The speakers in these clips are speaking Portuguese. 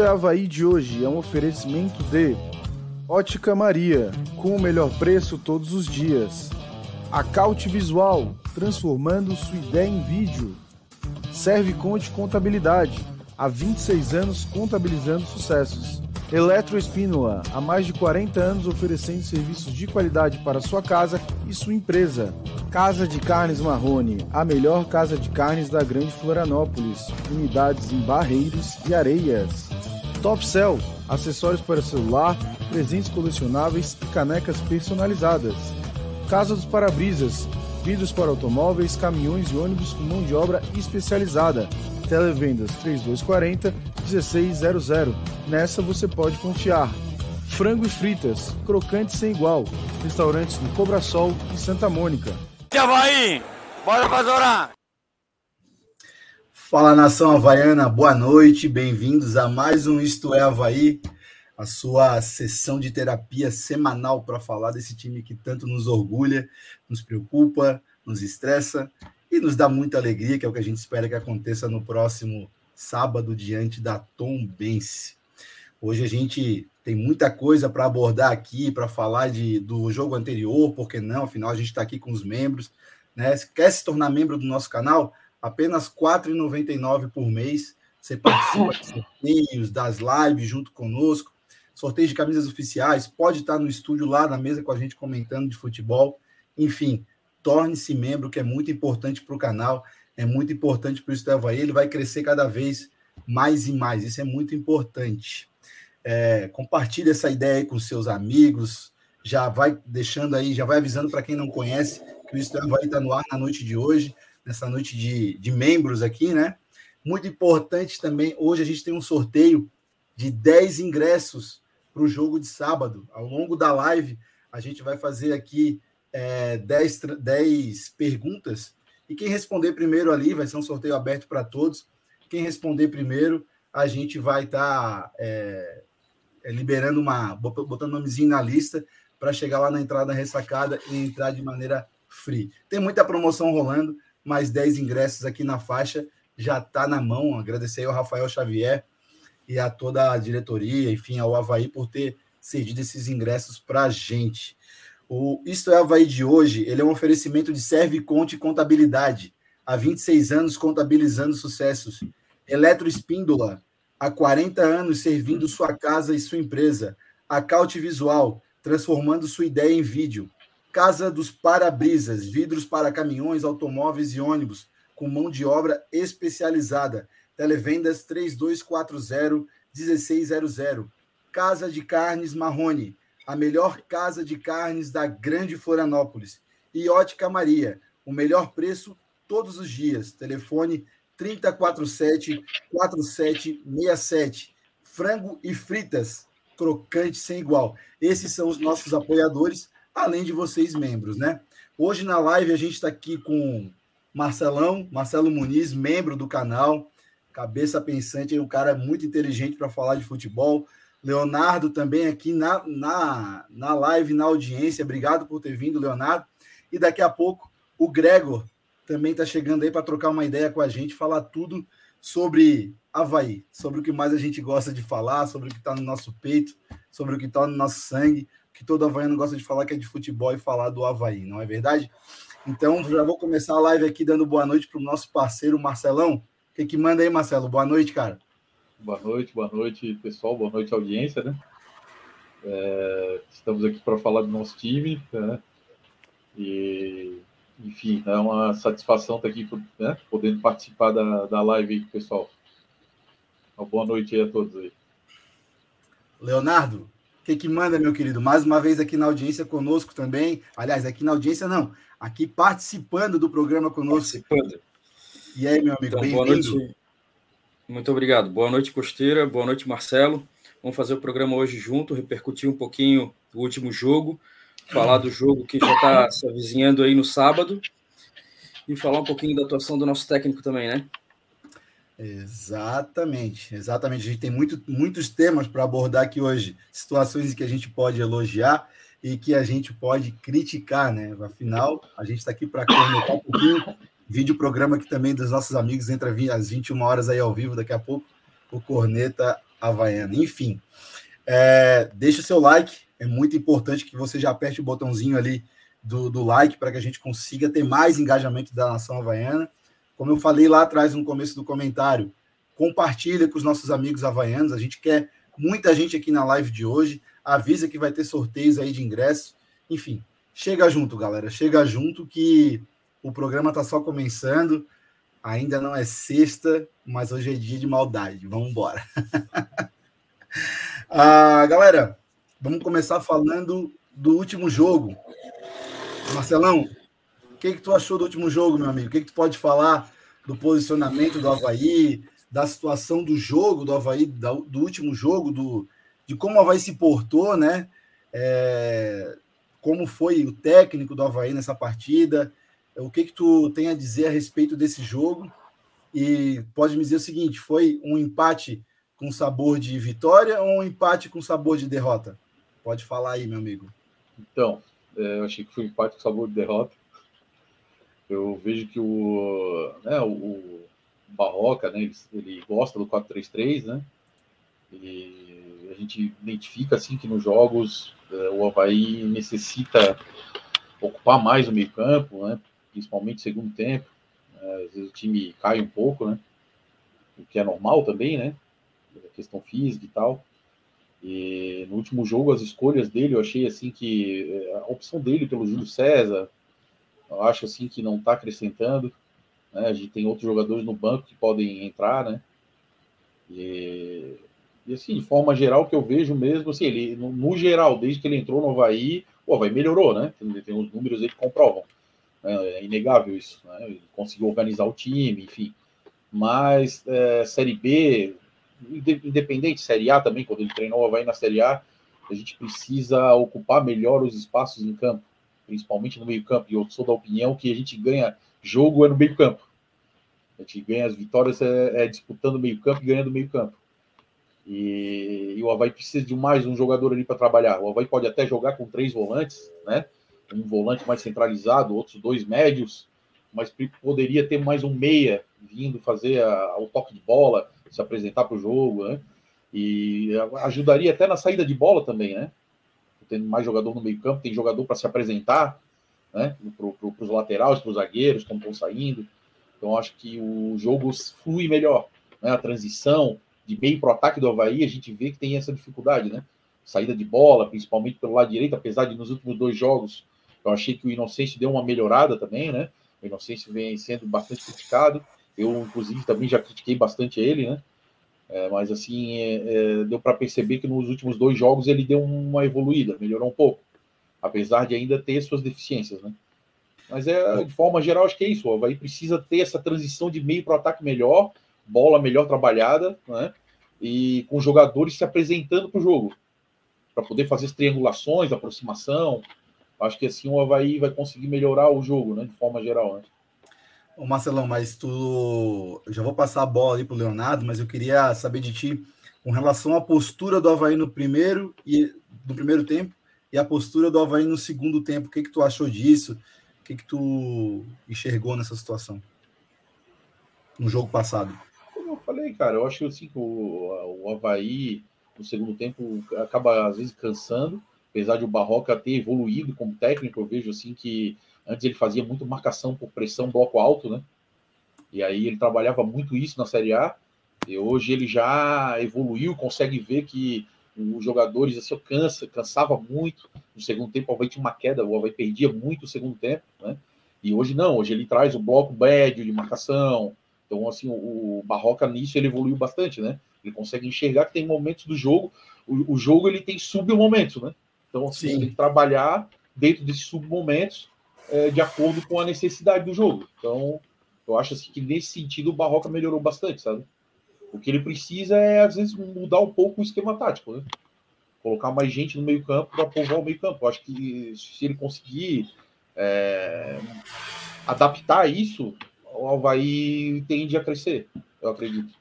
Isto é Havaí de hoje, é um oferecimento de Ótica Maria, com o melhor preço todos os dias. Acaute Visual, transformando sua ideia em vídeo. Serve Conte Contabilidade, há 26 anos contabilizando sucessos. Eletroespínola, há mais de 40 anos oferecendo serviços de qualidade para sua casa e sua empresa. Casa de Carnes Marrone, a melhor casa de carnes da Grande Florianópolis. Unidades em Barreiros e Areias. Top Cell, acessórios para celular, presentes colecionáveis e canecas personalizadas. Casa dos Parabrisas, vidros para automóveis, caminhões e ônibus com mão de obra especializada. Televendas 3240 1600. Nessa você pode confiar. Frango e fritas, crocante sem igual. Restaurantes no Cobra Sol e Santa Mônica. Havaí, bora pra Fala nação havaiana, boa noite, bem-vindos a mais um Isto é Havaí, a sua sessão de terapia semanal para falar desse time que tanto nos orgulha, nos preocupa, nos estressa e nos dá muita alegria, que é o que a gente espera que aconteça no próximo sábado diante da Tom Bense. Hoje a gente tem muita coisa para abordar aqui, para falar de, do jogo anterior, porque não? Afinal, a gente está aqui com os membros. Né? Quer se tornar membro do nosso canal? Apenas R$ 4,99 por mês. Você participa de sorteios, das lives junto conosco, sorteios de camisas oficiais, pode estar no estúdio lá na mesa com a gente comentando de futebol. Enfim, torne-se membro, que é muito importante para o canal, é muito importante para o Estevão. Ele vai crescer cada vez mais e mais. Isso é muito importante. É, compartilhe essa ideia aí com seus amigos. Já vai deixando aí, já vai avisando para quem não conhece que o Estevão estar no ar na noite de hoje, nessa noite de, de membros aqui, né? Muito importante também, hoje a gente tem um sorteio de 10 ingressos para o jogo de sábado. Ao longo da live, a gente vai fazer aqui é, 10, 10 perguntas. E quem responder primeiro ali, vai ser um sorteio aberto para todos. Quem responder primeiro, a gente vai estar tá, é, é, liberando uma. botando nomezinho na lista para chegar lá na entrada ressacada e entrar de maneira free. Tem muita promoção rolando, mais 10 ingressos aqui na faixa já está na mão. Agradecer ao Rafael Xavier e a toda a diretoria, enfim, ao Havaí por ter cedido esses ingressos para a gente. O Isto é Havaí de hoje, ele é um oferecimento de Serve Conte Contabilidade. Há 26 anos contabilizando sucessos. Eletroespíndola, há 40 anos servindo sua casa e sua empresa. Acaute Visual, transformando sua ideia em vídeo. Casa dos Parabrisas, vidros para caminhões, automóveis e ônibus, com mão de obra especializada. Televendas 3240 1600. Casa de Carnes Marrone, a melhor casa de carnes da Grande Florianópolis. E Ótica Maria, o melhor preço todos os dias. Telefone 3047 4767. Frango e fritas, crocante sem igual. Esses são os nossos apoiadores, além de vocês, membros, né? Hoje na live a gente está aqui com Marcelão, Marcelo Muniz, membro do canal, cabeça pensante, um cara muito inteligente para falar de futebol. Leonardo também aqui na, na, na live, na audiência. Obrigado por ter vindo, Leonardo. E daqui a pouco o Gregor também está chegando aí para trocar uma ideia com a gente, falar tudo sobre Havaí, sobre o que mais a gente gosta de falar, sobre o que está no nosso peito, sobre o que está no nosso sangue, que todo havaiano gosta de falar que é de futebol e falar do Havaí, não é verdade? Então, já vou começar a live aqui dando boa noite para o nosso parceiro Marcelão. O que, que manda aí, Marcelo? Boa noite, cara. Boa noite, boa noite, pessoal. Boa noite, audiência, né? É, estamos aqui para falar do nosso time, né? E enfim, é uma satisfação estar aqui, né, podendo participar da, da live aí, pessoal. Uma boa noite aí a todos aí. Leonardo, que, que manda, meu querido? Mais uma vez aqui na audiência conosco também. Aliás, aqui na audiência não, aqui participando do programa conosco. Participando. E aí, meu amigo, então, bem-vindo. Muito obrigado. Boa noite, Costeira. Boa noite, Marcelo. Vamos fazer o programa hoje junto, repercutir um pouquinho o último jogo falar do jogo que já está se avizinhando aí no sábado e falar um pouquinho da atuação do nosso técnico também, né? Exatamente, exatamente. A gente tem muito, muitos temas para abordar aqui hoje, situações em que a gente pode elogiar e que a gente pode criticar, né? Afinal, a gente está aqui para comentar um pouquinho. Vídeo programa aqui também dos nossos amigos, entra às 21 horas aí ao vivo daqui a pouco. O Corneta Havaiana. Enfim, é, deixa seu like, é muito importante que você já aperte o botãozinho ali do, do like para que a gente consiga ter mais engajamento da nação havaiana. Como eu falei lá atrás no começo do comentário, compartilha com os nossos amigos havaianos. A gente quer muita gente aqui na live de hoje. Avisa que vai ter sorteios aí de ingressos. Enfim, chega junto, galera. Chega junto que o programa está só começando. Ainda não é sexta, mas hoje é dia de maldade. Vamos embora. ah, galera, vamos começar falando do último jogo. Marcelão, que, que tu achou do último jogo, meu amigo? O que, que tu pode falar do posicionamento do Havaí, da situação do jogo do Havaí, do último jogo, do, de como o Havaí se portou, né? É, como foi o técnico do Havaí nessa partida? O que, que tu tem a dizer a respeito desse jogo? E pode me dizer o seguinte: foi um empate com sabor de vitória ou um empate com sabor de derrota? Pode falar aí, meu amigo. Então, é, eu achei que foi um empate com sabor de derrota. Eu vejo que o, né, o, Barroca, né, ele, ele gosta do 4-3-3, né? E a gente identifica assim que nos jogos é, o Havaí necessita ocupar mais o meio-campo, né? principalmente segundo tempo. É, às vezes o time cai um pouco, né? O que é normal também, né? A questão física e tal. E no último jogo, as escolhas dele, eu achei assim que é, a opção dele pelo Júlio César, eu acho assim que não está acrescentando. Né? A gente tem outros jogadores no banco que podem entrar, né? E, e assim, de forma geral, que eu vejo mesmo, assim, ele, no, no, geral, desde que ele entrou no Havaí, o Havaí melhorou, né? Tem, tem os números aí que comprovam. Né? É inegável isso, né? Ele conseguiu organizar o time, enfim. Mas é, Série B, independente, Série A também, quando ele treinou o Havaí na Série A, a gente precisa ocupar melhor os espaços em campo, principalmente no meio campo. E eu sou da opinião que a gente ganha jogo é no meio campo. A gente ganha as vitórias é, é disputando o meio campo e ganhando o meio campo. E, e, o Havaí precisa de mais um jogador ali para trabalhar. O Havaí pode até jogar com três volantes, né? Um volante mais centralizado, outros dois médios, mas poderia ter mais um meia vindo fazer a, o toque de bola, se apresentar para o jogo, né? E ajudaria até na saída de bola também, né? Tendo mais jogador no meio campo, tem jogador para se apresentar, né? Para pro, os laterais, para os zagueiros, como estão saindo. Então, acho que o jogo flui melhor, né? A transição de meio para o ataque do Havaí, a gente vê que tem essa dificuldade, né? Saída de bola, principalmente pelo lado direito, apesar de nos últimos dois jogos eu achei que o Inocêncio deu uma melhorada também, né? O Inocêncio vem sendo bastante criticado. Eu, inclusive, também já critiquei bastante ele, né? É, mas, assim, é, é, deu para perceber que nos últimos dois jogos ele deu uma evoluída, melhorou um pouco, apesar de ainda ter suas deficiências, né? Mas, é, de forma geral, acho que é isso. O Havaí precisa ter essa transição de meio para o ataque melhor, bola melhor trabalhada, né? E com jogadores se apresentando para o jogo, para poder fazer as triangulações, aproximação, Acho que assim o Havaí vai conseguir melhorar o jogo, né? De forma geral, né? Ô Marcelão, mas tu. Eu já vou passar a bola ali para o Leonardo, mas eu queria saber de ti com relação à postura do Havaí no primeiro e no primeiro tempo e a postura do Havaí no segundo tempo. O que, que tu achou disso? O que, que tu enxergou nessa situação? No jogo passado. Como eu falei, cara, eu acho assim, que o, o Havaí no segundo tempo acaba às vezes cansando apesar de o Barroca ter evoluído como técnico, eu vejo assim que antes ele fazia muito marcação por pressão, bloco alto, né? E aí ele trabalhava muito isso na Série A. E hoje ele já evoluiu, consegue ver que os jogadores assim, cansa, cansava muito. No segundo tempo, o Havaí tinha uma queda, o Havaí perdia muito no segundo tempo, né? E hoje não, hoje ele traz o bloco médio de marcação. Então, assim, o, o Barroca nisso ele evoluiu bastante, né? Ele consegue enxergar que tem momentos do jogo, o, o jogo ele tem submomentos, né? Então, assim, Sim. tem que trabalhar dentro desses submomentos é, de acordo com a necessidade do jogo. Então, eu acho assim, que nesse sentido o Barroca melhorou bastante, sabe? O que ele precisa é, às vezes, mudar um pouco o esquema tático, né? Colocar mais gente no meio-campo para povoar o meio-campo. Acho que se ele conseguir é, adaptar isso, o Havaí tende a crescer, eu acredito.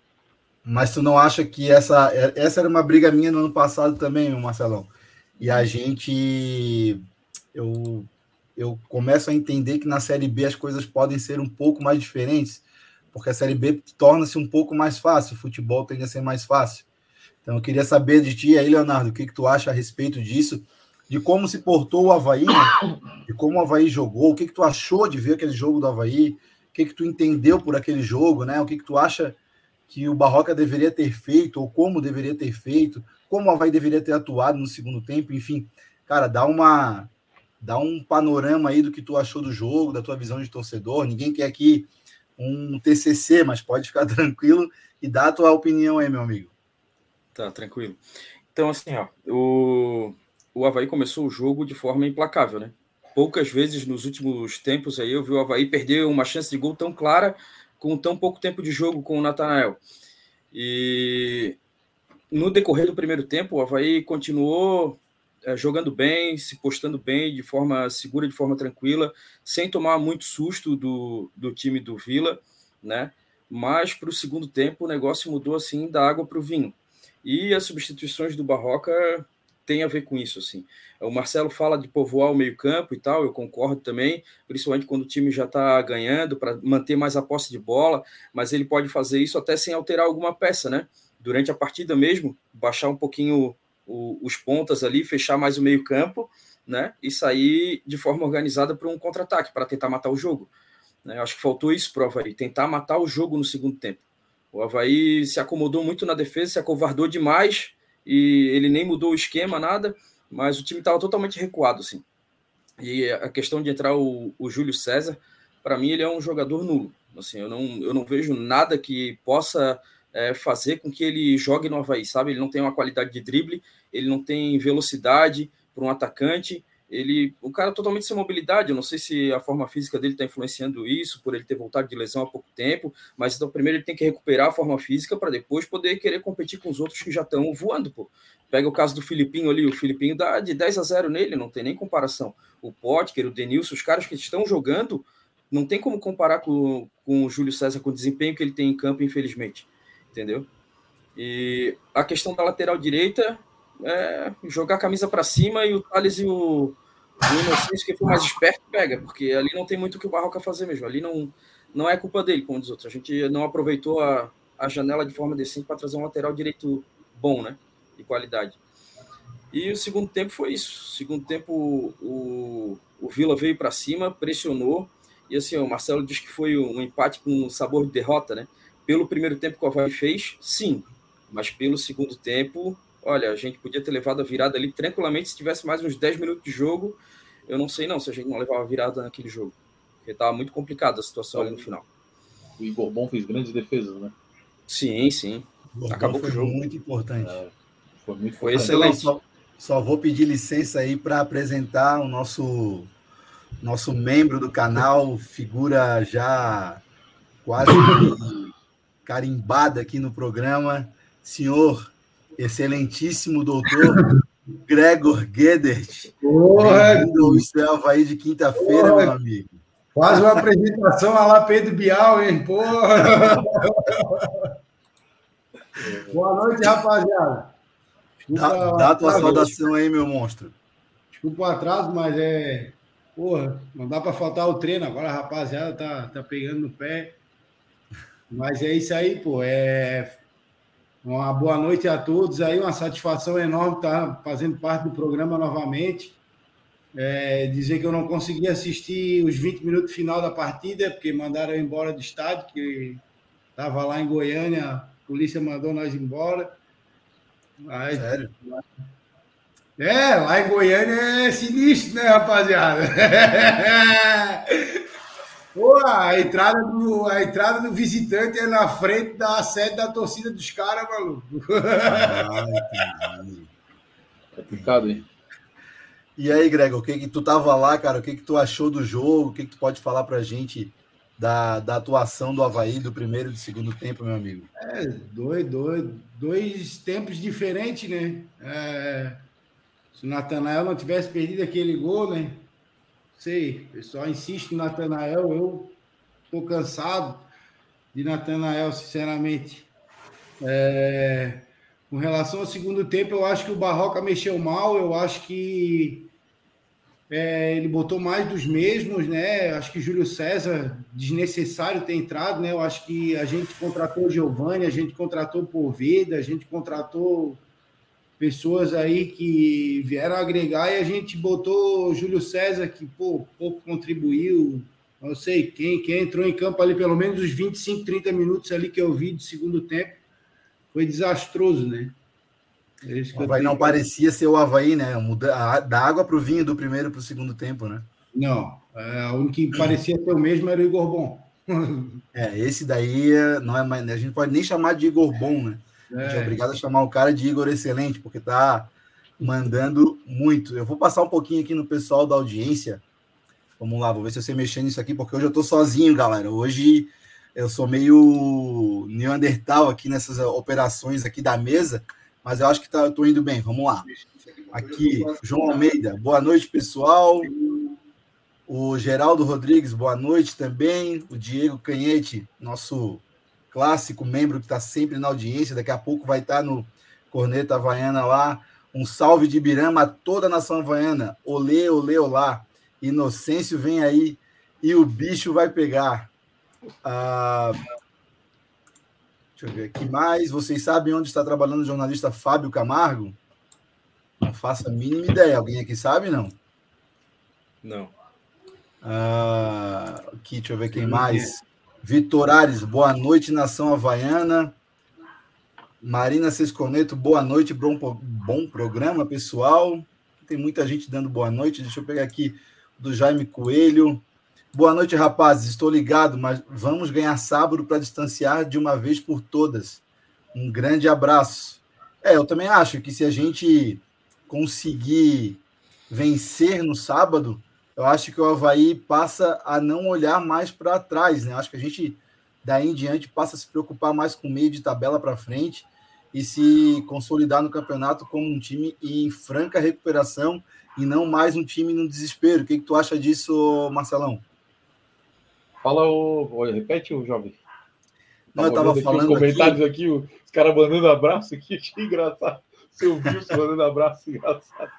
Mas tu não acha que essa, essa era uma briga minha no ano passado também, Marcelão? E a gente. Eu, eu começo a entender que na Série B as coisas podem ser um pouco mais diferentes, porque a Série B torna-se um pouco mais fácil, o futebol tende a ser mais fácil. Então eu queria saber de ti aí, Leonardo, o que, que tu acha a respeito disso, de como se portou o Havaí, né? de como o Havaí jogou, o que, que tu achou de ver aquele jogo do Havaí, o que, que tu entendeu por aquele jogo, né? O que, que tu acha que o Barroca deveria ter feito, ou como deveria ter feito, como o Havaí deveria ter atuado no segundo tempo, enfim. Cara, dá uma dá um panorama aí do que tu achou do jogo, da tua visão de torcedor. Ninguém quer aqui um TCC, mas pode ficar tranquilo e dá a tua opinião aí, meu amigo. Tá, tranquilo. Então, assim, ó, o, o Havaí começou o jogo de forma implacável, né? Poucas vezes nos últimos tempos aí eu vi o Havaí perder uma chance de gol tão clara com tão pouco tempo de jogo com o Natanael. E no decorrer do primeiro tempo, o Havaí continuou jogando bem, se postando bem, de forma segura, de forma tranquila, sem tomar muito susto do, do time do Vila, né? Mas para o segundo tempo o negócio mudou assim da água para o vinho. E as substituições do Barroca tem a ver com isso, assim. O Marcelo fala de povoar o meio-campo e tal, eu concordo também, principalmente quando o time já está ganhando, para manter mais a posse de bola, mas ele pode fazer isso até sem alterar alguma peça, né? Durante a partida mesmo, baixar um pouquinho o, os pontas ali, fechar mais o meio-campo, né? E sair de forma organizada para um contra-ataque, para tentar matar o jogo. Né? Acho que faltou isso para o Havaí, tentar matar o jogo no segundo tempo. O Havaí se acomodou muito na defesa, se acovardou demais e ele nem mudou o esquema, nada, mas o time estava totalmente recuado, assim. E a questão de entrar o, o Júlio César, para mim ele é um jogador nulo. Assim, eu não, eu não vejo nada que possa é, fazer com que ele jogue no Havaí, sabe? Ele não tem uma qualidade de drible, ele não tem velocidade para um atacante, ele, o cara totalmente sem mobilidade, eu não sei se a forma física dele está influenciando isso, por ele ter voltado de lesão há pouco tempo, mas então primeiro ele tem que recuperar a forma física para depois poder querer competir com os outros que já estão voando, pô. Pega o caso do Filipinho ali, o Filipinho dá de 10 a 0 nele, não tem nem comparação. O Potker, o Denilson, os caras que estão jogando, não tem como comparar com, com o Júlio César, com o desempenho que ele tem em campo, infelizmente, entendeu? E a questão da lateral direita, é, jogar a camisa para cima e o Thales e o, o Inocêncio, que foi mais esperto, pega, porque ali não tem muito o que o Barroca fazer mesmo. Ali não, não é culpa dele, como diz outros. A gente não aproveitou a, a janela de forma decente para trazer um lateral direito bom, né? De qualidade. E o segundo tempo foi isso. segundo tempo, o, o Vila veio para cima, pressionou. E assim, o Marcelo diz que foi um empate com sabor de derrota, né? Pelo primeiro tempo que o Havaí fez, sim. Mas pelo segundo tempo, olha, a gente podia ter levado a virada ali tranquilamente se tivesse mais uns 10 minutos de jogo. Eu não sei não se a gente não levava a virada naquele jogo. Porque estava muito complicada a situação ali no final. O Igor Bom fez grandes defesas, né? Sim, sim. Acabou com o jogo. muito importante. É, foi muito foi importante. excelente. Só, só vou pedir licença aí para apresentar o nosso nosso membro do canal, figura já quase carimbada aqui no programa, senhor excelentíssimo doutor Gregor Gedert. Bem-vindo ao Havaí de quinta-feira, meu amigo. Quase uma apresentação a lá Pedro Bial, hein? Porra! Boa noite, rapaziada. Desculpa, dá, dá a tua saudação aí, meu monstro. Desculpa o atraso, mas é. Porra, não dá para faltar o treino. Agora a rapaziada tá, tá pegando no pé. Mas é isso aí, pô. É uma boa noite a todos aí, uma satisfação enorme estar fazendo parte do programa novamente. É, dizer que eu não consegui assistir os 20 minutos final da partida, porque mandaram eu embora do estádio, que estava lá em Goiânia, a polícia mandou nós embora. Mas, Sério? É, lá em Goiânia é sinistro, né, rapaziada? Pô, a entrada, do, a entrada do visitante é na frente da sede da torcida dos caras, maluco. Ah, É picado, hein? E aí, Greg, o que que tu tava lá, cara? O que que tu achou do jogo? O que que tu pode falar pra gente da, da atuação do Havaí do primeiro e do segundo tempo, meu amigo? É, dois, dois, dois tempos diferentes, né? É, se o Natanael não tivesse perdido aquele gol, né? Sei, pessoal insiste no Natanael, eu estou cansado de Natanael, sinceramente. É, com relação ao segundo tempo, eu acho que o Barroca mexeu mal, eu acho que é, ele botou mais dos mesmos, né? Acho que Júlio César, desnecessário ter entrado, né? Eu acho que a gente contratou Giovanni, a gente contratou Poveda, a gente contratou pessoas aí que vieram agregar e a gente botou Júlio César, que pô, pouco contribuiu. Não sei quem, quem entrou em campo ali, pelo menos os 25, 30 minutos ali que eu vi de segundo tempo, foi desastroso, né? É o Havaí não parecia ser o Havaí, né? Muda, da água para o vinho do primeiro para o segundo tempo, né? Não, é, o único que parecia ser o mesmo era o Igor Bom. é, esse daí não é mais, a gente pode nem chamar de Igor Bom, né? A gente é, é obrigado a chamar o cara de Igor Excelente, porque tá mandando muito. Eu vou passar um pouquinho aqui no pessoal da audiência. Vamos lá, vou ver se eu sei mexer nisso aqui, porque hoje eu tô sozinho, galera. Hoje eu sou meio Neandertal aqui nessas operações aqui da mesa, mas eu acho que tá, eu tô indo bem. Vamos lá. Aqui, João Almeida, boa noite, pessoal. O Geraldo Rodrigues, boa noite também. O Diego Canhete, nosso clássico membro que está sempre na audiência, daqui a pouco vai estar tá no Corneta Havaiana lá. Um salve de Birama a toda a nação havaiana. Olê, olê, olá. Inocêncio vem aí e o bicho vai pegar. Ah, deixa eu ver aqui mais. Vocês sabem onde está trabalhando o jornalista Fábio Camargo? Não faço a mínima ideia. Alguém aqui sabe, não? Não. Ah, aqui, deixa eu ver quem mais. Vitor Ares, boa noite, nação havaiana. Marina Sesconeto, boa noite, bom, bom programa, pessoal. Tem muita gente dando boa noite. Deixa eu pegar aqui do Jaime Coelho. Boa noite, rapazes. Estou ligado, mas vamos ganhar sábado para distanciar de uma vez por todas. Um grande abraço. É, eu também acho que se a gente conseguir vencer no sábado, eu acho que o Havaí passa a não olhar mais para trás, né? Acho que a gente, daí em diante, passa a se preocupar mais com o meio de tabela para frente e se consolidar no campeonato como um time em franca recuperação e não mais um time no desespero. O que, que tu acha disso, Marcelão? Fala o. Repete o jovem. Não, eu tava falando. Os comentários aqui, aqui os caras mandando abraço aqui, que engraçado. Seu Wilson mandando abraço, engraçado.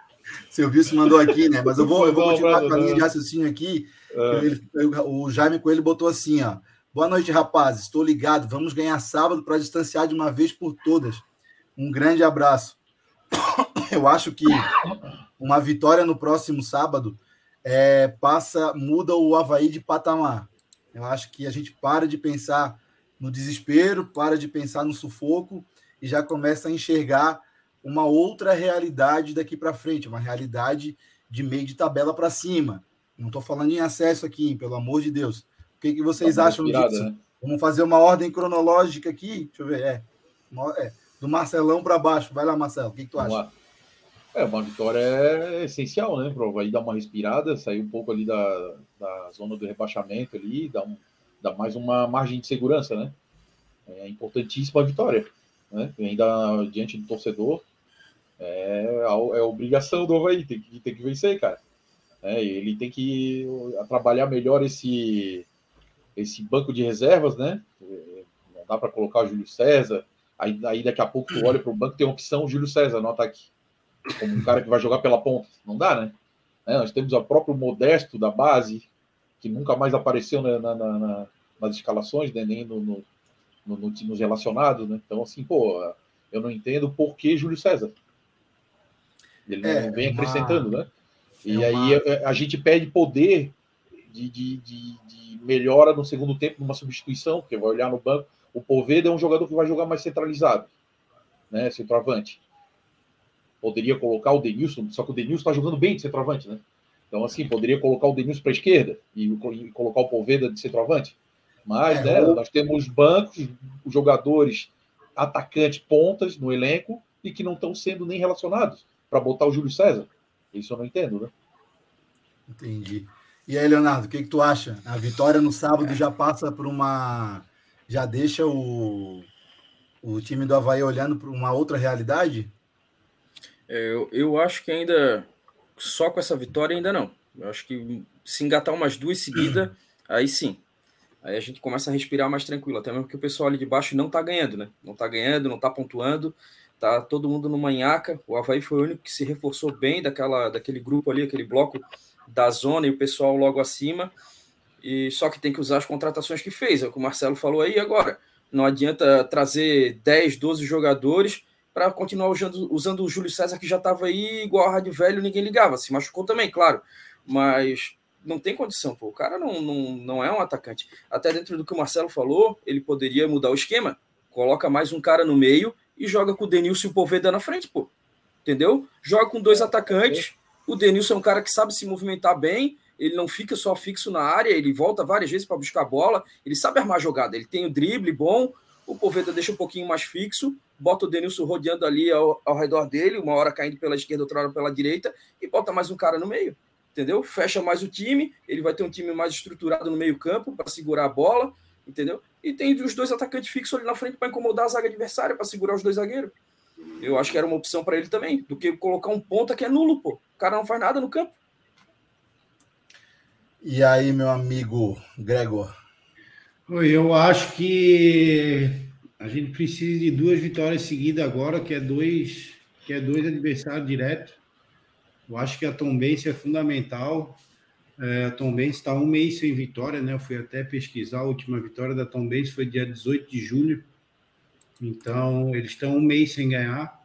Seu Wilson mandou aqui, né? Mas eu vou, eu vou continuar com a linha de raciocínio aqui. É. Ele, o Jaime Coelho botou assim, ó. Boa noite, rapazes. Estou ligado. Vamos ganhar sábado para distanciar de uma vez por todas. Um grande abraço. Eu acho que uma vitória no próximo sábado é, passa, muda o Havaí de patamar. Eu acho que a gente para de pensar no desespero, para de pensar no sufoco e já começa a enxergar uma outra realidade daqui para frente, uma realidade de meio de tabela para cima. Não estou falando em acesso aqui, pelo amor de Deus. O que, que vocês tá acham disso? Né? Vamos fazer uma ordem cronológica aqui. Deixa eu ver. É, é do Marcelão para baixo. Vai lá, Marcelo. O que, que tu Vamos acha? Lá. É, uma vitória é essencial, né? Para aí dar uma respirada, sair um pouco ali da, da zona do rebaixamento ali, dar, um, dar mais uma margem de segurança, né? É importantíssima a vitória, né? Ainda diante do torcedor, é, é obrigação do Havaí, tem que, tem que vencer, cara. É, ele tem que trabalhar melhor esse, esse banco de reservas, né? Não dá para colocar o Júlio César. Aí, aí daqui a pouco tu olha para o banco tem opção Júlio César no ataque. Como um cara que vai jogar pela ponta. Não dá, né? É, nós temos o próprio Modesto da base, que nunca mais apareceu na, na, na, nas escalações, né? nem no, no, no, nos relacionados, né? Então, assim, pô, eu não entendo por que Júlio César. Ele é, não vem acrescentando, uma... né? E é aí a, a, gente pede poder de, de, de, de, melhora no segundo tempo, numa substituição, porque vai olhar no banco. O Poveda é um jogador que vai jogar mais centralizado, né? Centroavante. Poderia colocar o Denilson, só que o Denilson está jogando bem de centroavante, né? Então, assim, poderia colocar o Denilson para a esquerda e, e, colocar o Poveda de centroavante. Mas, é, né, nós temos bancos, jogadores atacantes pontas no elenco e que não estão sendo nem relacionados para botar o Júlio César. Isso eu não entendo, né? Entendi. E aí, Leonardo, o que, que tu acha? A vitória no sábado já passa por uma. Já deixa o, o time do Havaí olhando para uma outra realidade? É, eu, eu acho que ainda. Só com essa vitória, ainda não. Eu acho que se engatar umas duas seguidas, aí sim. Aí a gente começa a respirar mais tranquilo, até mesmo porque o pessoal ali de baixo não tá ganhando, né? Não tá ganhando, não tá pontuando. Tá todo mundo no manhaca. O Havaí foi o único que se reforçou bem daquela, daquele grupo ali, aquele bloco da zona e o pessoal logo acima. E só que tem que usar as contratações que fez, é o que o Marcelo falou aí agora. Não adianta trazer 10, 12 jogadores para continuar usando, usando o Júlio César, que já estava aí igual a Rádio Velho, ninguém ligava. Se machucou também, claro. Mas não tem condição, pô. O cara não, não, não é um atacante. Até dentro do que o Marcelo falou, ele poderia mudar o esquema. Coloca mais um cara no meio e joga com o Denilson e o Poveda na frente, pô. Entendeu? Joga com dois atacantes. O Denilson é um cara que sabe se movimentar bem. Ele não fica só fixo na área, ele volta várias vezes para buscar a bola. Ele sabe armar a jogada. Ele tem o drible bom. O Poveda deixa um pouquinho mais fixo. Bota o Denilson rodeando ali ao, ao redor dele, uma hora caindo pela esquerda, outra hora pela direita. E bota mais um cara no meio entendeu? Fecha mais o time, ele vai ter um time mais estruturado no meio-campo para segurar a bola, entendeu? E tem os dois atacantes fixos ali na frente para incomodar a zaga adversária, para segurar os dois zagueiros. Eu acho que era uma opção para ele também, do que colocar um ponta que é nulo, pô. O cara não faz nada no campo. E aí, meu amigo Gregor? Eu acho que a gente precisa de duas vitórias seguidas agora, que é dois, que é dois adversários diretos. Eu acho que a Tombense é fundamental. É, Tombense está um mês sem vitória, né? Eu fui até pesquisar. A última vitória da Tombense foi dia 18 de julho. Então, eles estão um mês sem ganhar,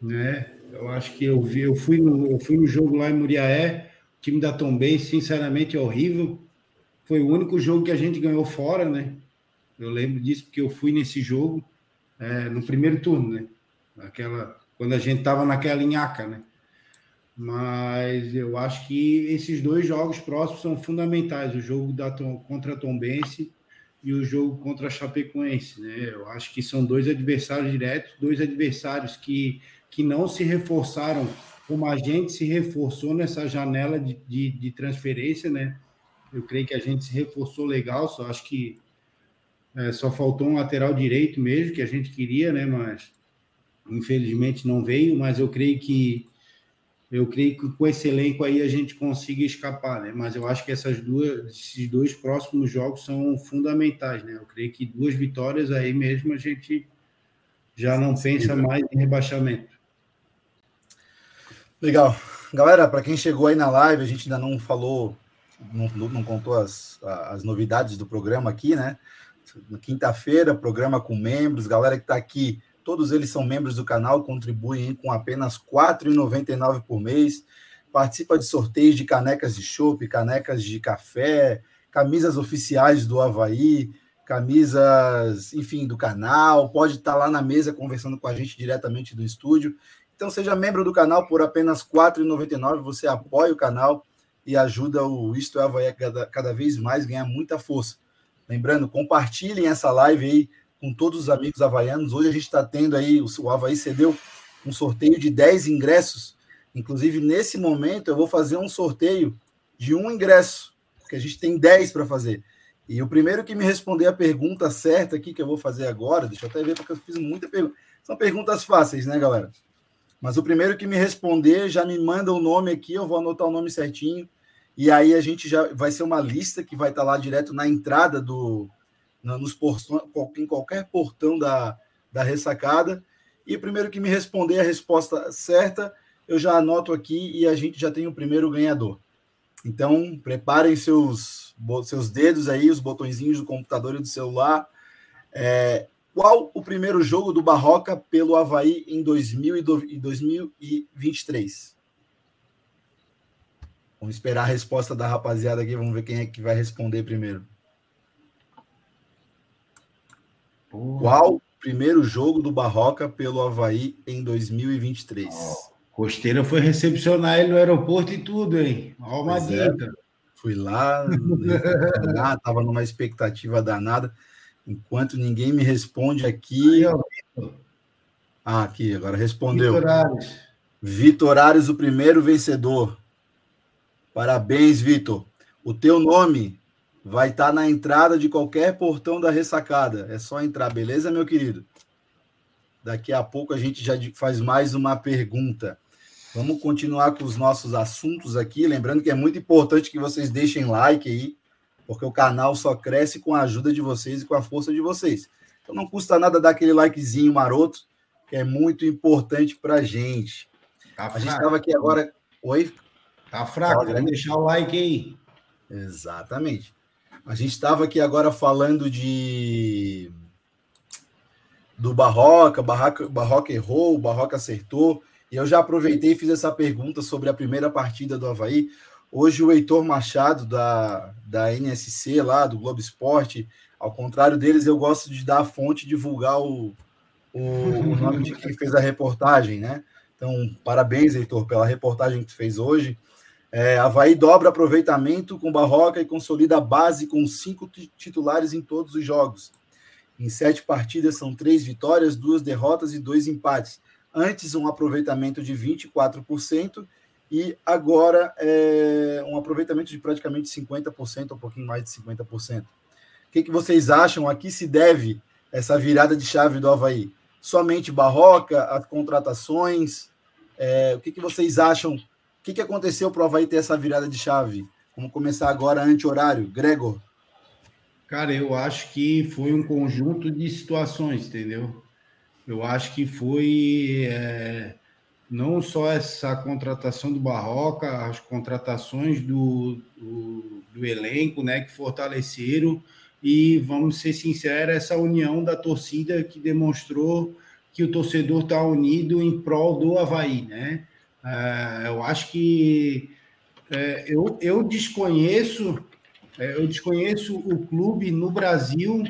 né? Eu acho que eu vi, eu fui no, eu fui no jogo lá em Muriaé. O time da Tombense, sinceramente, é horrível. Foi o único jogo que a gente ganhou fora, né? Eu lembro disso porque eu fui nesse jogo é, no primeiro turno, né? Aquela, quando a gente estava naquela linhaca, né? Mas eu acho que esses dois jogos próximos são fundamentais, o jogo da contra a Tombense e o jogo contra a Chapecoense, né? Eu acho que são dois adversários diretos, dois adversários que, que não se reforçaram como a gente se reforçou nessa janela de, de, de transferência, né? Eu creio que a gente se reforçou legal, só acho que é, só faltou um lateral direito mesmo, que a gente queria, né? Mas infelizmente não veio, mas eu creio que eu creio que com esse elenco aí a gente consiga escapar, né? Mas eu acho que essas duas, esses dois próximos jogos são fundamentais, né? Eu creio que duas vitórias aí mesmo a gente já não pensa mais em rebaixamento. Legal. Galera, para quem chegou aí na live, a gente ainda não falou, não, não contou as, as novidades do programa aqui, né? Quinta-feira, programa com membros, galera que está aqui Todos eles são membros do canal, contribuem com apenas R$ 4,99 por mês. Participa de sorteios de canecas de chopp, canecas de café, camisas oficiais do Havaí, camisas, enfim, do canal. Pode estar lá na mesa conversando com a gente diretamente do estúdio. Então, seja membro do canal por apenas R$ 4,99. Você apoia o canal e ajuda o Isto é Havaí a cada, cada vez mais ganhar muita força. Lembrando, compartilhem essa live aí com todos os amigos havaianos. Hoje a gente está tendo aí, o Havaí cedeu um sorteio de 10 ingressos. Inclusive, nesse momento, eu vou fazer um sorteio de um ingresso, porque a gente tem 10 para fazer. E o primeiro que me responder a pergunta certa aqui, que eu vou fazer agora, deixa eu até ver, porque eu fiz muita pergunta. São perguntas fáceis, né, galera? Mas o primeiro que me responder já me manda o nome aqui, eu vou anotar o nome certinho. E aí a gente já vai ser uma lista que vai estar lá direto na entrada do, nos portões, em qualquer portão da, da ressacada. E o primeiro que me responder a resposta certa, eu já anoto aqui e a gente já tem o primeiro ganhador. Então, preparem seus, seus dedos aí, os botõezinhos do computador e do celular. É, qual o primeiro jogo do Barroca pelo Havaí em 2000 e 2023? Vamos esperar a resposta da rapaziada aqui, vamos ver quem é que vai responder primeiro. Porra. Qual o primeiro jogo do Barroca pelo Havaí em 2023? Oh, Costeira foi recepcionar ele no aeroporto e tudo, hein? Olha uma dica. É. Fui lá, estava numa expectativa danada. Enquanto ninguém me responde aqui. Aí, ah, aqui, agora respondeu. Vitor Ares. Vitor Ares, o primeiro vencedor. Parabéns, Vitor. O teu nome vai estar tá na entrada de qualquer portão da ressacada. É só entrar, beleza, meu querido? Daqui a pouco a gente já faz mais uma pergunta. Vamos continuar com os nossos assuntos aqui. Lembrando que é muito importante que vocês deixem like aí, porque o canal só cresce com a ajuda de vocês e com a força de vocês. Então não custa nada dar aquele likezinho maroto, que é muito importante para a gente. a gente estava aqui agora. Oi? Tá fraco, vamos deixar o like aí. Exatamente. A gente estava aqui agora falando de do Barroca, Barroca, Barroca errou, Barroca acertou, e eu já aproveitei e fiz essa pergunta sobre a primeira partida do Havaí. Hoje o Heitor Machado, da, da NSC lá, do Globo Esporte, ao contrário deles, eu gosto de dar a fonte, divulgar o, o, o nome de quem fez a reportagem, né? Então, parabéns, Heitor, pela reportagem que tu fez hoje. É, Havaí dobra aproveitamento com Barroca e consolida a base com cinco titulares em todos os jogos. Em sete partidas são três vitórias, duas derrotas e dois empates. Antes, um aproveitamento de 24% e agora é um aproveitamento de praticamente 50%, um pouquinho mais de 50%. O que, que vocês acham? A que se deve essa virada de chave do Havaí? Somente Barroca, as contratações? É, o que, que vocês acham? O que, que aconteceu para o Havaí ter essa virada de chave? Vamos começar agora anti-horário. Gregor. Cara, eu acho que foi um conjunto de situações, entendeu? Eu acho que foi é, não só essa contratação do Barroca, as contratações do, do, do, elenco, né, que fortaleceram, e vamos ser sinceros, essa união da torcida que demonstrou que o torcedor está unido em prol do Havaí, né? É, eu acho que é, eu, eu desconheço é, eu desconheço o clube no Brasil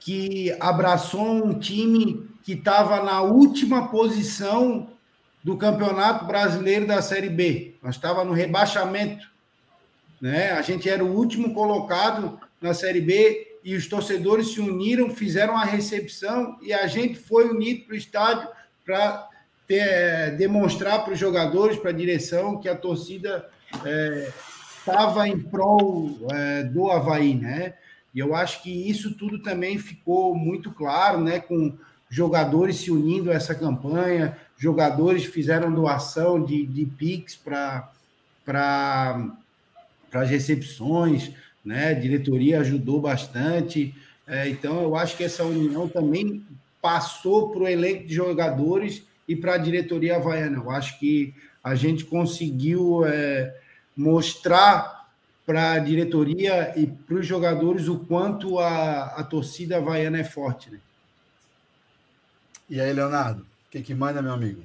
que abraçou um time que estava na última posição do Campeonato Brasileiro da Série B. Nós estava no rebaixamento, né? A gente era o último colocado na Série B e os torcedores se uniram, fizeram a recepção e a gente foi unido para o estádio para é, demonstrar para os jogadores, para a direção que a torcida é, estava em prol é, do Havaí, né? E eu acho que isso tudo também ficou muito claro, né? Com jogadores se unindo a essa campanha, jogadores fizeram doação de, de Pix para as recepções, né? A diretoria ajudou bastante. É, então, eu acho que essa união também passou para o elenco de jogadores e para a diretoria havaiana. Eu acho que a gente conseguiu. É, mostrar para a diretoria e para os jogadores o quanto a, a torcida havaiana é forte. Né? E aí, Leonardo, o que, que manda, meu amigo?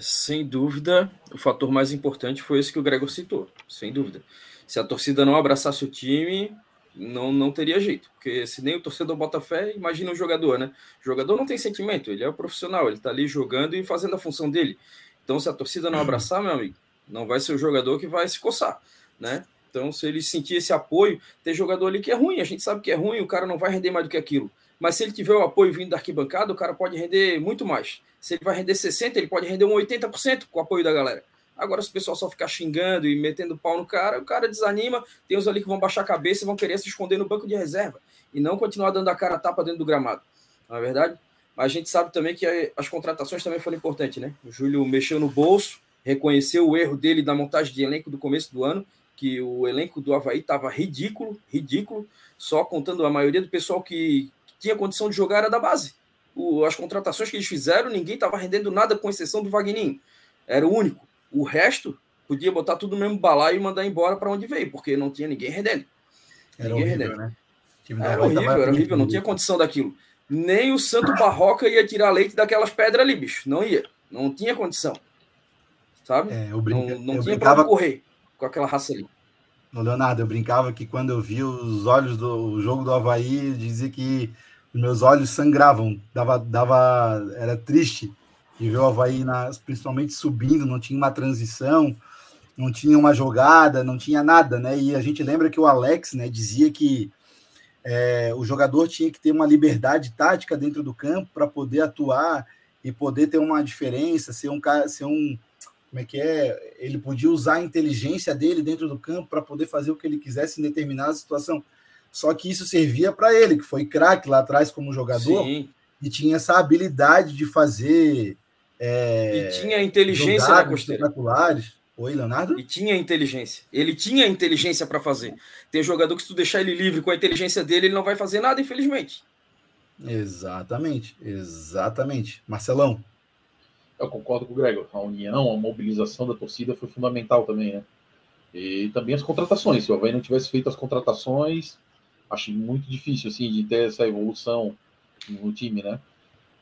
Sem dúvida, o fator mais importante foi esse que o Gregor citou, sem dúvida. Se a torcida não abraçasse o time, não, não teria jeito. Porque se nem o torcedor bota fé, imagina o jogador, né? O jogador não tem sentimento, ele é o profissional, ele está ali jogando e fazendo a função dele. Então, se a torcida não abraçar, meu amigo, não vai ser o jogador que vai se coçar, né? Então, se ele sentir esse apoio, tem jogador ali que é ruim, a gente sabe que é ruim, o cara não vai render mais do que aquilo. Mas se ele tiver o apoio vindo da arquibancada, o cara pode render muito mais. Se ele vai render 60%, ele pode render um 80% com o apoio da galera. Agora, se o pessoal só ficar xingando e metendo pau no cara, o cara desanima. Tem uns ali que vão baixar a cabeça e vão querer se esconder no banco de reserva e não continuar dando a cara a tapa dentro do gramado. Não é verdade? Mas a gente sabe também que as contratações também foram importantes, né? O Júlio mexeu no bolso, reconheceu o erro dele da montagem de elenco do começo do ano, que o elenco do Havaí estava ridículo, ridículo, só contando a maioria do pessoal que tinha condição de jogar era da base. O, as contratações que eles fizeram, ninguém estava rendendo nada, com exceção do Vagninho. Era o único. O resto podia botar tudo no mesmo balaio e mandar embora para onde veio, porque não tinha ninguém rendendo. Era ninguém horrível, rendendo. Né? Era horrível, era horrível, não tinha condição daquilo. Nem o Santo Barroca ia tirar leite daquelas pedras ali, bicho. Não ia. Não tinha condição sabe? É, eu brinca... Não, não eu tinha brincava... para correr com aquela raça ali. Leonardo, eu brincava que quando eu vi os olhos do jogo do Havaí, dizia que meus olhos sangravam, dava, dava, era triste de ver o Havaí, na, principalmente subindo, não tinha uma transição, não tinha uma jogada, não tinha nada, né? E a gente lembra que o Alex, né, dizia que é, o jogador tinha que ter uma liberdade tática dentro do campo para poder atuar e poder ter uma diferença, ser um cara, ser um, como é que é? Ele podia usar a inteligência dele dentro do campo para poder fazer o que ele quisesse em determinada situação. Só que isso servia para ele, que foi craque lá atrás como jogador, Sim. e tinha essa habilidade de fazer. É, e tinha inteligência na espetaculares. Oi, Leonardo? E tinha inteligência. Ele tinha inteligência para fazer. Tem jogador que se tu deixar ele livre com a inteligência dele, ele não vai fazer nada, infelizmente. Exatamente, exatamente. Marcelão. Eu concordo com o Gregor. A união, a mobilização da torcida foi fundamental também, né? E também as contratações. Se o Havaí não tivesse feito as contratações, acho muito difícil, assim, de ter essa evolução no time, né?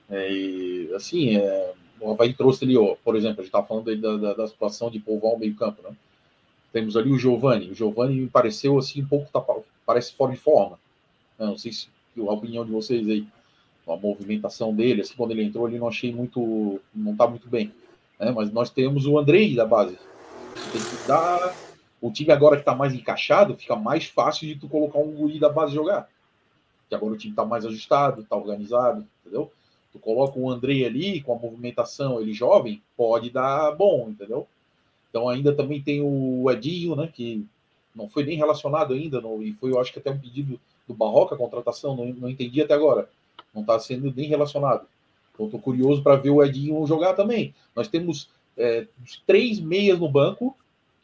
É, e, assim, é, o Havaí trouxe ali, ó, por exemplo, a gente estava falando da, da, da, situação de povoar o meio-campo, né? Temos ali o Giovani. O Giovani me pareceu assim um pouco tá, parece fora de forma. Eu não sei se a opinião de vocês aí, a movimentação dele, assim, quando ele entrou ali, não achei muito, não está muito bem. Né? Mas nós temos o Andrei da base. Tem que dar. O time agora que está mais encaixado, fica mais fácil de tu colocar um guri da base jogar. Que agora o time está mais ajustado, está organizado, entendeu? Tu coloca o Andrei ali com a movimentação, ele jovem, pode dar bom, entendeu? Então ainda também tem o Edinho, né? Que não foi nem relacionado ainda, não, e foi, eu acho que até um pedido do Barroca a contratação, não, não entendi até agora. Não está sendo nem relacionado. Então estou curioso para ver o Edinho jogar também. Nós temos é, três meias no banco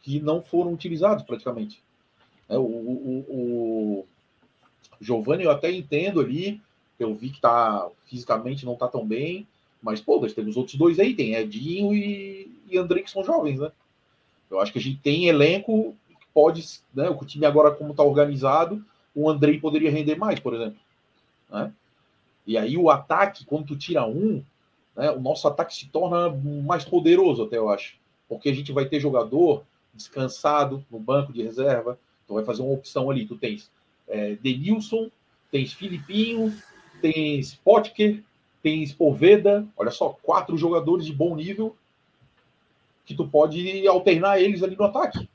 que não foram utilizados praticamente. É, o, o, o Giovanni eu até entendo ali, eu vi que tá fisicamente não está tão bem, mas pô, temos outros dois aí, tem Edinho e, e André que são jovens, né? Eu acho que a gente tem elenco que pode, né? O time agora como está organizado, o Andrei poderia render mais, por exemplo, né? E aí o ataque, quando tu tira um, né, o nosso ataque se torna mais poderoso, até eu acho, porque a gente vai ter jogador descansado no banco de reserva, tu vai fazer uma opção ali, tu tens é, Denilson, tens Filipinho, tens Potker, tens Poveda, olha só, quatro jogadores de bom nível que tu pode alternar eles ali no ataque.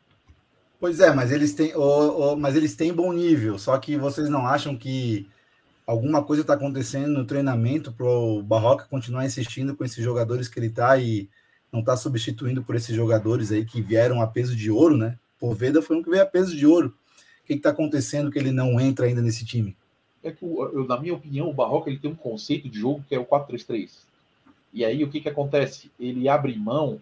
Pois é, mas eles têm, oh, oh, mas eles têm bom nível. Só que vocês não acham que alguma coisa está acontecendo no treinamento para o Barroca continuar insistindo com esses jogadores que ele está e não está substituindo por esses jogadores aí que vieram a peso de ouro, né? Poveda foi um que veio a peso de ouro. O que está acontecendo que ele não entra ainda nesse time? É que, eu, na minha opinião, o Barroca ele tem um conceito de jogo que é o 4-3-3. E aí o que, que acontece? Ele abre mão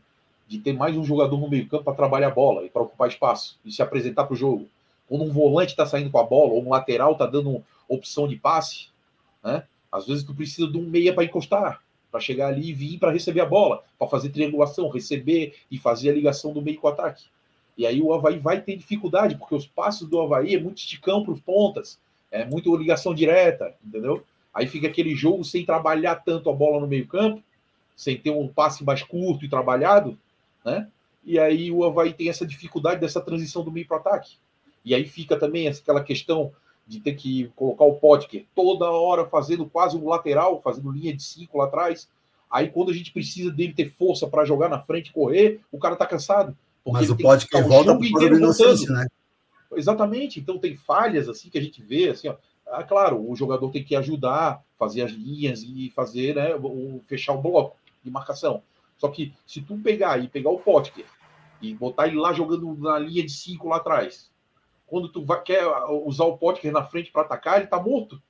de ter mais um jogador no meio-campo para trabalhar a bola e para ocupar espaço e se apresentar para o jogo. Quando um volante está saindo com a bola ou um lateral está dando opção de passe, né? Às vezes tu precisa de um meia para encostar, para chegar ali e vir para receber a bola, para fazer triangulação, receber e fazer a ligação do meio com o ataque. E aí o Havaí vai ter dificuldade, porque os passos do Havaí é muito esticão para os pontas, é muito ligação direta, entendeu? Aí fica aquele jogo sem trabalhar tanto a bola no meio campo, sem ter um passe mais curto e trabalhado, né? E aí o Havaí tem essa dificuldade dessa transição do meio para o ataque. E aí fica também aquela questão de ter que colocar o Potker toda hora fazendo quase um lateral, fazendo linha de cinco lá atrás. Aí quando a gente precisa dele ter força para jogar na frente e correr, o cara tá cansado. Mas o Potker volta para o inocência, né? Exatamente. Então tem falhas assim que a gente vê, assim, ó. Ah, claro, o jogador tem que ajudar, fazer as linhas e fazer, né, o, fechar o bloco de marcação. Só que se tu pegar e pegar o Potker e botar ele lá jogando na linha de cinco lá atrás, quando tu vai, quer usar o Potker na frente para atacar, ele tá morto.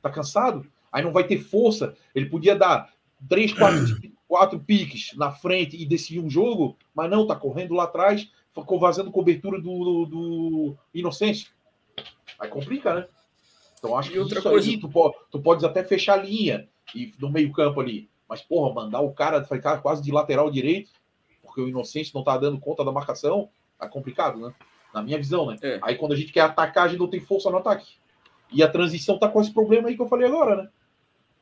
Tá cansado. Aí não vai ter força. Ele podia dar três, quatro, quatro piques na frente e decidir um jogo, mas não, tá correndo lá atrás, ficou vazando cobertura do, do, do Inocêncio. Aí complica, né? Então acho que outra coisa... aí, tu, pode, tu podes até fechar a linha e no meio-campo ali. Mas, porra, mandar o cara ficar quase de lateral direito, porque o Inocêncio não tá dando conta da marcação, é complicado, né? Na minha visão, né? É. Aí quando a gente quer atacar, a gente não tem força no ataque. E a transição tá com esse problema aí que eu falei agora, né?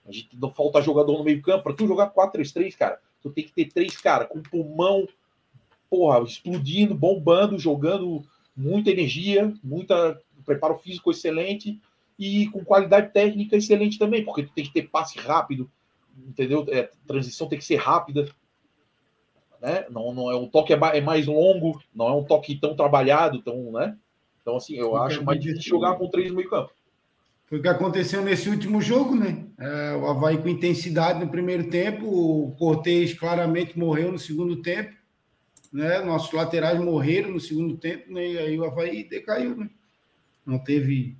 A gente não falta jogador no meio-campo. Para tu jogar 4-3-3, cara, tu tem que ter três caras com pulmão, porra, explodindo, bombando, jogando muita energia, muita preparo físico excelente e com qualidade técnica excelente também, porque tu tem que ter passe rápido, entendeu? É, transição tem que ser rápida né? Não, não é um toque é, é mais longo, não é um toque tão trabalhado, tão, né? Então assim, eu acho mais difícil jogar com três no meio campo. Foi o que aconteceu nesse último jogo, né? É, o Havaí com intensidade no primeiro tempo, o Cortez claramente morreu no segundo tempo, né? Nossos laterais morreram no segundo tempo, né? E aí o Havaí decaiu, né? Não teve.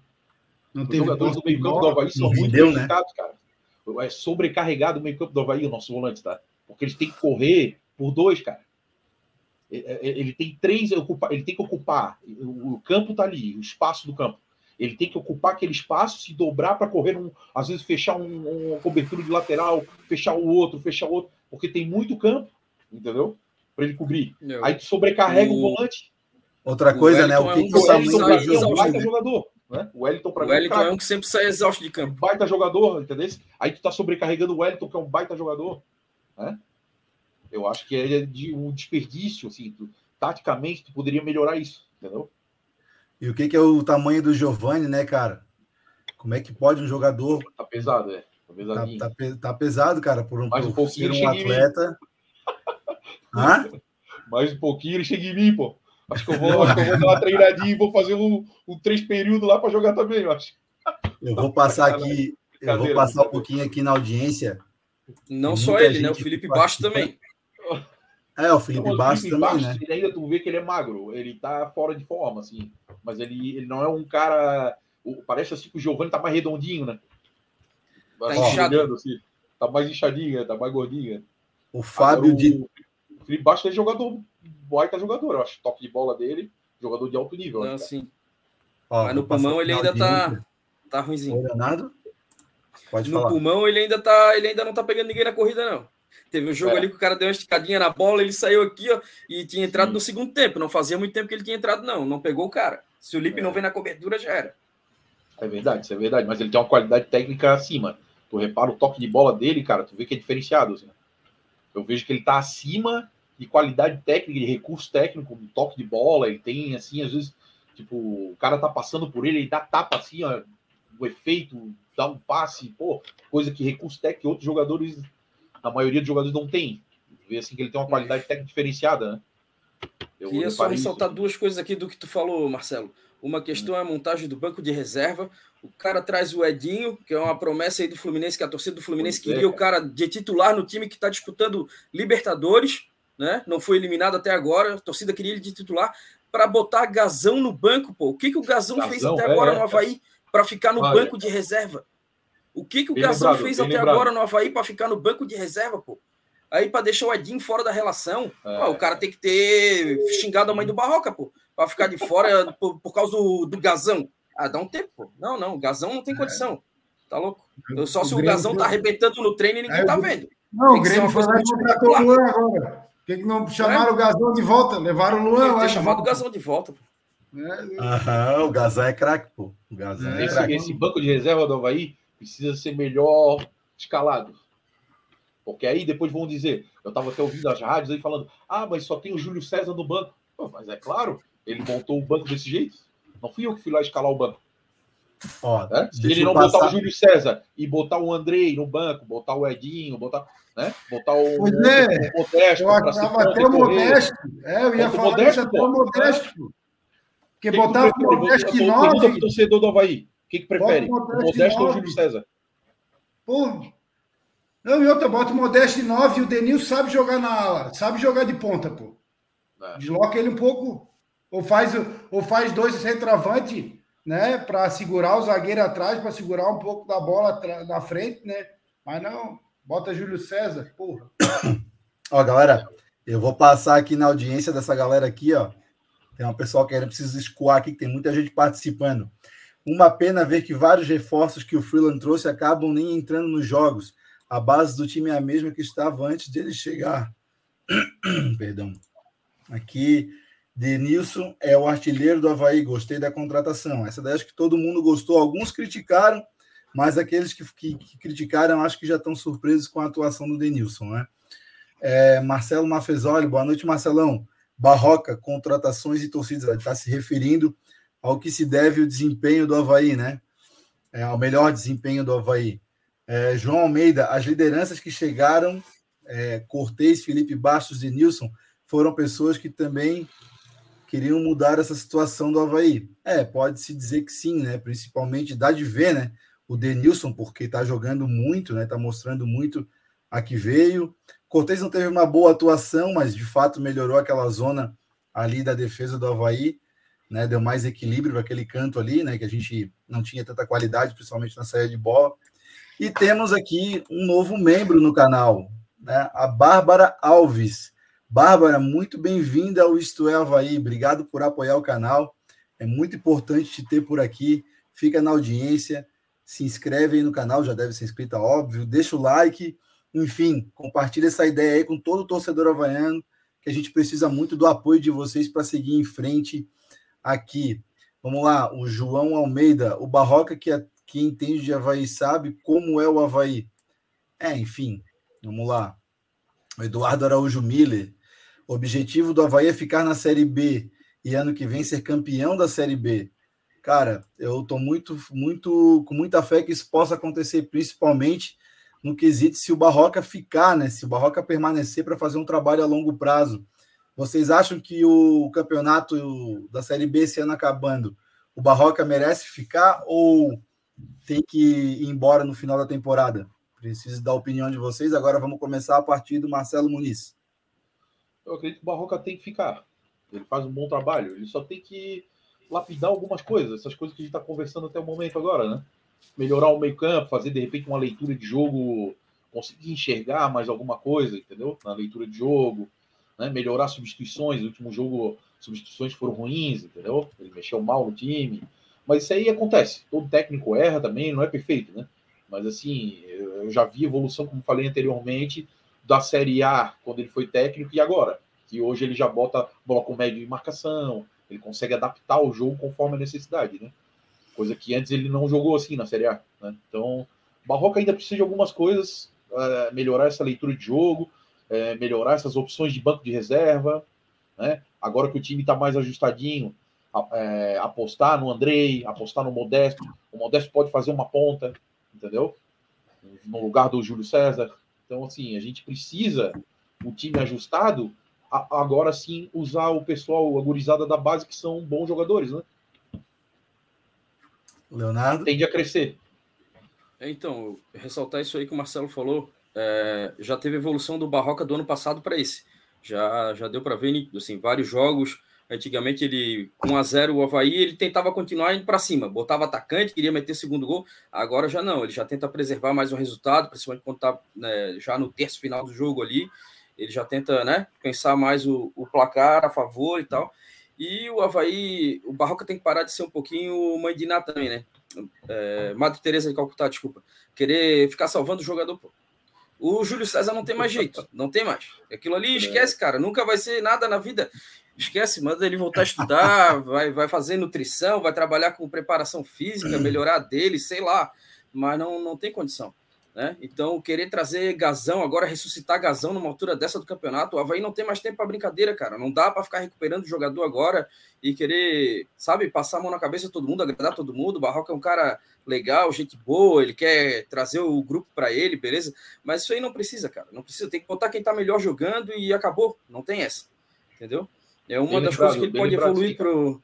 Não Os teve jogadores do meio-campo do Havaí são muito rendeu, né? cara. É sobrecarregado o meio-campo do Havaí, o nosso volante, tá? Porque eles têm que correr por dois, cara. Ele tem três, ele tem que ocupar, o campo tá ali, o espaço do campo. Ele tem que ocupar aquele espaço, se dobrar para correr, um, às vezes fechar um, um cobertura de lateral, fechar o outro, fechar o outro, porque tem muito campo, entendeu? Para ele cobrir. Eu, Aí tu sobrecarrega o, o volante. Outra coisa, né? O que, é um que o Wellington é um baita jogador. Né? O Wellington, para o Wellington é um que sempre sai exausto de campo. Baita jogador, entendeu? Aí tu tá sobrecarregando o Wellington, que é um baita jogador. Né? Eu acho que é de um desperdício, assim, tu, taticamente tu poderia melhorar isso, entendeu? E o que, que é o tamanho do Giovanni, né, cara? Como é que pode um jogador. Tá pesado, é. Tá, tá, tá, tá pesado, cara, por um, um, por ser um atleta. Hã? Mais um pouquinho ele chega em mim, pô. Acho que eu vou, acho que eu vou dar uma treinadinha e vou fazer um, um três períodos lá para jogar também, eu acho. Eu vou passar aqui, eu vou passar um pouquinho aqui na audiência. Não só ele, né? O Felipe Baixo também. É, o Felipe Baixo também, né? Ele ainda tu vê que ele é magro, ele tá fora de forma, assim. Mas ele, ele não é um cara. Parece assim que o Giovanni tá mais redondinho, né? Tá inchado. Assim. Tá mais inchadinho, tá mais gordinho. O Fábio Agora, de. Felipe Baixo é jogador, baita jogador, eu acho. Toque de bola dele, jogador de alto nível. Não, sim. Ó, Mas no pulmão ele ainda tá, tá ruimzinho. Leonardo? Pode no falar. pulmão ele ainda tá, ele ainda não tá pegando ninguém na corrida, não. Teve um jogo é. ali que o cara deu uma esticadinha na bola, ele saiu aqui, ó, e tinha entrado Sim. no segundo tempo. Não fazia muito tempo que ele tinha entrado, não. Não pegou o cara. Se o Lipe é. não vem na cobertura, já era. É verdade, isso é verdade. Mas ele tem uma qualidade técnica acima. Tu repara o toque de bola dele, cara, tu vê que é diferenciado. Assim. Eu vejo que ele tá acima de qualidade técnica, de recurso técnico, de toque de bola. Ele tem, assim, às vezes, tipo, o cara tá passando por ele, ele dá tapa assim, ó, o efeito, dá um passe, pô, coisa que recurso técnico outros jogadores a maioria dos jogadores não tem. Vê assim que ele tem uma qualidade técnica diferenciada, né? Eu Queria só ressaltar isso. duas coisas aqui do que tu falou, Marcelo. Uma questão é a montagem do banco de reserva. O cara traz o Edinho, que é uma promessa aí do Fluminense, que a torcida do Fluminense pois queria é. o cara de titular no time que está disputando Libertadores, né? Não foi eliminado até agora. A torcida queria ele de titular para botar Gazão no banco, pô. O que, que o Gazão, Gazão fez até é, agora no Havaí para ficar no banco de reserva? O que, que o Gazão fez até lembrado. agora no Havaí para ficar no banco de reserva, pô? Aí para deixar o Edinho fora da relação, é. pô, o cara tem que ter xingado a mãe do Barroca, pô, para ficar de fora por, por causa do, do Gazão. Ah, dá um tempo, pô. Não, não, o Gazão não tem é. condição. Tá louco? Só se o, o Gazão tá arrebentando no treino e ninguém tá vendo. Não, o Grêmio foi lá e contratou o Luan agora. Por que, que não chamaram é? o Gazão de volta? Levaram o Luan lá. chamado o Gazão de volta, pô. É, Aham, o Gazão é craque, pô. O Gazão é, é esse, esse banco de reserva do Havaí precisa ser melhor escalado. Porque aí depois vão dizer, eu estava até ouvindo as rádios aí falando, ah, mas só tem o Júlio César no banco. Pô, mas é claro, ele montou o banco desse jeito. Não fui eu que fui lá escalar o banco. Ó, é? Se ele não passar... botar o Júlio César e botar o Andrei no banco, botar o Edinho, botar, né? botar o, pois é, o Modesto. Eu acaba até o Modesto. É, eu ia falar Modesto, isso até o Modesto. Porque botar o Modesto de nove... torcedor do Havaí que, que prefere? O Modesto ou o Júlio César? Pô. Não, e outra, bota o Modesto de 9 e o Denil sabe jogar na ala, sabe jogar de ponta, pô. É. Desloca ele um pouco. Ou faz, ou faz dois centroavante, né? Para segurar o zagueiro atrás, para segurar um pouco da bola na frente, né? Mas não, bota Júlio César, porra. Ó, galera, eu vou passar aqui na audiência dessa galera aqui, ó. Tem uma pessoa que ainda precisa escoar aqui, que tem muita gente participando. Uma pena ver que vários reforços que o Freeland trouxe acabam nem entrando nos jogos. A base do time é a mesma que estava antes dele chegar. Perdão. Aqui, Denilson é o artilheiro do Havaí. Gostei da contratação. Essa daí acho que todo mundo gostou. Alguns criticaram, mas aqueles que, que, que criticaram acho que já estão surpresos com a atuação do Denilson, né? É, Marcelo Mafezoli, boa noite, Marcelão. Barroca, contratações e torcidas. Ele está se referindo ao que se deve o desempenho do Havaí, né? É, ao melhor desempenho do Havaí. É, João Almeida, as lideranças que chegaram, é, Cortez, Felipe Bastos e Nilson, foram pessoas que também queriam mudar essa situação do Havaí. É, pode-se dizer que sim, né? Principalmente dá de ver, né? O Denilson, porque está jogando muito, né? Está mostrando muito a que veio. Cortez não teve uma boa atuação, mas de fato melhorou aquela zona ali da defesa do Havaí né, deu mais equilíbrio para aquele canto ali, né, que a gente não tinha tanta qualidade, principalmente na saída de bola. E temos aqui um novo membro no canal, né, a Bárbara Alves. Bárbara, muito bem-vinda ao Isto é Havaí. Obrigado por apoiar o canal. É muito importante te ter por aqui. fica na audiência, se inscreve aí no canal, já deve ser inscrito, óbvio, deixa o like, enfim, compartilha essa ideia aí com todo torcedor havaiano, que a gente precisa muito do apoio de vocês para seguir em frente aqui. Vamos lá, o João Almeida, o Barroca que, é, que entende de Havaí sabe como é o Havaí. É, enfim, vamos lá. O Eduardo Araújo Miller, o objetivo do Havaí é ficar na Série B e ano que vem ser campeão da Série B. Cara, eu tô muito, muito, com muita fé que isso possa acontecer, principalmente no quesito se o Barroca ficar, né? Se o Barroca permanecer para fazer um trabalho a longo prazo. Vocês acham que o campeonato da Série B esse ano acabando, o Barroca merece ficar ou tem que ir embora no final da temporada? Preciso da opinião de vocês. Agora vamos começar a partir do Marcelo Muniz. Eu acredito que o Barroca tem que ficar. Ele faz um bom trabalho. Ele só tem que lapidar algumas coisas, essas coisas que a gente está conversando até o momento agora, né? Melhorar o meio-campo, fazer de repente uma leitura de jogo, conseguir enxergar mais alguma coisa, entendeu? Na leitura de jogo, né? melhorar substituições. No último jogo, substituições foram ruins, entendeu? Ele mexeu mal no time. Mas isso aí acontece. Todo técnico erra também, não é perfeito, né? Mas assim, eu já vi evolução, como falei anteriormente, da Série A quando ele foi técnico e agora. Que hoje ele já bota bloco médio em marcação, ele consegue adaptar o jogo conforme a necessidade, né? Coisa que antes ele não jogou assim na Série A. Né? Então, Barroca ainda precisa de algumas coisas, uh, melhorar essa leitura de jogo, uh, melhorar essas opções de banco de reserva. Né? Agora que o time está mais ajustadinho, uh, apostar no Andrei, apostar no Modesto. O Modesto pode fazer uma ponta, entendeu? No lugar do Júlio César. Então, assim, a gente precisa, o time ajustado, agora sim usar o pessoal, a gurizada da base, que são bons jogadores, né? Leonardo? Tende a crescer. Então, ressaltar isso aí que o Marcelo falou, é, já teve evolução do Barroca do ano passado para esse. Já, já deu para ver assim, vários jogos. Antigamente, ele, com a 0 o Havaí, ele tentava continuar indo para cima, botava atacante, queria meter segundo gol. Agora já não, ele já tenta preservar mais o resultado, principalmente quando está né, já no terço final do jogo ali ele já tenta né, pensar mais o, o, placar a favor e tal. E o Havaí, o Barroca tem que parar de ser um pouquinho mãe de Ná também, né? É, Madre Teresa de Calcutá, desculpa. Querer ficar salvando o jogador. Pô. O Júlio César não tem mais jeito, não tem mais. Aquilo ali, esquece, cara. Nunca vai ser nada na vida. Esquece, manda ele voltar a estudar, vai, vai fazer nutrição, vai trabalhar com preparação física, melhorar dele, sei lá. Mas não, não tem condição. Né? Então, querer trazer Gazão, agora ressuscitar Gazão numa altura dessa do campeonato, o Havaí não tem mais tempo para brincadeira, cara. Não dá para ficar recuperando o jogador agora e querer, sabe, passar a mão na cabeça de todo mundo, agradar todo mundo. O Barroca é um cara legal, gente boa, ele quer trazer o grupo para ele, beleza? Mas isso aí não precisa, cara. Não precisa. Tem que botar quem tá melhor jogando e acabou. Não tem essa. Entendeu? É uma bem das coisas que ele pode evoluir pro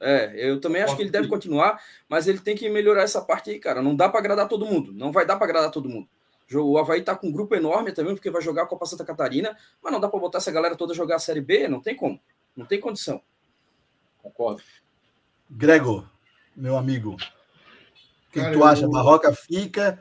é, eu também acho que ele deve continuar, mas ele tem que melhorar essa parte aí, cara. Não dá para agradar todo mundo. Não vai dar para agradar todo mundo. O Havaí tá com um grupo enorme também, porque vai jogar a Copa Santa Catarina, mas não dá para botar essa galera toda jogar a Série B, não tem como. Não tem condição. Concordo. Gregor, meu amigo, o que, tu acha? Barroca fica.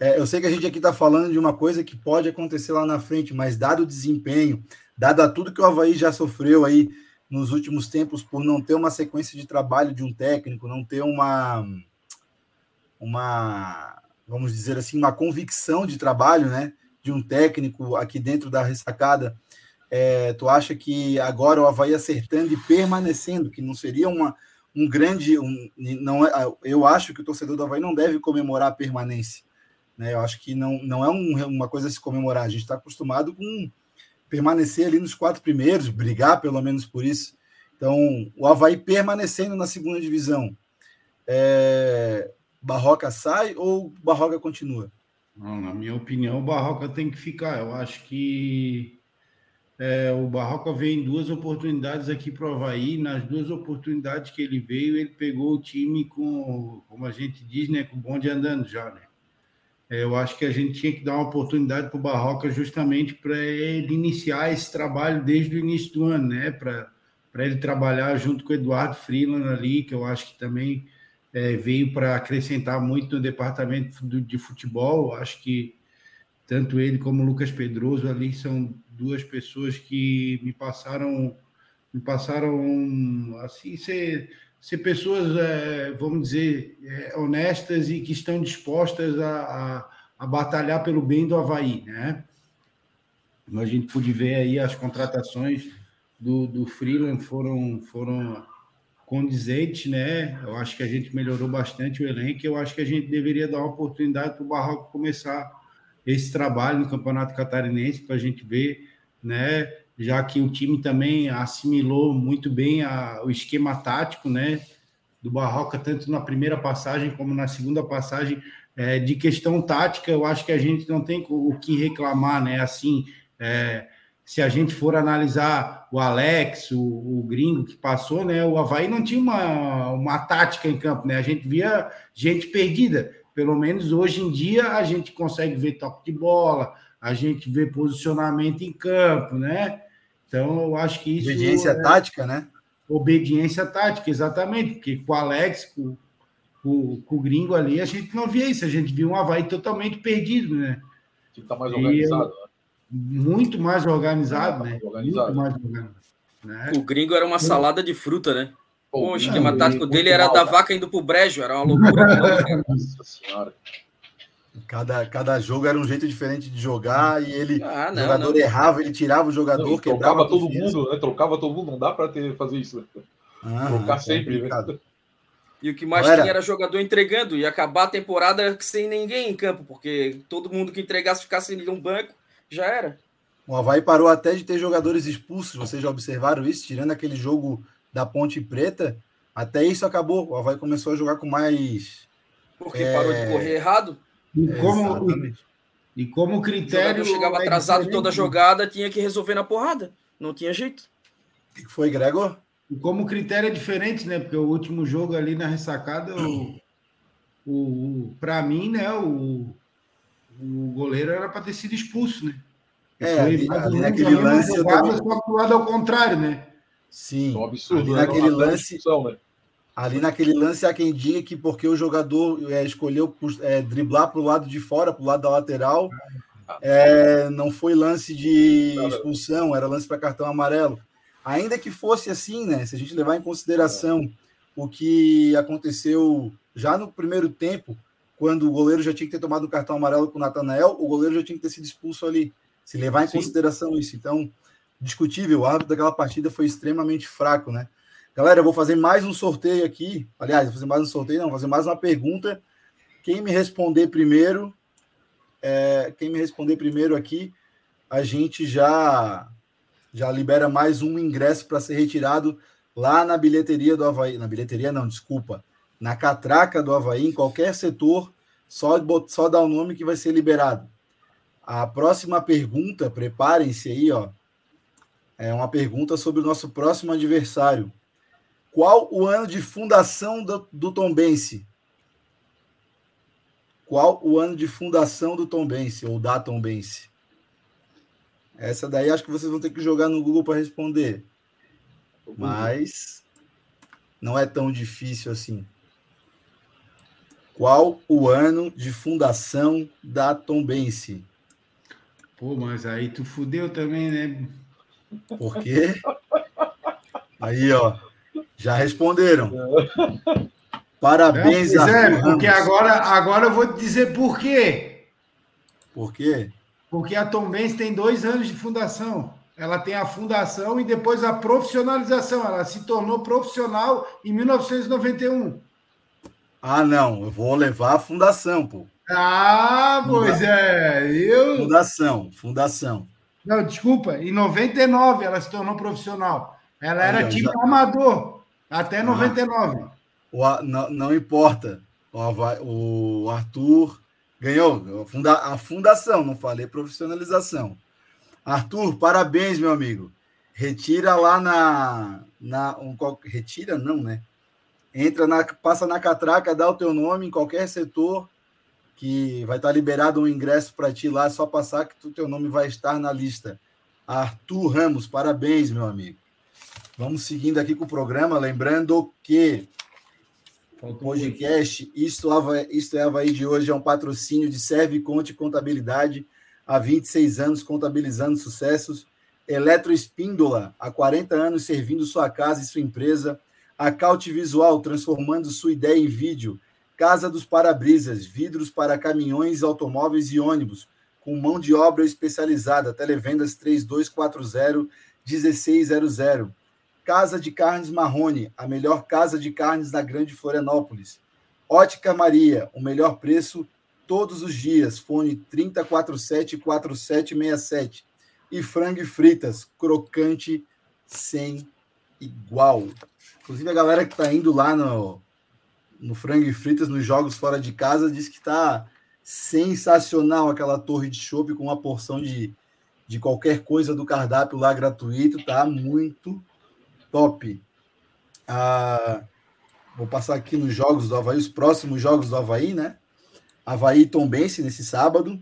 É, eu sei que a gente aqui está falando de uma coisa que pode acontecer lá na frente, mas dado o desempenho, dado a tudo que o Havaí já sofreu aí nos últimos tempos por não ter uma sequência de trabalho de um técnico, não ter uma uma vamos dizer assim, uma convicção de trabalho, né, de um técnico aqui dentro da ressacada. É, tu acha que agora o Havaí acertando e permanecendo, que não seria uma, um grande. Um, não é, eu acho que o torcedor do Havaí não deve comemorar a permanência. Né? Eu acho que não, não é um, uma coisa a se comemorar. A gente está acostumado com permanecer ali nos quatro primeiros, brigar pelo menos por isso. Então, o Havaí permanecendo na segunda divisão. É... Barroca sai ou Barroca continua? Não, na minha opinião, o Barroca tem que ficar. Eu acho que é, o Barroca veio em duas oportunidades aqui para o Havaí. Nas duas oportunidades que ele veio, ele pegou o time com, como a gente diz, né, com o bonde andando já, né? É, eu acho que a gente tinha que dar uma oportunidade para o Barroca justamente para ele iniciar esse trabalho desde o início do ano, né? Para ele trabalhar junto com o Eduardo Freeland ali, que eu acho que também é, veio para acrescentar muito no departamento de futebol. Acho que tanto ele como o Lucas Pedroso ali são duas pessoas que me passaram me passaram assim ser ser pessoas, é, vamos dizer, é, honestas e que estão dispostas a, a, a, batalhar pelo bem do Havaí, né? A gente pôde ver aí as contratações do, do Freeland foram, foram condizentes, né? Eu acho que a gente melhorou bastante o elenco. Eu acho que a gente deveria dar uma oportunidade para o Barroco começar esse trabalho no Campeonato Catarinense para a gente ver, né? Já que o time também assimilou muito bem a, o esquema tático, né? Do Barroca, tanto na primeira passagem como na segunda passagem. É, de questão tática, eu acho que a gente não tem o que reclamar, né? Assim, é, se a gente for analisar o Alex, o, o, gringo que passou, né? O Havaí não tinha uma, uma tática em campo, né? A gente via gente perdida. Pelo menos hoje em dia a gente consegue ver toque de bola, a gente vê posicionamento em campo, né? Então eu acho que isso. Obediência é... tática, né? Obediência tática, exatamente, porque com o Alex, com, com, com, o gringo ali, a gente não via isso, a gente viu um Havaí totalmente perdido, né? Que tá mais organizado, né? muito mais organizado, né? Organizado. Muito mais organizado. Né? O gringo era uma salada de fruta, né? Pô, o esquema tático dele era mal, da cara. vaca indo pro brejo, era uma loucura. Nossa senhora. Cada, cada jogo era um jeito diferente de jogar e ele, ah, não, o jogador não. errava, ele tirava o jogador, não, trocava todo mundo, né? Trocava todo mundo, não dá para ter fazer isso. Né? Ah, Trocar é sempre, né? E o que mais Galera. tinha era jogador entregando, e acabar a temporada sem ninguém em campo, porque todo mundo que entregasse ficasse em um banco, já era. O Havaí parou até de ter jogadores expulsos, vocês já observaram isso? Tirando aquele jogo da Ponte Preta, até isso acabou. O Havaí começou a jogar com mais. Porque é... parou de correr errado? E como, e como critério. O chegava é atrasado toda a jogada, tinha que resolver na porrada. Não tinha jeito. O que foi, Gregor? E como critério é diferente, né? Porque o último jogo ali na ressacada, o, o, o para mim, né? O, o goleiro era para ter sido expulso, né? É, ali, ali naquele lance. Jogada. Só pro lado ao contrário, né? Sim. É um absurdo. Ali né? naquele lance. Né? Ali naquele lance há quem diga que porque o jogador é, escolheu é, driblar para o lado de fora, para o lado da lateral, é, não foi lance de expulsão, era lance para cartão amarelo. Ainda que fosse assim, né? Se a gente levar em consideração o que aconteceu já no primeiro tempo, quando o goleiro já tinha que ter tomado o cartão amarelo com o Natanael, o goleiro já tinha que ter sido expulso ali. Se levar em Sim. consideração isso. Então, discutível, o árbitro daquela partida foi extremamente fraco, né? Galera, eu vou fazer mais um sorteio aqui. Aliás, vou fazer mais um sorteio, não, vou fazer mais uma pergunta. Quem me responder primeiro, é, quem me responder primeiro aqui, a gente já já libera mais um ingresso para ser retirado lá na bilheteria do Havaí. Na bilheteria, não, desculpa. Na catraca do Havaí, em qualquer setor, só, só dá o nome que vai ser liberado. A próxima pergunta, preparem-se aí, ó. É uma pergunta sobre o nosso próximo adversário. Qual o ano de fundação do, do Tombense? Qual o ano de fundação do Tombense ou da Tombense? Essa daí acho que vocês vão ter que jogar no Google para responder. Mas não é tão difícil assim. Qual o ano de fundação da Tombense? Pô, mas aí tu fudeu também, né? Por quê? Aí, ó. Já responderam. Parabéns, é, Arthur Porque agora, agora eu vou te dizer por quê. Por quê? Porque a Tom Benz tem dois anos de fundação. Ela tem a fundação e depois a profissionalização. Ela se tornou profissional em 1991. Ah, não. Eu vou levar a fundação, pô. Ah, pois é. Eu... Fundação, fundação. Não, desculpa. Em 99 ela se tornou profissional. Ela era time já... amador. Até 99. Ah, o, não, não importa. O, o Arthur ganhou a fundação, não falei profissionalização. Arthur, parabéns, meu amigo. Retira lá na. na um, retira, não, né? Entra na. Passa na catraca, dá o teu nome em qualquer setor, que vai estar liberado um ingresso para ti lá, é só passar que o teu nome vai estar na lista. Arthur Ramos, parabéns, meu amigo. Vamos seguindo aqui com o programa, lembrando que o podcast Isto, Isto é Havaí de hoje é um patrocínio de Serve Conte Contabilidade, há 26 anos contabilizando sucessos. Eletroespíndola, há 40 anos servindo sua casa e sua empresa. Acaute Visual, transformando sua ideia em vídeo. Casa dos Parabrisas, vidros para caminhões, automóveis e ônibus, com mão de obra especializada. Televendas 3240 1600. Casa de Carnes Marrone, a melhor casa de carnes da Grande Florianópolis. Ótica Maria, o melhor preço todos os dias. Fone 3047 4767. E frango fritas, crocante sem igual. Inclusive, a galera que está indo lá no, no Frango Fritas, nos jogos fora de casa, diz que está sensacional aquela torre de chopp com uma porção de, de qualquer coisa do cardápio lá gratuito. Tá muito top. Ah, vou passar aqui nos jogos do Havaí, os próximos jogos do Havaí, né? Havaí Tombense nesse sábado,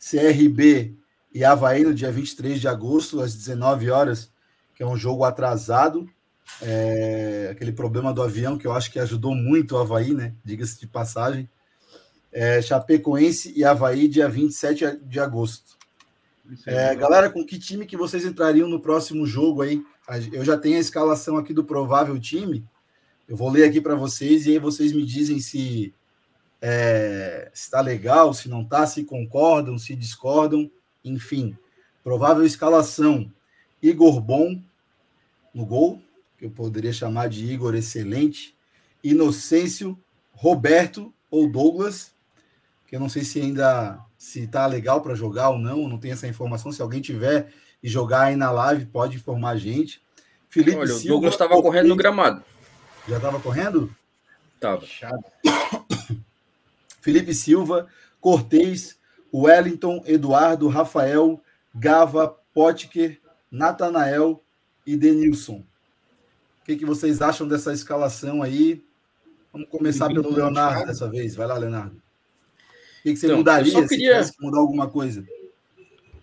CRB e Havaí no dia 23 de agosto, às 19 horas, que é um jogo atrasado. É, aquele problema do avião que eu acho que ajudou muito o Havaí, né? Diga-se de passagem. É, Chapecoense e Havaí, dia 27 de agosto. É, galera, com que time que vocês entrariam no próximo jogo aí? Eu já tenho a escalação aqui do provável time. Eu vou ler aqui para vocês e aí vocês me dizem se é, está legal, se não está, se concordam, se discordam, enfim. Provável escalação: Igor Bom no gol, que eu poderia chamar de Igor Excelente, Inocêncio, Roberto ou Douglas, que eu não sei se ainda se está legal para jogar ou não, não tenho essa informação. Se alguém tiver e jogar aí na live, pode informar a gente. Felipe Olha, Silva, o Douglas estava correndo no gramado. Já estava correndo? Estava. Felipe Silva, Cortez, Wellington, Eduardo, Rafael, Gava, Potker, Natanael e Denilson. O que, que vocês acham dessa escalação aí? Vamos começar pelo Leonardo dessa vez. Vai lá, Leonardo. O que, que você então, mudaria eu só queria... se mudar alguma coisa?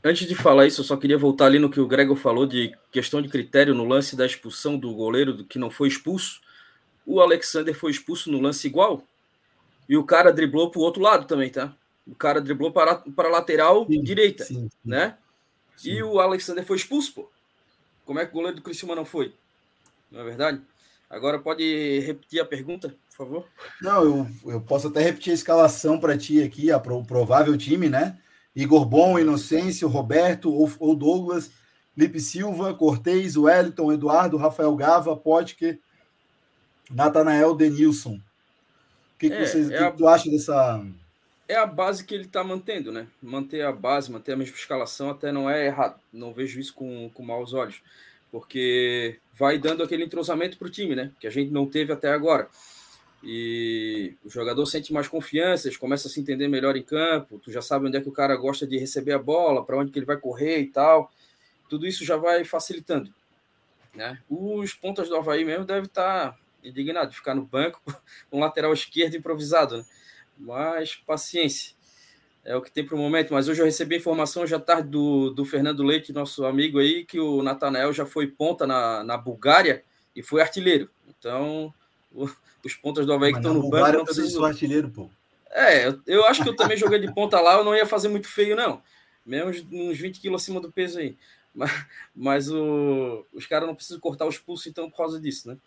Antes de falar isso, eu só queria voltar ali no que o Gregor falou de questão de critério no lance da expulsão do goleiro que não foi expulso. O Alexander foi expulso no lance igual e o cara driblou para o outro lado também, tá? O cara driblou para, para a lateral sim, direita, sim, sim. né? E o Alexander foi expulso, pô. Como é que o goleiro do Criciúma não foi? não é verdade? Agora pode repetir a pergunta, por favor? Não, eu, eu posso até repetir a escalação para ti aqui, a, o provável time, né? Igor Bom, Inocêncio, Roberto ou, ou Douglas, Lipe Silva, Cortez, Wellington, Eduardo, Rafael Gava, Potker, Natanael, Denilson. O que, que, é, vocês, é que, a... tu acha dessa. É a base que ele está mantendo, né? Manter a base, manter a mesma escalação até não é errado. Não vejo isso com, com maus olhos porque vai dando aquele entrosamento para o time, né? Que a gente não teve até agora. E o jogador sente mais confiança, começa a se entender melhor em campo. Tu já sabe onde é que o cara gosta de receber a bola, para onde que ele vai correr e tal. Tudo isso já vai facilitando. Né? Os pontas do Havaí mesmo devem estar tá indignados de ficar no banco um lateral esquerdo improvisado. Né? Mas paciência é o que tem para o momento. Mas hoje eu recebi informação já tarde do, do Fernando Leite, nosso amigo aí, que o Natanael já foi ponta na, na Bulgária e foi artilheiro. Então, o, os pontas do Havaí que estão no banco. Não precisam... artilheiro, pô. É, eu, eu, acho que eu também joguei de ponta lá, eu não ia fazer muito feio, não. Menos uns 20 quilos acima do peso aí. Mas, mas o, os caras não precisam cortar os pulsos, então, por causa disso, né?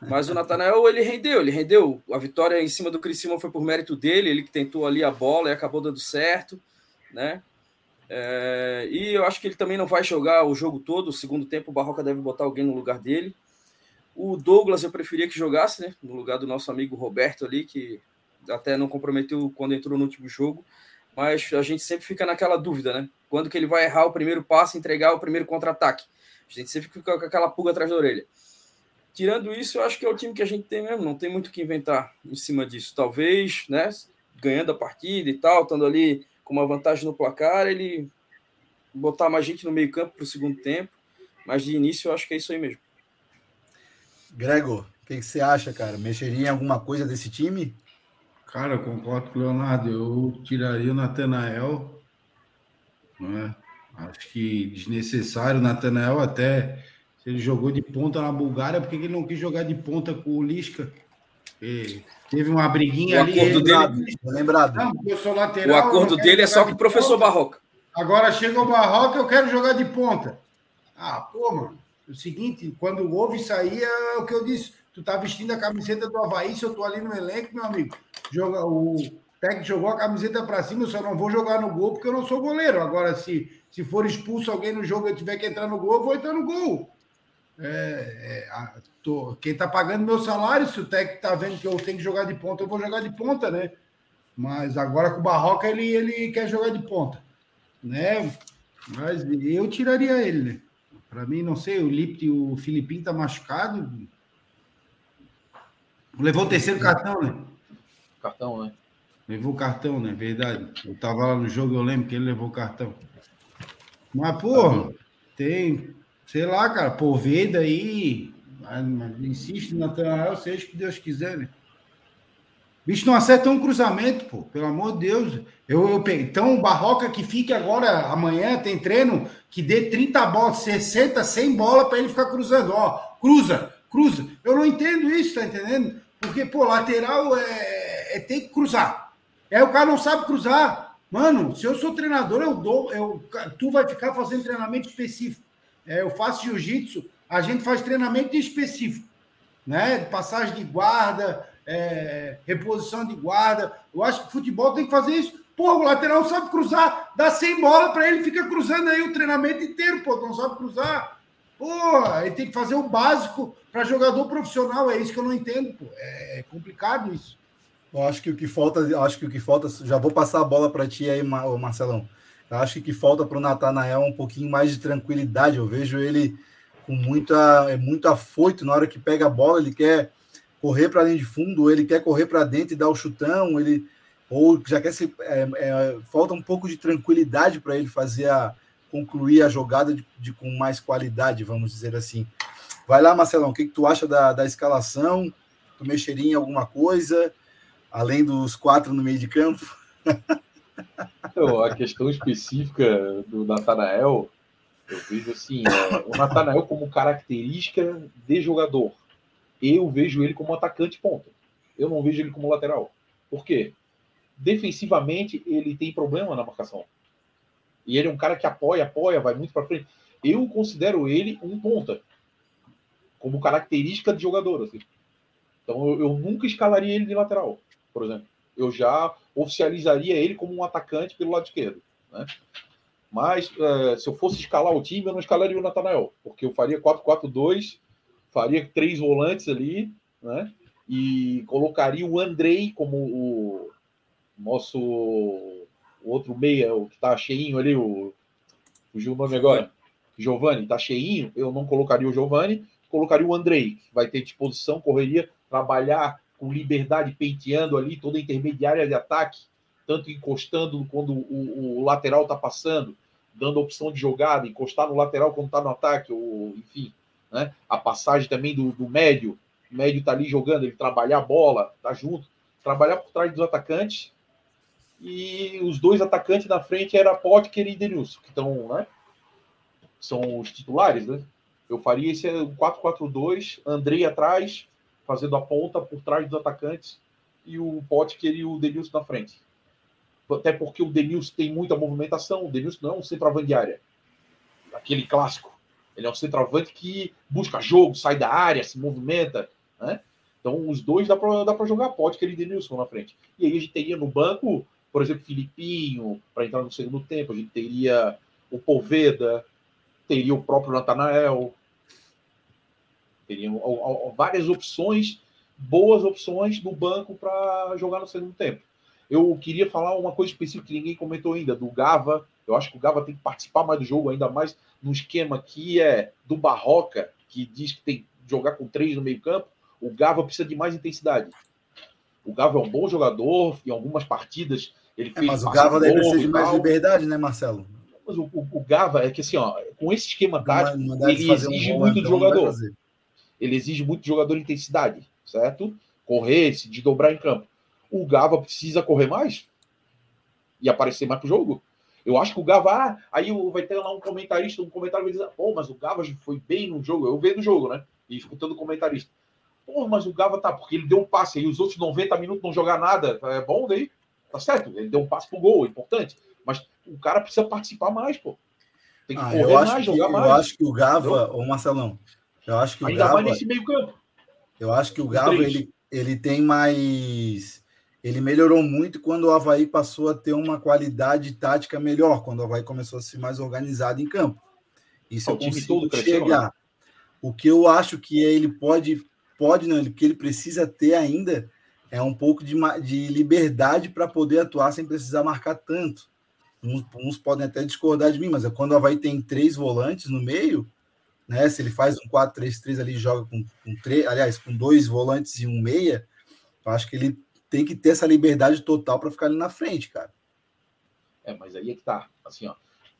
Mas o Natanael, ele rendeu, ele rendeu. A vitória em cima do Criciúma foi por mérito dele, ele que tentou ali a bola e acabou dando certo, né? É, e eu acho que ele também não vai jogar o jogo todo. O segundo tempo, o Barroca deve botar alguém no lugar dele. O Douglas eu preferia que jogasse, né? No lugar do nosso amigo Roberto ali, que até não comprometeu quando entrou no último jogo. Mas a gente sempre fica naquela dúvida, né? Quando que ele vai errar o primeiro passo, entregar o primeiro contra-ataque? A gente sempre fica com aquela pulga atrás da orelha. Tirando isso, eu acho que é o time que a gente tem mesmo, não tem muito o que inventar em cima disso. Talvez, né, ganhando a partida e tal, estando ali com uma vantagem no placar, ele botar mais gente no meio-campo para o segundo tempo, mas de início eu acho que é isso aí mesmo. Gregor, o que, que, você acha, cara? Mexeria em alguma coisa desse time? Cara, eu concordo com o Leonardo. Eu tiraria o Natanael. Né? Acho que desnecessário o Natanael até ele jogou de ponta na Bulgária, por que ele não quis jogar de ponta com o Lisca? E teve uma briguinha o ali. Acordo dele... Lembrado. Não, eu sou lateral, o acordo dele é só com o professor Barroca. Agora chega o Barroca, eu quero jogar de ponta. Ah, pô, mano. O seguinte, quando houve isso aí, é o que eu disse. tu tá vestindo a camiseta do Havaí, se eu tô ali no elenco, meu amigo, joga, o técnico jogou a camiseta para cima, eu só não vou jogar no gol porque eu não sou goleiro. Agora, se, se for expulso alguém no jogo e eu tiver que entrar no gol, eu vou entrar no gol. É, é, tô, quem tá pagando meu salário, se o técnico tá vendo que eu tenho que jogar de ponta, eu vou jogar de ponta, né? Mas agora com o Barroca ele, ele quer jogar de ponta, né? Mas eu tiraria ele, né? Para mim, não sei, o Lipe, o Filipinho tá machucado. Levou o terceiro cartão, né? Cartão, né? Levou o cartão, né? Verdade. Eu tava lá no jogo, eu lembro que ele levou o cartão. Mas, porra, tem, sei lá, cara, Poveda aí. Insiste na Natanael, seja o que Deus quiser, né? Bicho não acerta um cruzamento, pô. Pelo amor de Deus. Eu, eu Então, Barroca que fique agora, amanhã, tem treino, que dê 30 bolas, 60, 100 bolas para ele ficar cruzando. Ó, cruza, cruza. Eu não entendo isso, tá entendendo? Porque, pô, lateral é, é tem que cruzar. É o cara não sabe cruzar. Mano, se eu sou treinador, eu dou. Eu, tu vai ficar fazendo treinamento específico. É, eu faço jiu-jitsu, a gente faz treinamento específico. Né? Passagem de guarda, é, reposição de guarda. Eu acho que o futebol tem que fazer isso. Pô, o lateral sabe cruzar, dá 100 bola para ele, fica cruzando aí o treinamento inteiro, pô, não sabe cruzar. Pô, ele tem que fazer o básico para jogador profissional, é isso que eu não entendo, pô. É complicado isso. Eu acho que o que falta, acho que o que falta, já vou passar a bola para ti aí, Marcelão. Eu acho que o que falta para o Natanael é um pouquinho mais de tranquilidade. Eu vejo ele com muita, é muito afoito na hora que pega a bola, ele quer correr para linha de fundo, ele quer correr para dentro e dar o chutão, ele ou já quer se é, é, falta um pouco de tranquilidade para ele fazer a concluir a jogada de, de, com mais qualidade, vamos dizer assim. Vai lá, Marcelão, o que, que tu acha da, da escalação? Tu mexeria em alguma coisa além dos quatro no meio de campo? A questão específica do Natanael, eu vejo assim, é, o Natanael como característica de jogador eu vejo ele como atacante ponta. Eu não vejo ele como lateral. Por quê? Defensivamente, ele tem problema na marcação. E ele é um cara que apoia, apoia, vai muito para frente. Eu considero ele um ponta, como característica de jogador. Assim. Então, eu, eu nunca escalaria ele de lateral, por exemplo. Eu já oficializaria ele como um atacante pelo lado esquerdo. Né? Mas, é, se eu fosse escalar o time, eu não escalaria o Natanael, porque eu faria 4-4-2 faria três volantes ali, né? E colocaria o Andrei como o nosso o outro meia, o que tá cheinho ali, o fugiu o nome agora. Giovanni, tá cheinho, eu não colocaria o Giovanni, colocaria o Andrei, que vai ter disposição, correria, trabalhar com liberdade, penteando ali toda a intermediária de ataque, tanto encostando quando o, o lateral está passando, dando opção de jogada, encostar no lateral quando está no ataque, ou enfim, né? A passagem também do, do médio, o médio está ali jogando, ele trabalhar a bola, tá junto, trabalhar por trás dos atacantes. E os dois atacantes na frente era Potker e Denilson, que estão, né? São os titulares, né? Eu faria esse 4-4-2, Andrei atrás, fazendo a ponta por trás dos atacantes, e o Potker e o Denilson na frente. Até porque o Denilson tem muita movimentação, o Denilson não é um centroavante de área. Aquele clássico ele é um centroavante que busca jogo, sai da área, se movimenta, né? Então, os dois dá para jogar pode que ele Denilson na frente. E aí a gente teria no banco, por exemplo, Filipinho, para entrar no segundo tempo, a gente teria o Poveda, teria o próprio Natanael, teriam várias opções, boas opções no banco para jogar no segundo tempo. Eu queria falar uma coisa específica que ninguém comentou ainda, do Gava. Eu acho que o Gava tem que participar mais do jogo, ainda mais no esquema que é do Barroca, que diz que tem que jogar com três no meio-campo, o Gava precisa de mais intensidade. O Gava é um bom jogador, em algumas partidas ele é, fez. É, mas o Gava deve precisa de mais liberdade, né, Marcelo? Mas o, o, o, Gava é que assim, ó, com esse esquema tático, ele exige um muito do jogador. Ele exige muito do jogador intensidade, certo? Correr, se desdobrar em campo. O Gava precisa correr mais e aparecer mais pro jogo. Eu acho que o Gava, ah, aí vai ter lá um comentarista, um comentário vai dizer, pô, mas o Gava foi bem no jogo. Eu vejo o jogo, né? E escutando o comentarista. Pô, mas o Gava tá, porque ele deu um passe aí, os outros 90 minutos não jogar nada. É bom daí? Tá certo? Ele deu um passe pro gol, é importante. Mas o cara precisa participar mais, pô. Tem que ah, correr mais, que, jogar mais. Eu acho que o Gava, ô Marcelão, eu acho que o Ainda Gava... mais nesse meio campo. Eu acho que o Gava ele, ele tem mais. Ele melhorou muito quando o Havaí passou a ter uma qualidade tática melhor, quando o Havaí começou a ser mais organizado em campo. Isso o eu consigo chegar. Né? O que eu acho que ele pode, pode não, que ele precisa ter ainda é um pouco de, de liberdade para poder atuar sem precisar marcar tanto. Uns, uns, podem até discordar de mim, mas é quando o Havaí tem três volantes no meio, né? Se ele faz um 4-3-3 ali, joga com, com três, aliás, com dois volantes e um meia, eu acho que ele tem que ter essa liberdade total para ficar ali na frente, cara. É, mas aí é que tá. Assim, ó,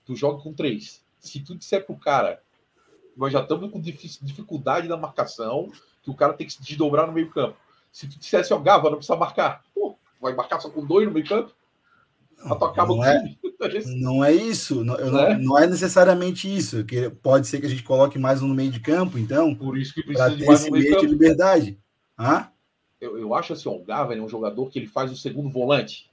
tu joga com três. Se tu disser pro cara, nós já estamos com dificuldade na marcação, que o cara tem que se desdobrar no meio-campo. Se tu dissesse, ó, Gava, não precisa marcar. Pô, vai marcar só com dois no meio-campo? Não, não, é, não é isso, não, não, é? não é necessariamente isso. Que pode ser que a gente coloque mais um no meio de campo, então. Por isso que precisa de mais um meio de liberdade. Hã? Eu, eu acho assim, o Gava é um jogador que ele faz o segundo volante.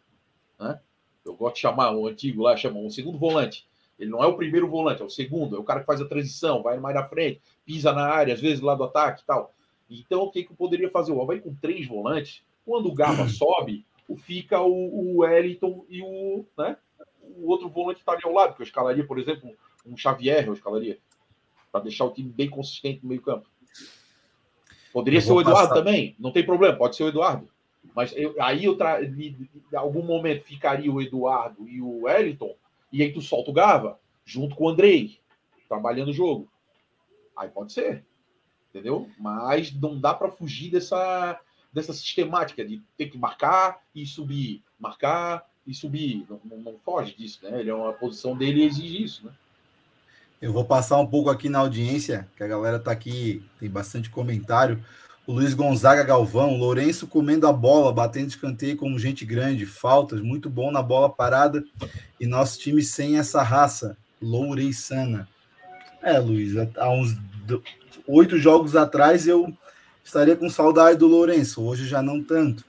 Né? Eu gosto de chamar o antigo lá, chama o segundo volante. Ele não é o primeiro volante, é o segundo, é o cara que faz a transição, vai mais na frente, pisa na área, às vezes lá do ataque e tal. Então, o que, que eu poderia fazer? O Havaí com três volantes, quando o Gava sobe, fica o, o Wellington e o, né, o outro volante estaria ao lado, que eu escalaria, por exemplo, um Xavier, eu escalaria, para deixar o time bem consistente no meio campo. Poderia ser o Eduardo passar. também, não tem problema, pode ser o Eduardo. Mas eu, aí eu tra... em algum momento ficaria o Eduardo e o Wellington, e aí tu solta o Gava, junto com o Andrei, trabalhando o jogo. Aí pode ser. Entendeu? Mas não dá para fugir dessa, dessa sistemática de ter que marcar e subir, marcar e subir. Não, não, não foge disso, né? Ele é uma posição dele e exige isso, né? Eu vou passar um pouco aqui na audiência, que a galera tá aqui, tem bastante comentário. O Luiz Gonzaga Galvão, Lourenço comendo a bola, batendo escanteio como gente grande, faltas, muito bom na bola parada e nosso time sem essa raça, Loureiçana. É, Luiz, há uns oito jogos atrás eu estaria com saudade do Lourenço, hoje já não tanto.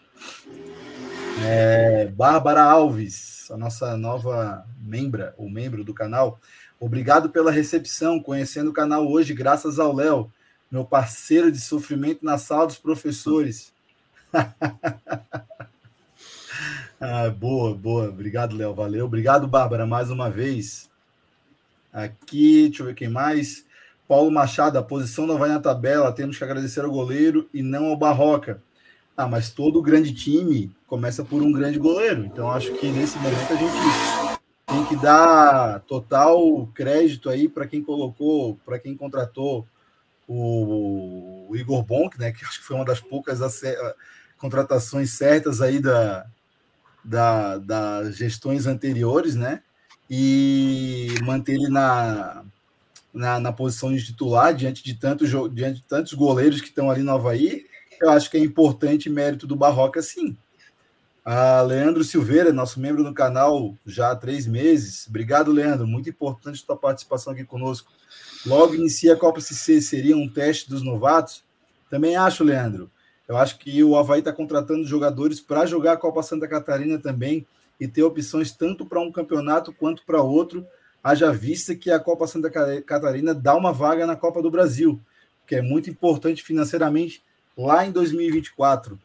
É, Bárbara Alves, a nossa nova membra, ou membro do canal, obrigado pela recepção, conhecendo o canal hoje, graças ao Léo meu parceiro de sofrimento na sala dos professores. ah, boa, boa. Obrigado, Léo. Valeu. Obrigado, Bárbara, mais uma vez. Aqui, deixa eu ver quem mais. Paulo Machado, a posição não vai na tabela. Temos que agradecer ao goleiro e não ao Barroca. Ah, mas todo grande time começa por um grande goleiro. Então, acho que nesse momento a gente tem que dar total crédito aí para quem colocou, para quem contratou o, Igor Bonk, né, que acho que foi uma das poucas contratações certas aí da, da, das gestões anteriores, né? E manter ele na, na, na, posição de titular diante de, tantos, diante de tantos goleiros que estão ali no Havaí, eu acho que é importante mérito do Barroca, sim. A Leandro Silveira, nosso membro no canal já há três meses. Obrigado, Leandro. Muito importante a sua participação aqui conosco. Logo inicia a Copa CC, seria um teste dos novatos? Também acho, Leandro. Eu acho que o Havaí está contratando jogadores para jogar a Copa Santa Catarina também e ter opções tanto para um campeonato quanto para outro, haja vista que a Copa Santa Catarina dá uma vaga na Copa do Brasil, que é muito importante financeiramente lá em 2024.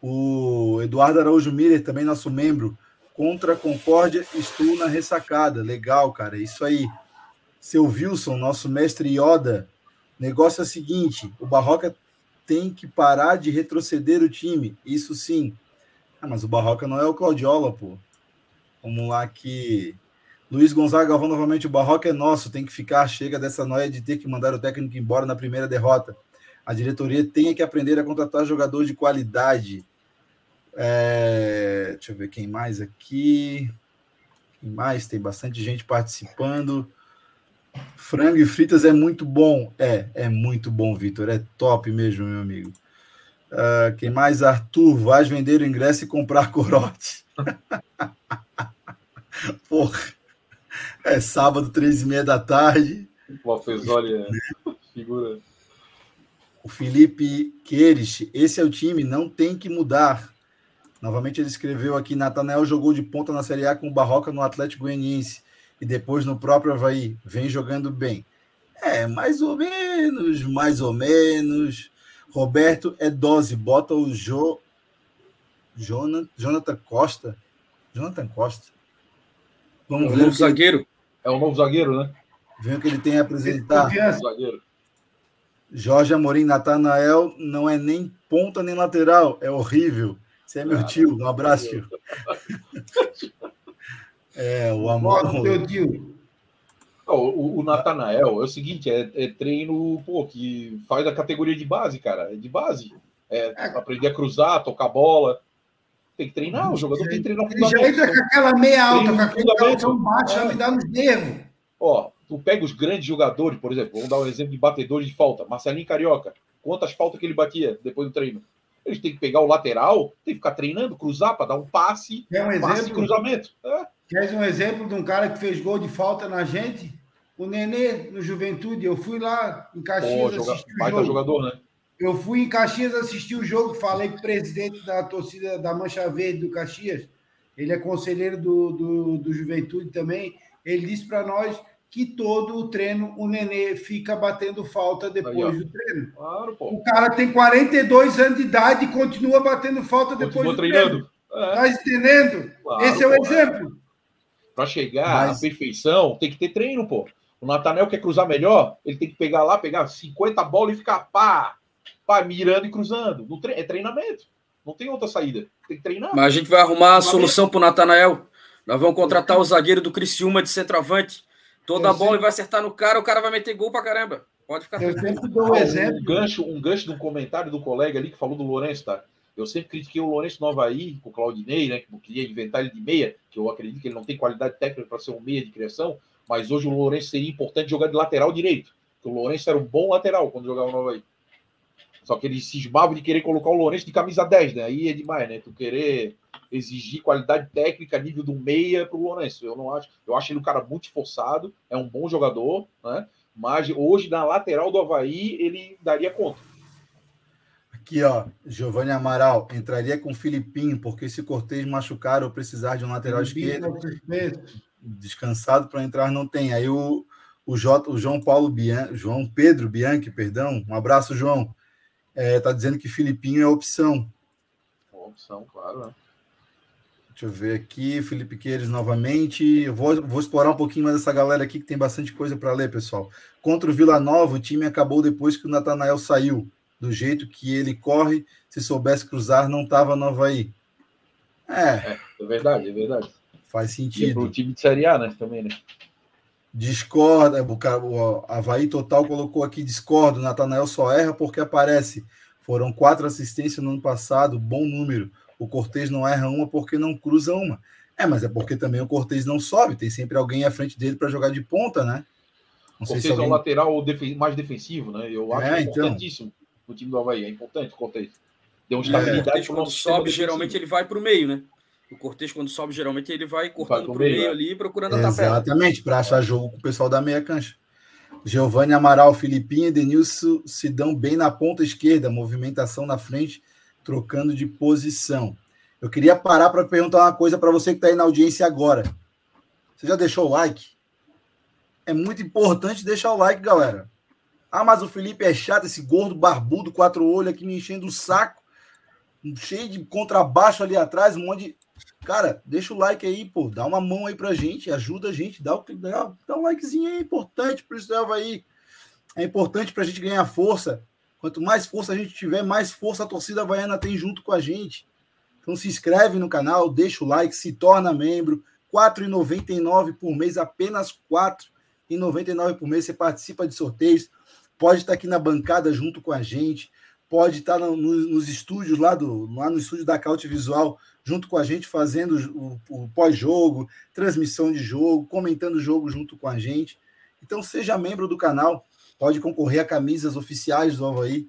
O Eduardo Araújo Miller, também nosso membro, contra a Concórdia, estou na ressacada. Legal, cara, isso aí seu Wilson, nosso mestre Yoda, negócio é o seguinte: o Barroca tem que parar de retroceder o time. Isso sim. Ah, mas o Barroca não é o Claudiola, pô. Vamos lá que. Luiz Gonzaga Galvão, novamente, o Barroca é nosso, tem que ficar, chega dessa noia de ter que mandar o técnico embora na primeira derrota. A diretoria tem que aprender a contratar jogador de qualidade. É... Deixa eu ver quem mais aqui. Quem mais? Tem bastante gente participando. Frango e fritas é muito bom. É, é muito bom, Vitor. É top mesmo, meu amigo. Uh, quem mais? Arthur, vai vender o ingresso e comprar corote. Porra. É sábado, três e meia da tarde. Uma olha, figura. O Felipe Queires, esse é o time, não tem que mudar. Novamente ele escreveu aqui: Natanael jogou de ponta na Série A com o Barroca no Atlético Goianiense e depois no próprio Havaí vem jogando bem. É, mais ou menos, mais ou menos. Roberto é dose, bota o Jo. Jonathan, Jonathan Costa. Jonathan Costa. Vamos é ver. O novo zagueiro. É o novo zagueiro, né? Vem o que ele tem a apresentar. Zagueiro. Jorge Amorim Natanael não é nem ponta nem lateral, é horrível. Você é meu ah, tio, um abraço, tio. é, o amor. do teu tio. O, o Natanael é o seguinte: é, é, treino pô, que faz a categoria de base, cara. É de base. É, é. aprender a cruzar, tocar bola. Tem que treinar, o jogador tem que treinar. Ele já entra com aquela meia alta, com aquele calção baixo, já me dá nos nervos. Ó, tu pega os grandes jogadores, por exemplo, vamos dar um exemplo de batedores de falta. Marcelinho Carioca, quantas faltas que ele batia depois do treino? Eles têm que pegar o lateral, tem que ficar treinando, cruzar para dar um passe, Quer um passe exemplo? cruzamento. É. Quer um exemplo de um cara que fez gol de falta na gente? O Nenê, no Juventude. Eu fui lá em Caxias Pô, assistir joga... o jogo. jogador, né? Eu fui em Caxias assistir o jogo, falei com o presidente da torcida da Mancha Verde do Caxias. Ele é conselheiro do, do, do Juventude também. Ele disse para nós que todo o treino o Nenê fica batendo falta depois Aí, do treino. Claro, pô. O cara tem 42 anos de idade e continua batendo falta depois continua do treinando. treino. É. Tá entendendo? Claro, Esse é o pô, exemplo. Para chegar Mas... à perfeição, tem que ter treino, pô. O Natanel quer cruzar melhor, ele tem que pegar lá, pegar 50 bolas e ficar pá, pá, mirando e cruzando. É treinamento. Não tem outra saída. Tem que treinar. Mas a gente vai arrumar a solução para o Natanael. Nós vamos contratar o zagueiro do Criciúma de centroavante Toda eu bola sempre... vai acertar no cara, o cara vai meter gol pra caramba. Pode ficar. Eu sempre dou um exemplo. Um gancho, um gancho de um comentário do colega ali que falou do Lourenço, tá? Eu sempre critiquei o Lourenço no Havaí, com o Claudinei, né? Que queria inventar ele de meia, que eu acredito que ele não tem qualidade técnica para ser um meia de criação, mas hoje o Lourenço seria importante jogar de lateral direito. Porque o Lourenço era um bom lateral quando jogava no Havaí. Só que ele cismava de querer colocar o Lourenço de camisa 10, né? Aí é demais, né? Tu querer exigir qualidade técnica nível do meia para o Lourenço. Eu não acho. Eu acho ele um cara muito esforçado, é um bom jogador, né? Mas hoje, na lateral do Havaí, ele daria conta. Aqui, ó, Giovanni Amaral, entraria com o Filipinho, porque se Cortez machucar ou precisar de um lateral esquerdo, descansado para entrar não tem. Aí o, o, J, o João Paulo Bian, João Pedro Bianchi, perdão, um abraço, João é, tá dizendo que Filipinho é opção. opção, claro, né? Deixa eu ver aqui, Felipe Queiros novamente. Eu vou, vou explorar um pouquinho mais essa galera aqui que tem bastante coisa para ler, pessoal. Contra o Vila Nova, o time acabou depois que o Natanael saiu. Do jeito que ele corre, se soubesse cruzar, não estava no Havaí. É. é. É, verdade, é verdade. Faz sentido. E pro time de Série A, né? Também, né? Discorda, o Havaí Total colocou aqui, discordo, Natanael só erra porque aparece. Foram quatro assistências no ano passado, bom número. O Cortez não erra uma porque não cruza uma. É, mas é porque também o Cortez não sobe, tem sempre alguém à frente dele para jogar de ponta, né? Não Cortez se alguém... é o lateral mais defensivo, né? Eu acho é, então... importantíssimo no time do Havaí, é importante o Cortez. Deu uma é. estabilidade. É. Quando sobe, geralmente ele vai para o meio, né? O Cortez, quando sobe, geralmente ele vai cortando para o meio, ali, procurando a tabela. Exatamente, para achar jogo com o pessoal da meia cancha. Giovanni Amaral, Filipinho e Denilson se dão bem na ponta esquerda, movimentação na frente, trocando de posição. Eu queria parar para perguntar uma coisa para você que está aí na audiência agora. Você já deixou o like? É muito importante deixar o like, galera. Ah, mas o Felipe é chato, esse gordo barbudo, quatro olhos aqui me enchendo o saco, cheio de contrabaixo ali atrás, um monte de. Cara, deixa o like aí, pô. Dá uma mão aí pra gente, ajuda a gente, dá, o, dá, dá um likezinho aí, é importante pro isso aí. É importante pra gente ganhar força. Quanto mais força a gente tiver, mais força a torcida havaiana tem junto com a gente. Então se inscreve no canal, deixa o like, se torna membro. R$ 4,99 por mês, apenas R$ 4,99 por mês. Você participa de sorteios, pode estar aqui na bancada junto com a gente, pode estar no, no, nos estúdios lá, do, lá no estúdio da Caute Visual, junto com a gente, fazendo o, o pós-jogo, transmissão de jogo, comentando o jogo junto com a gente. Então, seja membro do canal, pode concorrer a camisas oficiais do Havaí.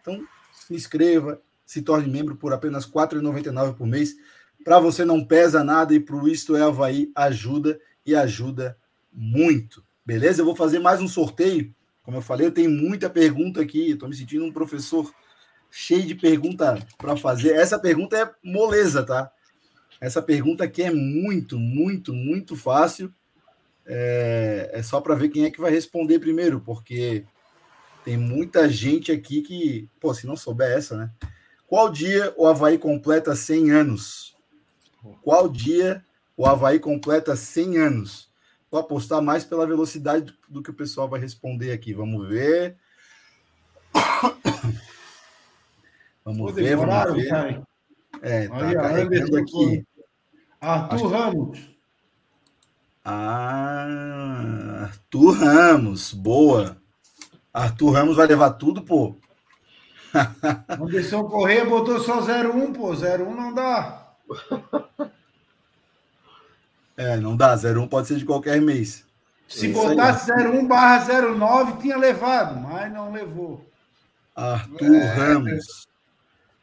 Então, se inscreva, se torne membro por apenas R$ 4,99 por mês. Para você não pesa nada e para o Isto é Havaí ajuda e ajuda muito. Beleza? Eu vou fazer mais um sorteio. Como eu falei, eu tenho muita pergunta aqui. Estou me sentindo um professor cheio de pergunta para fazer. Essa pergunta é moleza, tá? Essa pergunta aqui é muito, muito, muito fácil. É, é só para ver quem é que vai responder primeiro, porque Tem muita gente aqui que, pô, se não souber essa, né? Qual dia o Havaí completa 100 anos? Qual dia o Havaí completa 100 anos? Vou apostar mais pela velocidade do que o pessoal vai responder aqui. Vamos ver. Vamos ver, vamos ver. Cara. É, tá Olha, carregando aqui. Arthur Ramos. Ah, Arthur Ramos, boa. Arthur Ramos vai levar tudo, pô. Anderson Correia botou só 01, pô. 01 não dá. É, não dá. 01 pode ser de qualquer mês. Se é botasse 01 barra 09, tinha levado, mas não levou. Arthur é. Ramos.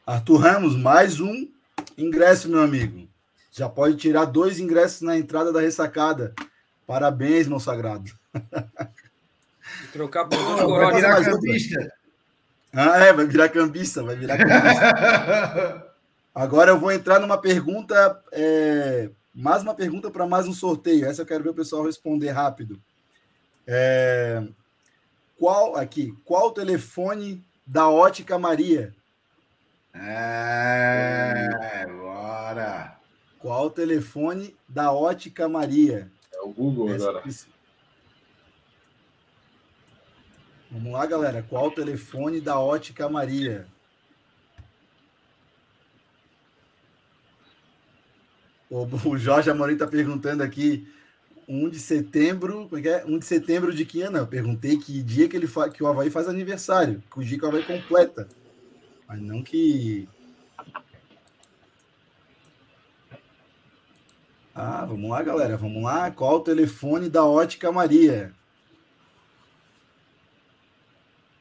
Arthur Ramos, mais um ingresso, meu amigo. Já pode tirar dois ingressos na entrada da ressacada. Parabéns, meu sagrado. Trocar por oh, vai virar cambista. Ah, é, vai virar cambista, vai virar cambista. Agora eu vou entrar numa pergunta, é, mais uma pergunta para mais um sorteio. Essa eu quero ver o pessoal responder rápido. É, qual aqui? Qual o telefone da Ótica Maria? É, bora. Qual o telefone da Ótica Maria? É o Google Essa agora. Vamos lá, galera. Qual o telefone da Ótica Maria? O Jorge Amorim está perguntando aqui, 1 de setembro, como é que é? 1 de setembro de que ano? Eu perguntei que dia que, ele fa... que o Havaí faz aniversário, que o dia que o Havaí completa. Mas não que. Ah, vamos lá, galera. Vamos lá. Qual o telefone da Ótica Maria?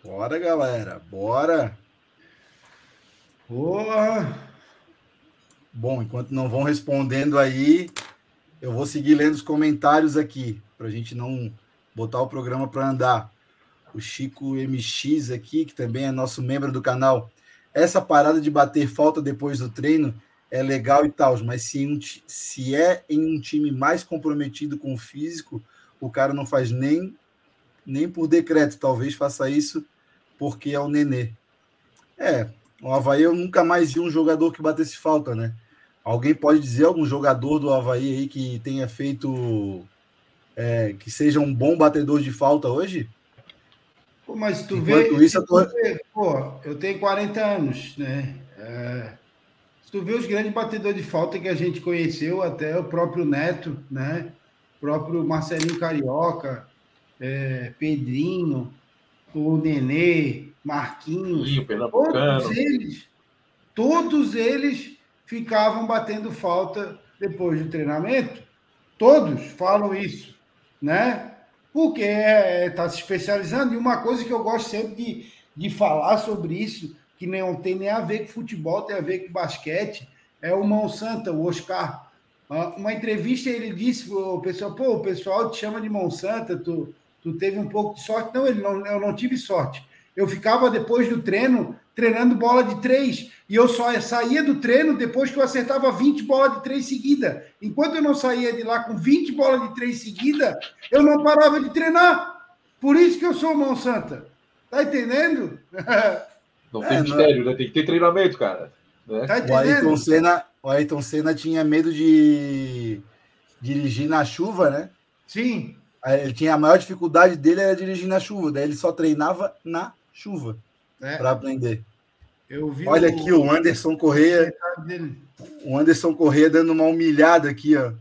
Bora, galera. Bora. Boa. Bom, enquanto não vão respondendo aí, eu vou seguir lendo os comentários aqui, para a gente não botar o programa para andar. O Chico MX aqui, que também é nosso membro do canal, essa parada de bater falta depois do treino é legal e tal, mas se, um, se é em um time mais comprometido com o físico, o cara não faz nem, nem por decreto. Talvez faça isso porque é o Nenê. É, o Havaí eu nunca mais vi um jogador que batesse falta, né? Alguém pode dizer algum jogador do Havaí aí que tenha feito. É, que seja um bom batedor de falta hoje? Pô, mas tu Enquanto vê. Isso, tu vê, pô, eu tenho 40 anos, né? É, se tu vê os grandes batedores de falta que a gente conheceu, até o próprio Neto, né? O próprio Marcelinho Carioca, é, Pedrinho, o Nenê, Marquinhos. Sim, todos eles, todos eles ficavam batendo falta depois do treinamento. Todos falam isso, né? Porque está é, tá se especializando. E uma coisa que eu gosto sempre de, de falar sobre isso, que não tem nem a ver com futebol, tem a ver com basquete, é o Mão Santa, o Oscar. Ah, uma entrevista ele disse o pessoal, pô, o pessoal te chama de Mão Santa, tu, tu teve um pouco de sorte. Não, ele não, eu não tive sorte. Eu ficava depois do treino treinando bola de três. E eu só saía do treino depois que eu acertava 20 bolas de três seguida. Enquanto eu não saía de lá com 20 bolas de três seguida, eu não parava de treinar. Por isso que eu sou mão santa. Tá entendendo? Não tem é, mistério, não... né? Tem que ter treinamento, cara. Né? Tá o, Ayrton Senna, o Ayrton Senna tinha medo de dirigir na chuva, né? Sim. Ele tinha a maior dificuldade dele era dirigir na chuva, daí ele só treinava na chuva é. para aprender. Olha o... aqui o Anderson Correia. O Anderson Correia dando uma humilhada aqui, ó. o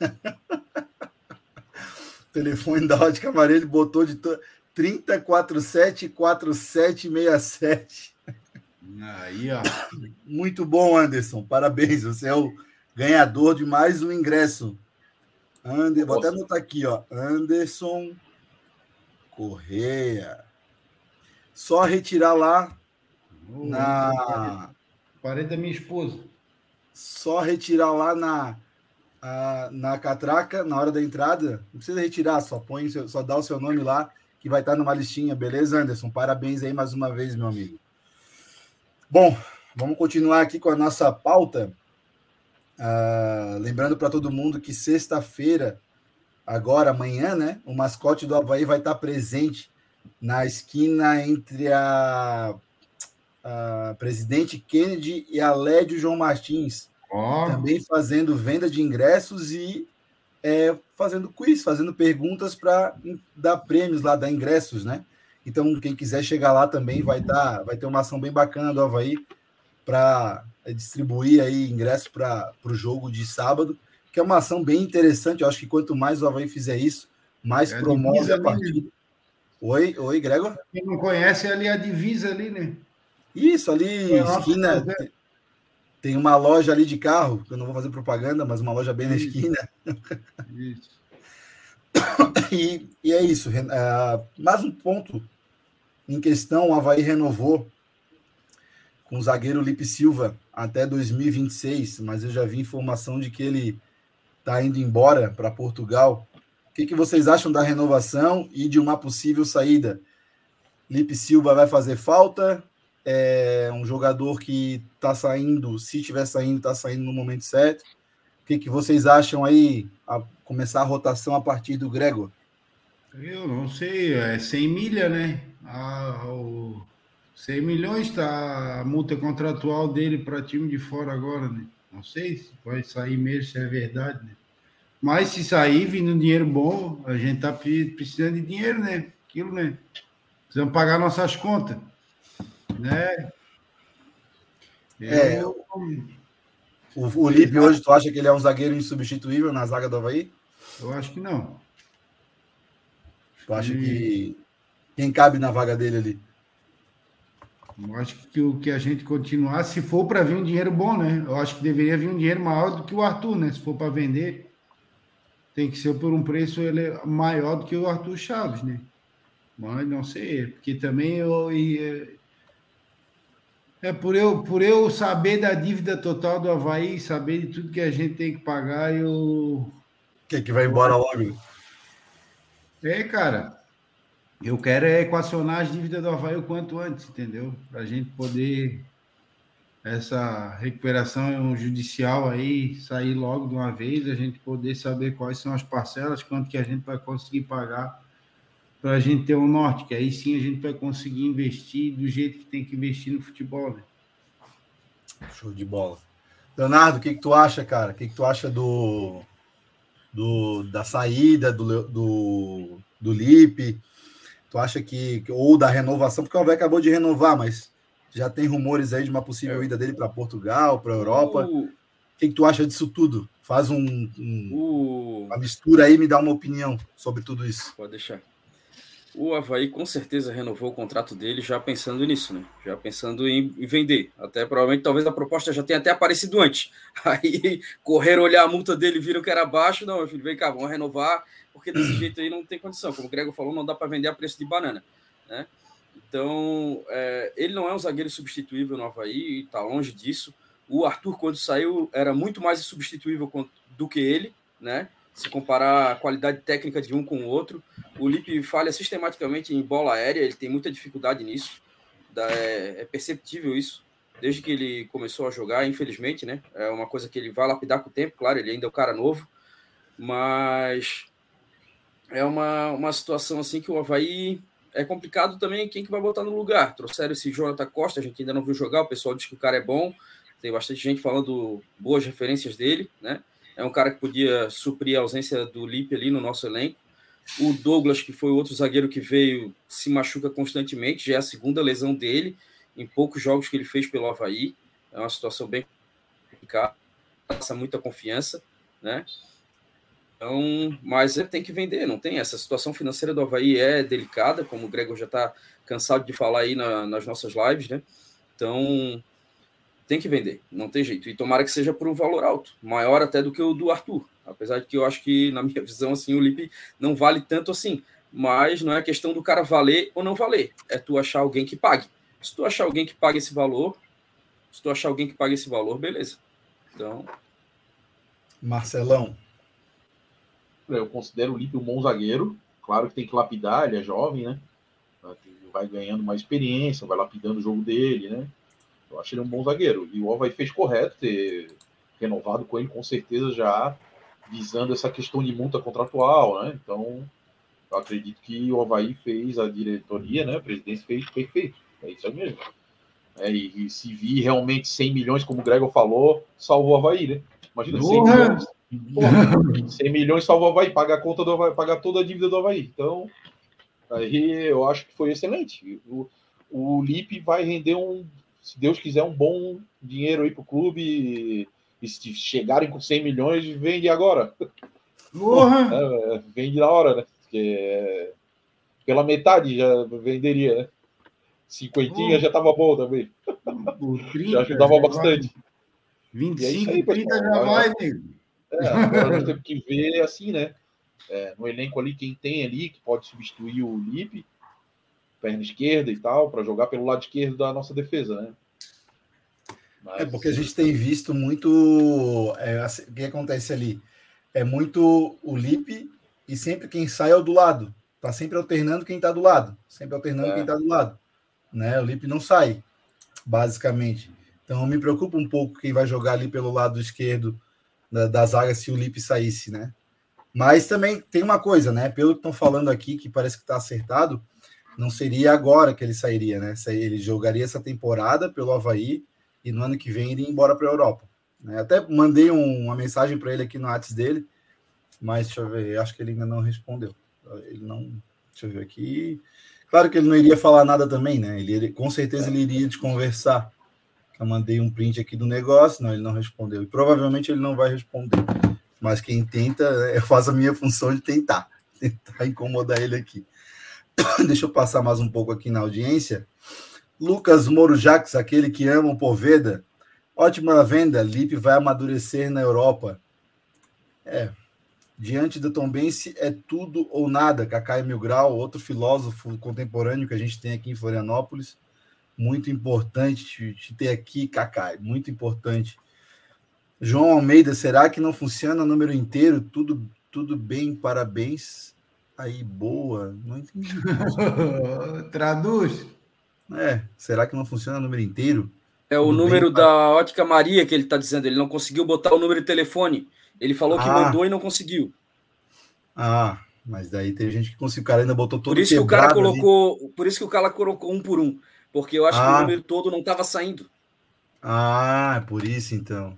telefone da Ótica Amarelo botou de to... 30474767. Aí, ó. Muito bom, Anderson. Parabéns. Você é o ganhador de mais um ingresso. Ander... Vou até anotar aqui, ó. Anderson Correia. Só retirar lá na. Parede da minha esposa. Só retirar lá na, a, na catraca, na hora da entrada. Não precisa retirar, só põe, só dá o seu nome lá, que vai estar numa listinha, beleza, Anderson? Parabéns aí mais uma vez, meu amigo. Bom, vamos continuar aqui com a nossa pauta. Uh, lembrando para todo mundo que sexta-feira, agora, amanhã, né? O mascote do Havaí vai estar presente na esquina entre a, a Presidente Kennedy e a Lédio João Martins. Oh. Também fazendo venda de ingressos e é, fazendo quiz, fazendo perguntas para dar prêmios lá, dar ingressos, né? Então, quem quiser chegar lá também vai dar, vai ter uma ação bem bacana do Havaí para distribuir aí ingressos para o jogo de sábado, que é uma ação bem interessante. Eu acho que quanto mais o Havaí fizer isso, mais é promove a, a partida. Oi, oi, Gregor? Quem não conhece é ali a divisa ali, né? Isso, ali, esquina. Tem uma loja ali de carro, eu não vou fazer propaganda, mas uma loja bem na esquina. Isso. E, e é isso. Uh, mais um ponto em questão: o Havaí renovou com o zagueiro Lipe Silva até 2026, mas eu já vi informação de que ele está indo embora para Portugal. Que, que vocês acham da renovação e de uma possível saída? Lipe Silva vai fazer falta? é um jogador que está saindo, se estiver saindo, está saindo no momento certo. O que, que vocês acham aí, a começar a rotação a partir do Gregor? Eu não sei, é 100 milha, né? Ah, o 100 milhões está a multa contratual dele para time de fora agora, né? Não sei se vai sair mesmo, se é verdade, né? Mas se sair, vindo dinheiro bom, a gente tá precisando de dinheiro, né? Aquilo, né? Precisamos pagar nossas contas né? É, o, o Lipe hoje, tu acha que ele é um zagueiro insubstituível na zaga do Havaí? Eu acho que não. Tu acha e... que quem cabe na vaga dele ali? Eu acho que o que a gente continuar, se for para vir um dinheiro bom, né? Eu acho que deveria vir um dinheiro maior do que o Arthur, né? Se for para vender, tem que ser por um preço ele maior do que o Arthur Chaves, né? Mas não sei, porque também eu, eu é por eu, por eu saber da dívida total do Havaí, saber de tudo que a gente tem que pagar, eu. Quer que vai embora logo? É, cara. Eu quero é equacionar as dívidas do Havaí o quanto antes, entendeu? Para a gente poder essa recuperação judicial aí sair logo de uma vez, a gente poder saber quais são as parcelas, quanto que a gente vai conseguir pagar para a gente ter um norte, que aí sim a gente vai conseguir investir do jeito que tem que investir no futebol, né? Show de bola. Leonardo, o que, que tu acha, cara? O que, que tu acha do, do da saída do, do, do Lipe? Tu acha que. Ou da renovação, porque o Alvé acabou de renovar, mas já tem rumores aí de uma possível é. ida dele para Portugal, para Europa. O que, que tu acha disso tudo? Faz um, um o... uma mistura aí, me dá uma opinião sobre tudo isso. Pode deixar o Havaí com certeza renovou o contrato dele já pensando nisso, né? Já pensando em, vender. Até provavelmente, talvez a proposta já tenha até aparecido antes. Aí correram olhar a multa dele, viram que era baixo. Não, meu filho, vem cá, vamos renovar, porque desse jeito aí não tem condição. Como o Grego falou, não dá para vender a preço de banana, né? Então, é, ele não é um zagueiro substituível no Havaí, está longe disso. O Arthur, quando saiu, era muito mais substituível do que ele, né? se comparar a qualidade técnica de um com o outro. O Lipe falha sistematicamente em bola aérea, ele tem muita dificuldade nisso. É, é, perceptível isso, desde que ele começou a jogar, infelizmente, né? É uma coisa que ele vai lapidar com o tempo, claro, ele ainda é um cara novo, mas é uma, uma situação assim que o Havaí é complicado também quem que vai botar no lugar. Trouxeram esse Jonathan Costa, a gente ainda não viu jogar, o pessoal diz que o cara é bom, tem bastante gente falando boas referências dele, né? é um cara que podia suprir a ausência do Lipe ali no nosso elenco. O Douglas, que foi outro zagueiro que veio, se machuca constantemente, já é a segunda lesão dele, em poucos jogos que ele fez pelo Havaí. É uma situação bem complicada, passa muita confiança, né? Então, mas ele tem que vender, não tem? Essa situação financeira do Havaí é delicada, como o Gregor já está cansado de falar aí na, nas nossas lives, né? Então, tem que vender, não tem jeito. E tomara que seja por um valor alto, maior até do que o do Arthur. Apesar de que eu acho que, na minha visão, assim, o Lipe não vale tanto assim. Mas não é questão do cara valer ou não valer. É tu achar alguém que pague. Se tu achar alguém que pague esse valor, se tu achar alguém que pague esse valor, beleza. Então. Marcelão. Eu considero o Lipe um bom zagueiro. Claro que tem que lapidar, ele é jovem, né? Vai ganhando mais experiência, vai lapidando o jogo dele, né? Eu acho ele um bom zagueiro. E o Havaí fez correto ter renovado com ele, com certeza, já visando essa questão de multa contratual, né? Então, Eu acredito que o Havaí fez, a diretoria, né? A presidência fez perfeito. É isso mesmo. É, e, e, se vir realmente 100 milhões, como o Gregor falou, salvou o Havaí, né? Imagina, 100 milhões. Porra, 100 milhões salvou o Havaí, paga a conta do Havaí, paga toda a dívida do Havaí. Então, aí eu acho que foi excelente. O, o Lipe vai render um, se Deus quiser, um bom dinheiro aí pro clube. E, se chegarem com 100 milhões, vende agora. Porra! É, vende na hora, né? Porque é, pela metade já venderia, né? Cinquentinha já tava bom também. O 30, já ajudava bastante. 25, aí, 30 já vai, né? É, agora nós temos que ver assim, né? É, no elenco ali, quem tem ali, que pode substituir o Lipe, perna esquerda e tal, para jogar pelo lado esquerdo da nossa defesa, né? Mas... É porque a gente tem visto muito. É, assim, o que acontece ali? É muito o Lipe e sempre quem sai é o do lado. Tá sempre alternando quem tá do lado. Sempre alternando é. quem tá do lado. Né? O Lipe não sai, basicamente. Então me preocupa um pouco quem vai jogar ali pelo lado esquerdo da, da zaga se o Lipe saísse, né? Mas também tem uma coisa, né? Pelo que estão falando aqui, que parece que está acertado, não seria agora que ele sairia, né? Ele jogaria essa temporada pelo Havaí e no ano que vem iria embora para a Europa. Né? Até mandei um, uma mensagem para ele aqui no WhatsApp dele, mas deixa eu ver, acho que ele ainda não respondeu. Ele não. Deixa eu ver aqui. Claro que ele não iria falar nada também, né? Ele, com certeza ele iria te conversar. Eu mandei um print aqui do negócio, não, ele não respondeu. E provavelmente ele não vai responder. Mas quem tenta, eu faço a minha função de tentar. Tentar incomodar ele aqui. Deixa eu passar mais um pouco aqui na audiência. Lucas Moro aquele que ama o Poveda. Ótima venda, Lipe vai amadurecer na Europa. É, diante da Tombense é tudo ou nada. Cacai Mil Grau, outro filósofo contemporâneo que a gente tem aqui em Florianópolis. Muito importante te, te ter aqui, Cacai, muito importante. João Almeida, será que não funciona o número inteiro? Tudo, tudo bem, parabéns. Aí, boa. Não entendi. Traduz. É, será que não funciona o número inteiro? É o Tudo número bem, da Ótica Maria que ele está dizendo. Ele não conseguiu botar o número de telefone. Ele falou que ah. mandou e não conseguiu. Ah, mas daí tem gente que conseguiu. O cara ainda botou todo Por isso que o cara colocou. Ali. Por isso que o cara colocou um por um. Porque eu acho ah. que o ah. número todo não estava saindo. Ah, é por isso então.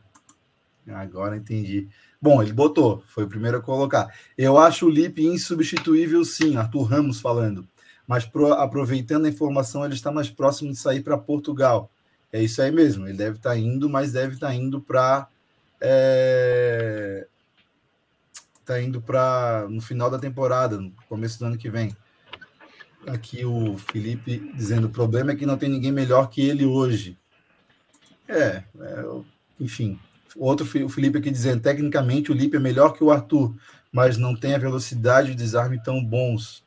Agora entendi. Bom, ele botou, foi o primeiro a colocar. Eu acho o Lipe insubstituível, sim, Arthur Ramos falando mas pro, aproveitando a informação, ele está mais próximo de sair para Portugal. É isso aí mesmo, ele deve estar tá indo, mas deve estar tá indo para. É, tá indo para no final da temporada, no começo do ano que vem. Aqui o Felipe dizendo: o problema é que não tem ninguém melhor que ele hoje. É, é enfim. Outro o Felipe aqui dizendo: tecnicamente o Lipe é melhor que o Arthur, mas não tem a velocidade e o desarme tão bons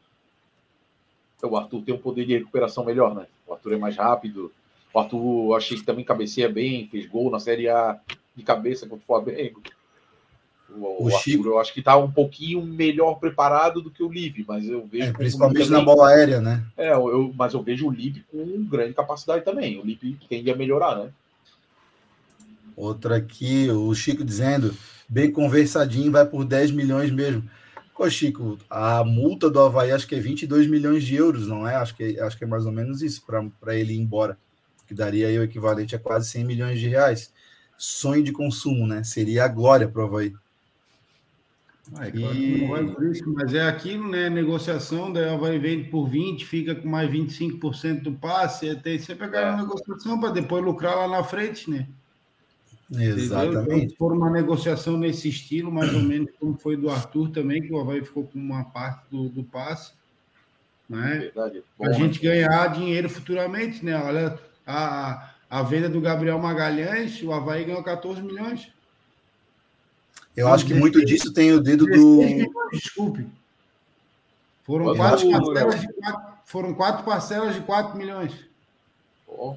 o Arthur tem um poder de recuperação melhor, né? O Arthur é mais rápido. O Arthur, achei que também cabeceia bem, fez gol na Série A de cabeça contra o Flamengo. O, o, o Arthur, eu acho que está um pouquinho melhor preparado do que o Lipe, mas eu vejo. É, principalmente na bola aérea, né? É, eu, mas eu vejo o Lipe com grande capacidade também. O Lipe tende a melhorar, né? Outra aqui, o Chico dizendo, bem conversadinho, vai por 10 milhões mesmo. Ô, Chico, a multa do Havaí acho que é 22 milhões de euros, não é? Acho que, acho que é mais ou menos isso para ele ir embora, que daria aí o equivalente a quase 100 milhões de reais. Sonho de consumo, né? Seria a glória para o Havaí. Ah, é claro e... não vai por isso, mas é aquilo, né? Negociação, daí o Havaí vende por 20, fica com mais 25% do passe, tem sempre aquela é. negociação para depois lucrar lá na frente, né? Exatamente. Então, for uma negociação nesse estilo, mais ou menos como foi do Arthur também, que o Havaí ficou com uma parte do, do passe. Né? Verdade. a gente ganhar dinheiro futuramente, né? Olha, a, a venda do Gabriel Magalhães, o Havaí ganhou 14 milhões. Eu acho que muito disso tem o dedo do. Milhões, desculpe. Foram quatro, parcelas de quatro, foram quatro parcelas de 4 milhões.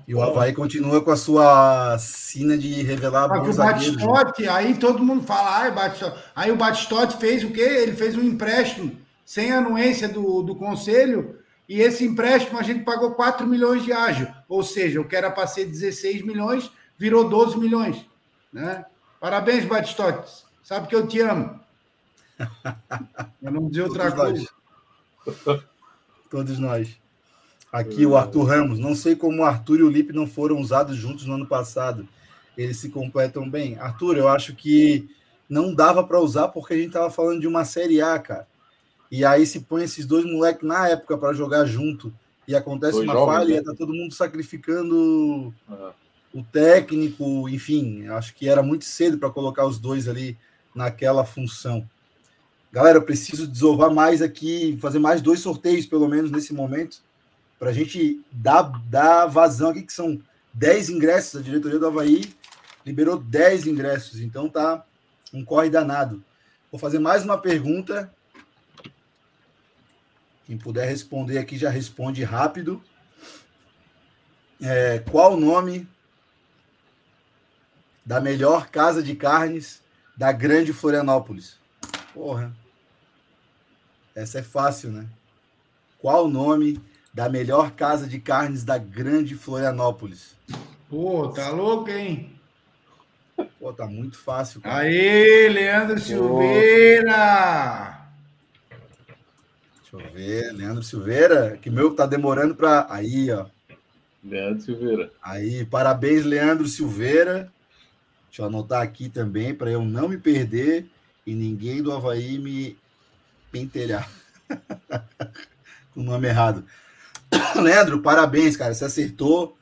E o Havaí continua com a sua sina de revelar bons o Batistote, né? aí todo mundo fala, ai, Batistote. Aí o Batistote fez o quê? Ele fez um empréstimo sem anuência do, do conselho, e esse empréstimo a gente pagou 4 milhões de ágio. Ou seja, o que era para ser 16 milhões, virou 12 milhões. Né? Parabéns, Batistote. Sabe que eu te amo. Para não dizer outra coisa. Todos nós. Aqui o Arthur Ramos. Não sei como o Arthur e o Lipe não foram usados juntos no ano passado. Eles se completam bem. Arthur, eu acho que não dava para usar porque a gente estava falando de uma Série A, cara. E aí se põe esses dois moleques na época para jogar junto e acontece dois uma jogos, falha, né? tá todo mundo sacrificando uhum. o técnico, enfim, acho que era muito cedo para colocar os dois ali naquela função. Galera, eu preciso desovar mais aqui, fazer mais dois sorteios, pelo menos nesse momento, para a gente dar, dar vazão aqui, que são 10 ingressos. A diretoria do Havaí liberou 10 ingressos, então tá um corre danado. Vou fazer mais uma pergunta. Quem puder responder aqui já responde rápido. É, qual o nome da melhor casa de carnes da Grande Florianópolis? Porra. Essa é fácil, né? Qual o nome da melhor casa de carnes da Grande Florianópolis? Pô, tá louco, hein? Pô, tá muito fácil. Cara. Aê, Leandro Pô. Silveira! Deixa eu ver, Leandro Silveira, que meu tá demorando para aí, ó. Leandro Silveira. Aí, parabéns, Leandro Silveira. Deixa eu anotar aqui também para eu não me perder e ninguém do Havaí me pentelhar. Com o nome errado. Leandro, parabéns, cara. Você acertou.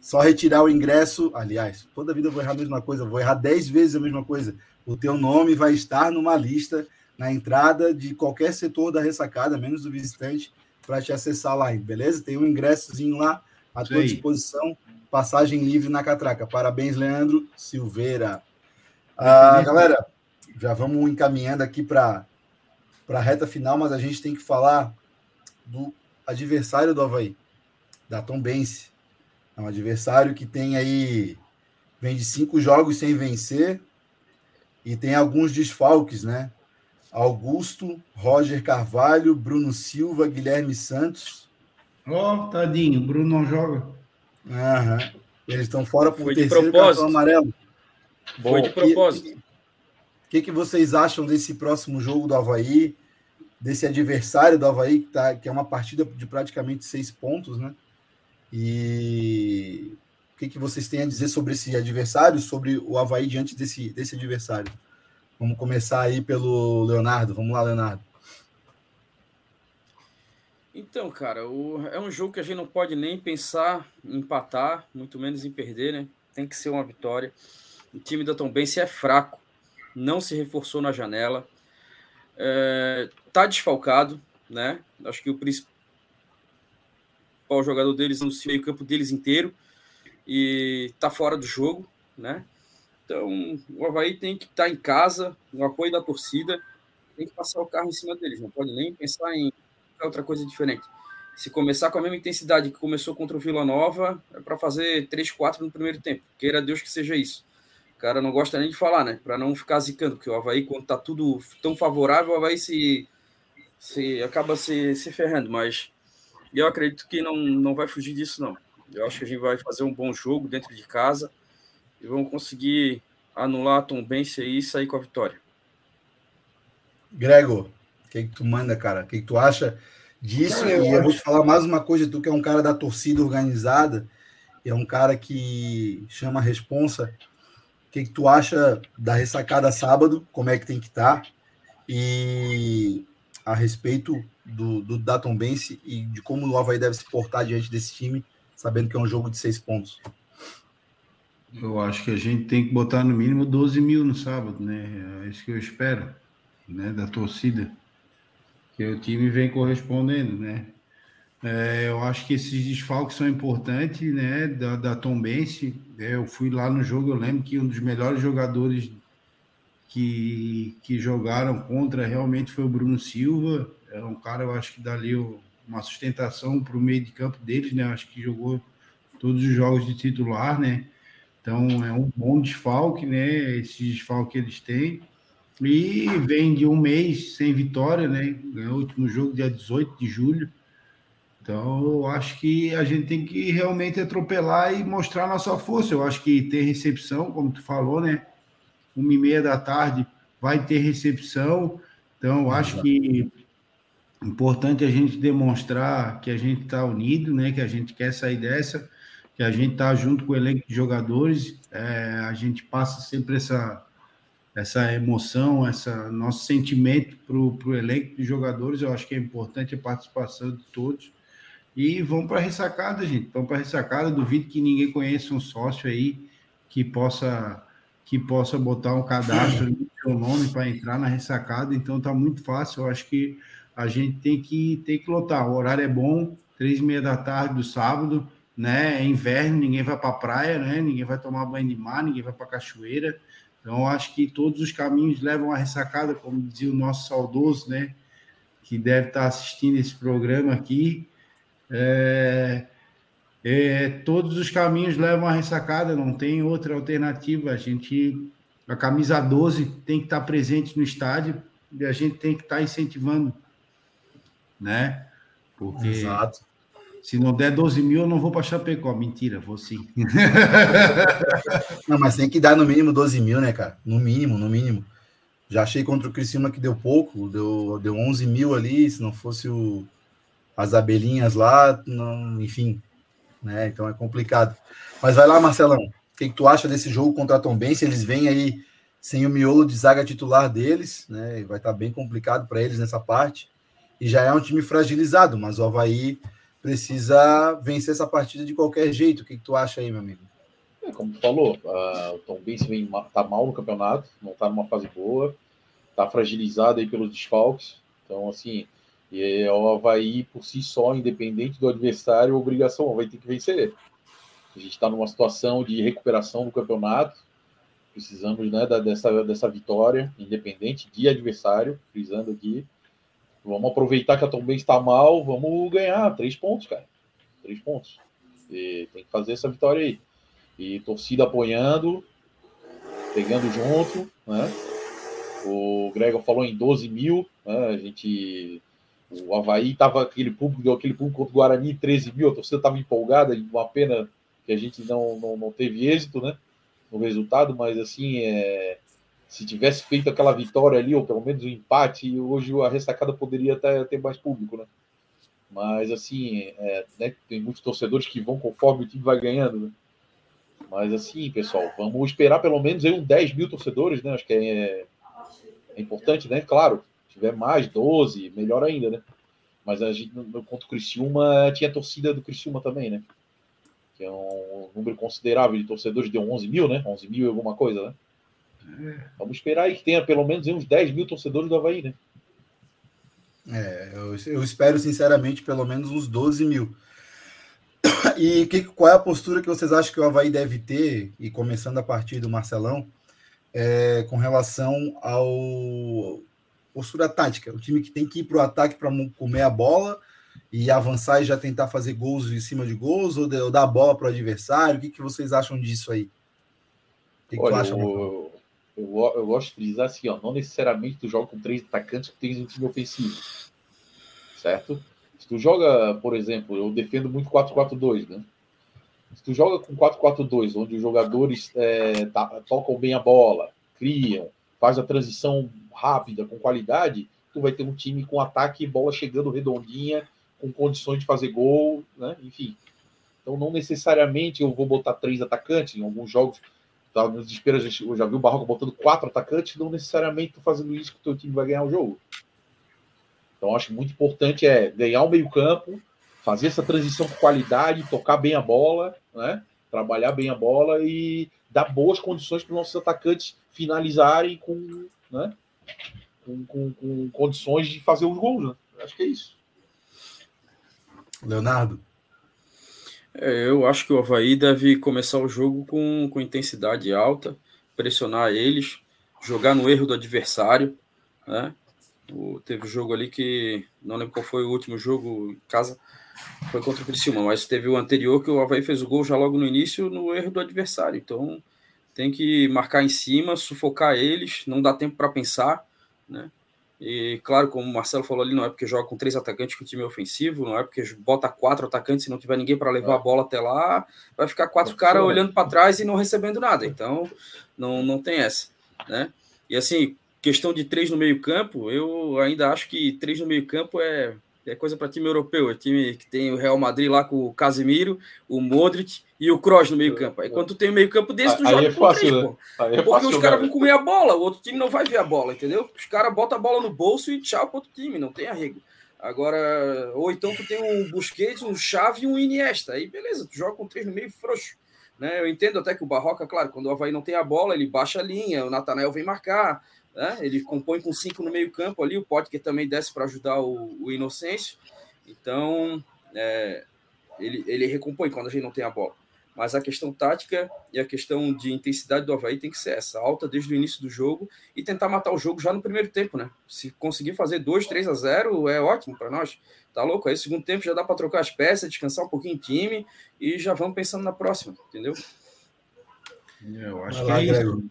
Só retirar o ingresso. Aliás, toda vida eu vou errar a mesma coisa. Vou errar 10 vezes a mesma coisa. O teu nome vai estar numa lista na entrada de qualquer setor da ressacada, menos do visitante, para te acessar lá, beleza? Tem um ingressozinho lá à tua Sim. disposição. Passagem livre na catraca. Parabéns, Leandro Silveira. Ah, galera, já vamos encaminhando aqui para para a reta final, mas a gente tem que falar do adversário do Havaí, da Tom Bense. É um adversário que tem aí, vem de cinco jogos sem vencer e tem alguns desfalques, né? Augusto, Roger Carvalho, Bruno Silva, Guilherme Santos. Ó, oh, tadinho, Bruno não joga. Aham. Eles estão fora por Foi terceiro cartão amarelo. Foi de propósito que, que vocês acham desse próximo jogo do Havaí, desse adversário do Havaí, que, tá, que é uma partida de praticamente seis pontos, né? E o que, que vocês têm a dizer sobre esse adversário, sobre o Havaí diante desse, desse adversário? Vamos começar aí pelo Leonardo. Vamos lá, Leonardo. Então, cara, o, é um jogo que a gente não pode nem pensar em empatar, muito menos em perder, né? Tem que ser uma vitória. O time da Tom Bense é fraco não se reforçou na janela, é, desfalcado, né? Acho que o principal jogador deles no meio campo deles inteiro e está fora do jogo, né? Então o Havaí tem que estar tá em casa, no apoio da torcida, tem que passar o carro em cima deles, não pode nem pensar em outra coisa diferente. Se começar com a mesma intensidade que começou contra o Vila Nova, é para fazer 3-4 no primeiro tempo. Queira Deus que seja isso cara não gosta nem de falar, né? Para não ficar zicando, porque o Havaí, quando tá tudo tão favorável, o Havaí se, se acaba se, se ferrando, mas eu acredito que não, não vai fugir disso, não. Eu acho que a gente vai fazer um bom jogo dentro de casa e vamos conseguir anular a Tombense aí e sair com a vitória. Gregor, o que, que tu manda, cara? O que, que tu acha disso? E eu vou te falar mais uma coisa, tu que é um cara da torcida organizada, é um cara que chama a responsa que, que tu acha da ressacada sábado? Como é que tem que estar? Tá? E a respeito do, do Datom Bense e de como o Havaí deve se portar diante desse time, sabendo que é um jogo de seis pontos. Eu acho que a gente tem que botar no mínimo 12 mil no sábado, né? É isso que eu espero, né? Da torcida. Que o time vem correspondendo, né? É, eu acho que esses desfalques são importantes, né? Da, da Tom Bense. É, eu fui lá no jogo, eu lembro que um dos melhores jogadores que, que jogaram contra realmente foi o Bruno Silva. É um cara, eu acho que dali uma sustentação para o meio de campo deles, né? Eu acho que jogou todos os jogos de titular, né? Então é um bom desfalque, né? Esse desfalque que eles têm. E vem de um mês sem vitória, né? Ganhou o último jogo dia 18 de julho. Então, eu acho que a gente tem que realmente atropelar e mostrar nossa força. Eu acho que tem recepção, como tu falou, né? Uma e meia da tarde vai ter recepção. Então, eu acho que Importante a gente demonstrar que a gente está unido, né? Que a gente quer sair dessa, que a gente está junto com o elenco de jogadores. É, a gente passa sempre essa, essa emoção, essa nosso sentimento para o elenco de jogadores. Eu acho que é importante a participação de todos. E vamos para a ressacada, gente. Vamos para a ressacada. Duvido que ninguém conheça um sócio aí que possa que possa botar um cadastro no seu nome para entrar na ressacada. Então tá muito fácil. Eu acho que a gente tem que tem que lotar. O horário é bom, três e meia da tarde do sábado, né? É inverno, ninguém vai para praia, né? Ninguém vai tomar banho de mar, ninguém vai para cachoeira. Então acho que todos os caminhos levam à ressacada, como dizia o nosso saudoso, né? Que deve estar assistindo esse programa aqui. É, é, todos os caminhos levam à ressacada, não tem outra alternativa. A gente, a camisa 12 tem que estar presente no estádio e a gente tem que estar incentivando, né? Porque Exato. Se não der 12 mil, eu não vou para Chapecó. Mentira, vou sim. não, mas tem que dar no mínimo 12 mil, né, cara? No mínimo, no mínimo. Já achei contra o Criciúma que deu pouco, deu, deu 11 mil ali, se não fosse o, as abelhinhas lá, não, enfim, né? Então é complicado. Mas vai lá, Marcelão. O que, que tu acha desse jogo contra a Tom Se Eles vêm aí sem o miolo de zaga titular deles, né? Vai estar tá bem complicado para eles nessa parte. E já é um time fragilizado, mas o Havaí precisa vencer essa partida de qualquer jeito. O que, que tu acha aí, meu amigo? É, como tu falou, uh, o Tom Bense vem tá mal no campeonato, não está numa fase boa, está fragilizado aí pelos desfalques. Então, assim, e o Havaí, por si só, independente do adversário, a obrigação vai ter que vencer. A gente está numa situação de recuperação do campeonato, precisamos né, dessa, dessa vitória, independente de adversário, precisando aqui. Vamos aproveitar que a Tom está mal, vamos ganhar três pontos, cara. Três pontos. E tem que fazer essa vitória aí. E torcida apoiando, pegando junto, né? O Gregor falou em 12 mil, né? A gente o Havaí tava aquele público, aquele público contra o Guarani, 13 mil, a torcida estava empolgada, uma pena que a gente não, não, não teve êxito né, no resultado, mas assim, é, se tivesse feito aquela vitória ali, ou pelo menos o um empate, hoje a ressacada poderia até ter mais público, né? Mas assim, é, né, tem muitos torcedores que vão conforme o time vai ganhando, né? Mas assim, pessoal, vamos esperar pelo menos aí uns 10 mil torcedores, né? Acho que é, é importante, né? Claro, tiver mais 12, melhor ainda, né? Mas a gente, contra o Criciúma, tinha a torcida do Criciúma também, né? Que é um número considerável de torcedores, deu 11 mil, né? 11 mil e alguma coisa, né? É. Vamos esperar aí que tenha pelo menos uns 10 mil torcedores do Havaí, né? É, eu, eu espero sinceramente pelo menos uns 12 mil. E que, qual é a postura que vocês acham que o Havaí deve ter, e começando a partir do Marcelão, é, com relação ao, postura tática. O time que tem que ir para o ataque para comer a bola e avançar e já tentar fazer gols em cima de gols ou, dar a bola para o adversário. O que, que vocês acham disso aí? O que, Olha, que tu acha, eu, eu, eu, gosto de dizer assim, ó, não necessariamente tu joga com três atacantes que tens um time ofensivo, certo? Se tu joga, por exemplo, eu defendo muito 4-4-2, né? Se tu joga com 4-4-2, onde os jogadores é, tocam bem a bola, criam, faz a transição rápida, com qualidade, tu vai ter um time com ataque e bola chegando redondinha, com condições de fazer gol, né? Enfim. Então, não necessariamente eu vou botar três atacantes em alguns jogos. Tá, nos desespero, eu já vi o Barroco botando quatro atacantes, não necessariamente fazendo isso que o teu time vai ganhar o jogo. Então, acho muito importante é ganhar o meio-campo, fazer essa transição com qualidade, tocar bem a bola, né? Trabalhar bem a bola e dar boas condições para os nossos atacantes finalizarem com, né? com, com, com condições de fazer os gols. Né? Acho que é isso. Leonardo. É, eu acho que o Havaí deve começar o jogo com, com intensidade alta, pressionar eles, jogar no erro do adversário. Né? O, teve jogo ali que não lembro qual foi o último jogo em casa, foi contra o Criciúma, mas teve o anterior que o Havaí fez o gol já logo no início no erro do adversário. Então tem que marcar em cima, sufocar eles, não dá tempo para pensar, né? E claro, como o Marcelo falou ali, não é porque joga com três atacantes que o time é ofensivo, não é porque bota quatro atacantes e não tiver ninguém para levar a bola até lá, vai ficar quatro caras olhando para trás e não recebendo nada. Então, não, não tem essa, né? E assim, questão de três no meio-campo, eu ainda acho que três no meio-campo é, é coisa para time europeu. É time que tem o Real Madrid lá com o Casemiro, o Modric e o Kroos no meio-campo. Aí quando tu tem um meio-campo desse, tu aí joga é fácil, três, né? Aí é Porque fácil, os caras né? vão comer a bola, o outro time não vai ver a bola, entendeu? Os caras botam a bola no bolso e tchau pro outro time, não tem arrego. Agora, ou então tu tem um Busquets, um Xavi e um Iniesta. Aí beleza, tu joga com três no meio frouxo. Né? Eu entendo até que o Barroca, claro, quando o Havaí não tem a bola, ele baixa a linha, o Natanael vem marcar, né? ele compõe com cinco no meio campo ali, o Potker também desce para ajudar o, o Inocêncio. Então, é, ele, ele recompõe quando a gente não tem a bola. Mas a questão tática e a questão de intensidade do Havaí tem que ser essa, alta desde o início do jogo e tentar matar o jogo já no primeiro tempo, né? Se conseguir fazer 2, 3 a 0 é ótimo para nós. Tá louco? Aí, segundo tempo, já dá para trocar as peças, descansar um pouquinho o time e já vamos pensando na próxima, entendeu? Eu acho que é isso.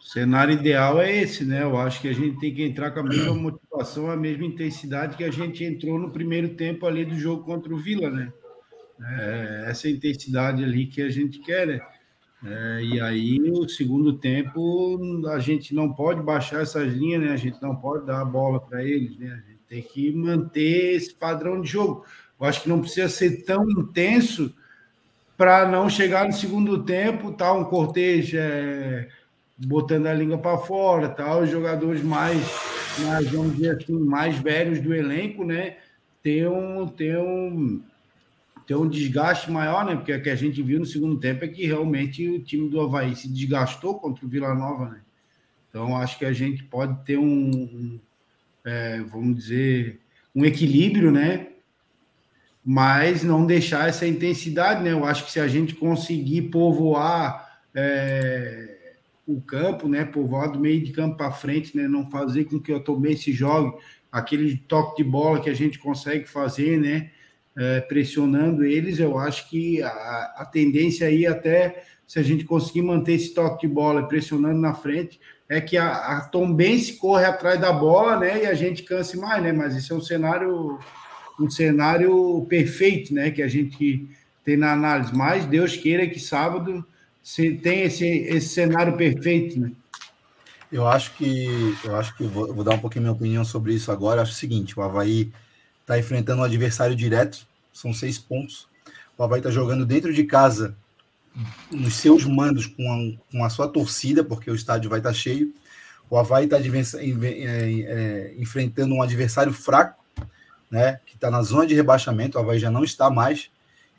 O cenário ideal é esse, né? Eu acho que a gente tem que entrar com a mesma motivação, a mesma intensidade que a gente entrou no primeiro tempo ali do jogo contra o Vila, né? É, essa intensidade ali que a gente quer, né? É, e aí, o segundo tempo, a gente não pode baixar essas linhas, né? A gente não pode dar a bola para eles, né? A gente tem que manter esse padrão de jogo. Eu acho que não precisa ser tão intenso para não chegar no segundo tempo, tá um cortejo é, botando a língua para fora, tá os jogadores mais, mais, vamos dizer assim, mais velhos do elenco, né? Ter um, ter um, ter um desgaste maior, né? Porque o que a gente viu no segundo tempo é que realmente o time do Havaí se desgastou contra o Vila Nova, né? Então acho que a gente pode ter um, um, é, vamos dizer, um equilíbrio, né? Mas não deixar essa intensidade, né? Eu acho que se a gente conseguir povoar é, o campo, né? Povoar do meio de campo para frente, né? Não fazer com que o Tomé se jogue aquele toque de bola que a gente consegue fazer, né? É, pressionando eles, eu acho que a, a tendência aí até se a gente conseguir manter esse toque de bola pressionando na frente, é que a, a Tombense corre atrás da bola, né? E a gente canse mais, né? Mas isso é um cenário um cenário perfeito, né? Que a gente tem na análise. Mas Deus queira que sábado se tem esse, esse cenário perfeito, né? Eu acho que eu acho que vou, vou dar um pouquinho minha opinião sobre isso agora. Eu acho o seguinte: o Havaí está enfrentando um adversário direto, são seis pontos. O Havaí está jogando dentro de casa, nos seus mandos, com a, com a sua torcida, porque o estádio vai estar cheio. O Havaí está é, enfrentando um adversário fraco, né, que está na zona de rebaixamento. O Havaí já não está mais.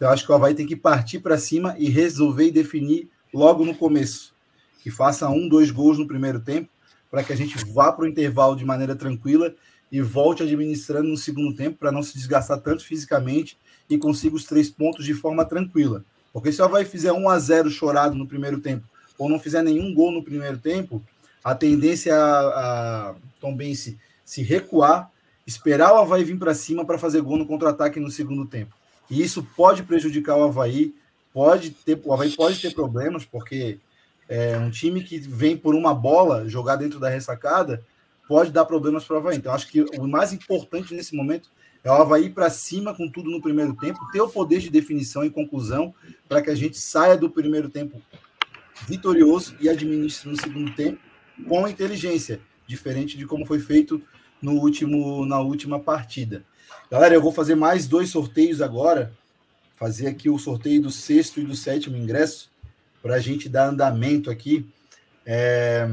Então, eu acho que o Havaí tem que partir para cima e resolver e definir logo no começo. Que faça um, dois gols no primeiro tempo, para que a gente vá para o intervalo de maneira tranquila e volte administrando no segundo tempo para não se desgastar tanto fisicamente e consiga os três pontos de forma tranquila. Porque se o Havaí fizer 1 a 0 chorado no primeiro tempo ou não fizer nenhum gol no primeiro tempo, a tendência a, a Tom Bense se recuar, esperar o Havaí vir para cima para fazer gol no contra-ataque no segundo tempo. E isso pode prejudicar o Havaí, pode ter, o Havaí pode ter problemas, porque é um time que vem por uma bola jogar dentro da ressacada pode dar problemas para o Havaí. Então, acho que o mais importante nesse momento é o Havaí para cima com tudo no primeiro tempo, ter o poder de definição e conclusão para que a gente saia do primeiro tempo vitorioso e administre no segundo tempo com inteligência, diferente de como foi feito no último, na última partida. Galera, eu vou fazer mais dois sorteios agora, fazer aqui o sorteio do sexto e do sétimo ingresso, para a gente dar andamento aqui. É,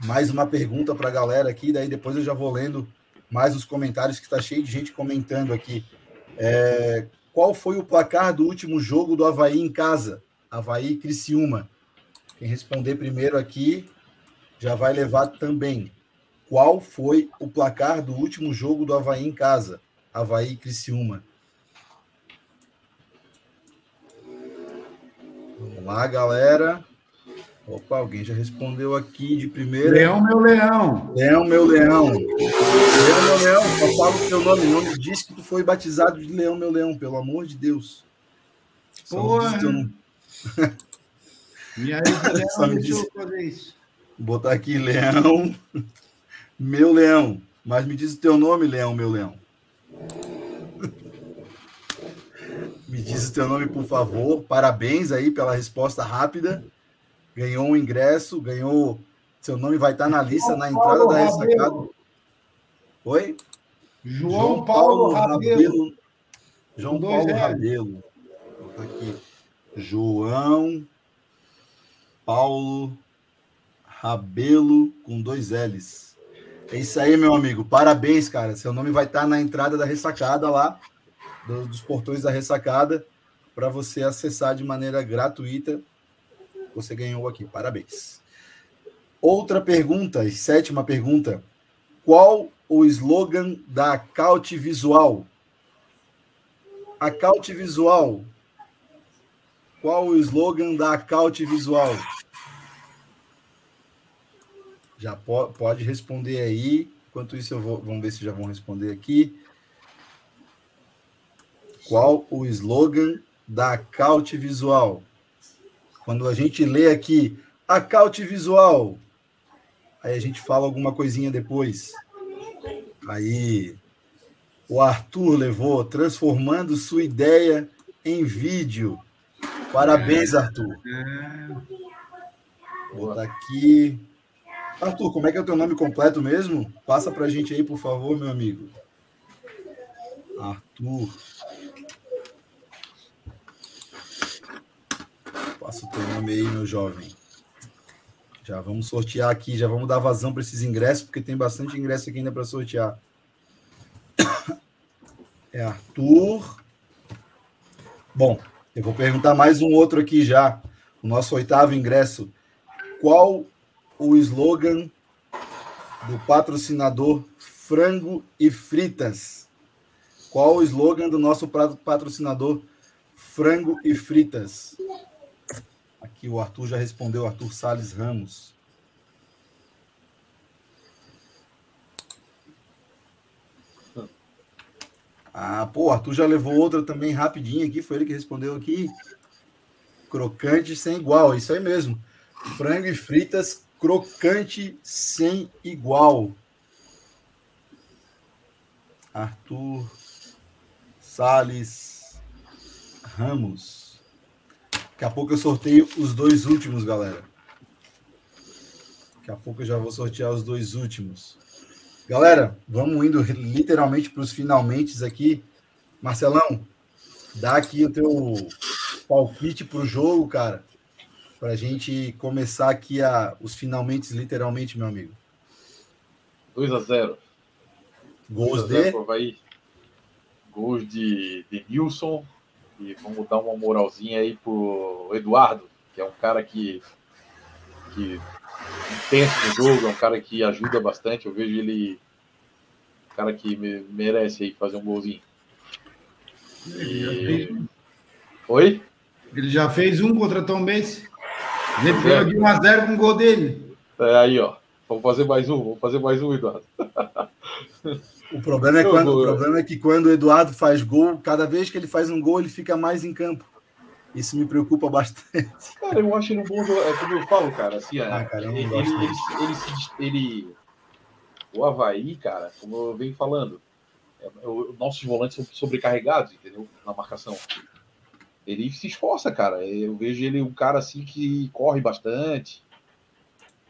mais uma pergunta para a galera aqui, daí depois eu já vou lendo mais os comentários, que está cheio de gente comentando aqui. É, qual foi o placar do último jogo do Havaí em casa? Havaí Criciúma. Quem responder primeiro aqui já vai levar também. Qual foi o placar do último jogo do Havaí em casa? Havaí Criciúma. Vamos lá, galera. Opa, alguém já respondeu aqui de primeira. Leão, meu leão. Leão, meu leão. Leão, meu leão. Só fala o teu nome. Não me diz que tu foi batizado de Leão, meu leão, pelo amor de Deus. Porra. E aí, leão, me deixa diz. eu fazer isso. Vou botar aqui, leão. Meu leão. Mas me diz o teu nome, leão, meu leão. Me diz o teu nome, por favor. Parabéns aí pela resposta rápida. Ganhou um ingresso, ganhou Seu nome vai estar na lista, na entrada da ressacada. Oi? João, João Paulo, Paulo Rabelo. Rabelo. João Paulo Rabelo. Aqui. João Paulo Rabelo com dois L's. É isso aí, meu amigo. Parabéns, cara. Seu nome vai estar na entrada da ressacada lá, dos portões da ressacada, para você acessar de maneira gratuita. Você ganhou aqui. Parabéns. Outra pergunta, e sétima pergunta. Qual o slogan da Caute Visual? A Caute Visual. Qual o slogan da Caute Visual? Já po pode responder aí. Enquanto isso, eu vou, vamos ver se já vão responder aqui. Qual o slogan da Caute Visual? Quando a gente lê aqui a Caute Visual, aí a gente fala alguma coisinha depois. Aí o Arthur levou transformando sua ideia em vídeo. Parabéns, Arthur. Vou botar aqui. Arthur, como é que é o teu nome completo mesmo? Passa para a gente aí, por favor, meu amigo. Arthur. Passa o teu nome aí, meu jovem. Já vamos sortear aqui, já vamos dar vazão para esses ingressos, porque tem bastante ingresso aqui ainda para sortear. É Arthur. Bom, eu vou perguntar mais um outro aqui já. O nosso oitavo ingresso. Qual o slogan do patrocinador Frango e Fritas. Qual o slogan do nosso patrocinador Frango e Fritas? Aqui o Arthur já respondeu, Arthur Sales Ramos. Ah, pô, Arthur já levou outra também rapidinho aqui, foi ele que respondeu aqui. Crocante sem igual, isso aí mesmo. Frango e fritas crocante sem igual. Arthur Sales Ramos. Daqui a pouco eu sorteio os dois últimos, galera. Daqui a pouco eu já vou sortear os dois últimos. Galera, vamos indo literalmente para os finalmente aqui. Marcelão, dá aqui o teu palpite para o jogo, cara para a gente começar aqui a, os finalmente, literalmente, meu amigo. 2 a 0 Gols de? Havaí. Gols de, de Nilson. E vamos dar uma moralzinha aí pro Eduardo, que é um cara que, que pensa no jogo, é um cara que ajuda bastante. Eu vejo ele um cara que merece aí fazer um golzinho. E... Oi? Ele já fez um contra Tom Benz? Ele ganhou de 1x0 com o gol dele. É aí, ó. Vamos fazer mais um, vamos fazer mais um, Eduardo. O problema, é quando, o problema é que quando o Eduardo faz gol, cada vez que ele faz um gol, ele fica mais em campo. Isso me preocupa bastante. Cara, eu acho ele um bom jogador. É como eu falo, cara. Assim, ah, cara ele, ele, ele, ele, ele, O Havaí, cara, como eu venho falando, é, o, nossos volantes são sobrecarregados, entendeu? Na marcação ele se esforça, cara. Eu vejo ele um cara assim que corre bastante.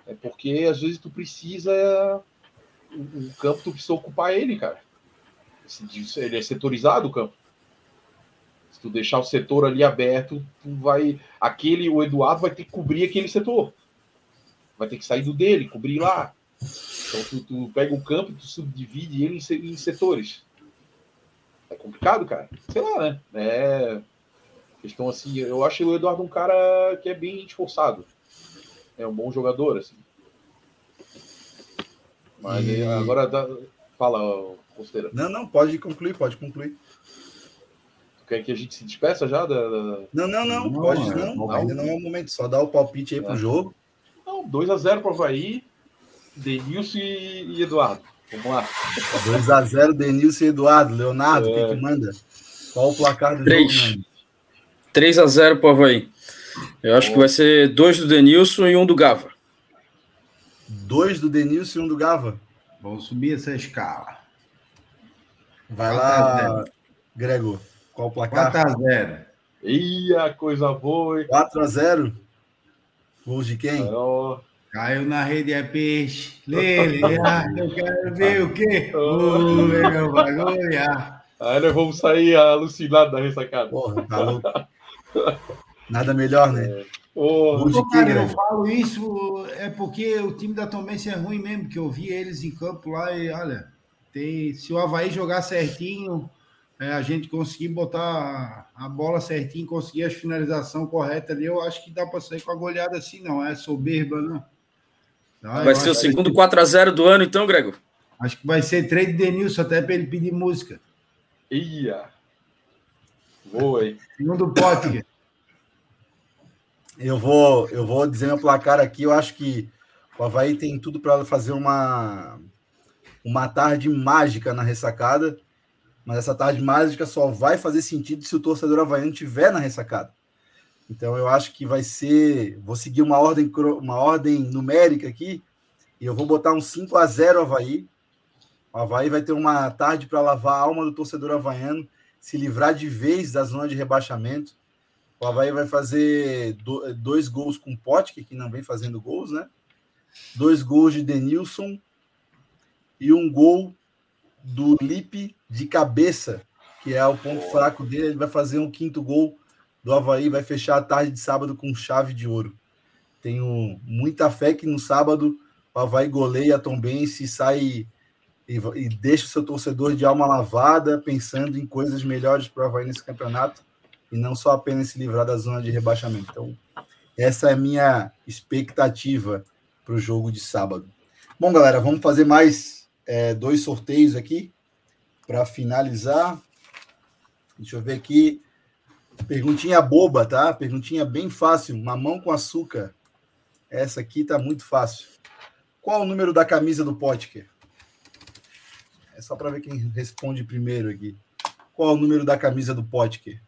É porque às vezes tu precisa. O campo tu precisa ocupar ele, cara. Ele é setorizado o campo. Se tu deixar o setor ali aberto, tu vai. Aquele, o Eduardo vai ter que cobrir aquele setor. Vai ter que sair do dele, cobrir lá. Então tu, tu pega o campo tu subdivide ele em setores. É complicado, cara. Sei lá, né? É Questão assim, eu acho o Eduardo um cara que é bem esforçado. É um bom jogador, assim. Mas e... agora dá... fala, Costeira. Não, não, pode concluir, pode concluir. Tu quer que a gente se despeça já? Da, da... Não, não, não, não, pode é, não, não. Ainda não é o momento, só dá o palpite aí é. pro jogo. Não, 2x0 pro Havaí, Denilson e, e Eduardo. Vamos lá. 2x0, Denilson e Eduardo. Leonardo, o é. que, que manda? Qual o placar do 3. jogo, 3 a 0 pro Havaí. Eu acho que vai ser dois do Denilson e um do Gava. Dois do Denilson e um do Gava? Vamos subir essa escala. Vai lá, Gregor. Qual o placar? 4 a 0 Ia, coisa boa. 4 a 0 Gols de quem? Oh, Caiu na rede é peixe. Lele, ah, eu quero ver o quê? O meu bagulho. Aí nós vamos sair alucinados da ressacada. Porra, tá louco. Nada melhor, né? É. Ô, cara, eu falo isso é porque o time da Tombense é ruim mesmo, que eu vi eles em campo lá e olha, tem, se o Havaí jogar certinho, é, a gente conseguir botar a bola certinho, conseguir a finalização correta ali, eu acho que dá para sair com a goleada assim, não é soberba, não. Ah, vai ser o segundo que... 4x0 do ano, então, Grego? Acho que vai ser trade de Denilson até para ele pedir música. Ia! Boa, hein? Segundo pote. Eu vou, eu vou dizer meu placar aqui. Eu acho que o Havaí tem tudo para fazer uma, uma tarde mágica na ressacada. Mas essa tarde mágica só vai fazer sentido se o torcedor havaiano estiver na ressacada. Então eu acho que vai ser. Vou seguir uma ordem, uma ordem numérica aqui. E eu vou botar um 5 a 0 Havaí. O Havaí vai ter uma tarde para lavar a alma do torcedor havaiano, se livrar de vez da zona de rebaixamento o Havaí vai fazer dois gols com o que não vem fazendo gols, né? Dois gols de Denilson e um gol do Lipe de cabeça, que é o ponto fraco dele. Ele vai fazer um quinto gol do Havaí, vai fechar a tarde de sábado com chave de ouro. Tenho muita fé que no sábado o Havaí goleia também se sai e, e deixa o seu torcedor de alma lavada, pensando em coisas melhores para o Havaí nesse campeonato e não só apenas se livrar da zona de rebaixamento. Então, essa é a minha expectativa para o jogo de sábado. Bom, galera, vamos fazer mais é, dois sorteios aqui para finalizar. Deixa eu ver aqui. Perguntinha boba, tá? Perguntinha bem fácil. Mamão com açúcar. Essa aqui tá muito fácil. Qual o número da camisa do Potker? É só para ver quem responde primeiro aqui. Qual o número da camisa do Potker?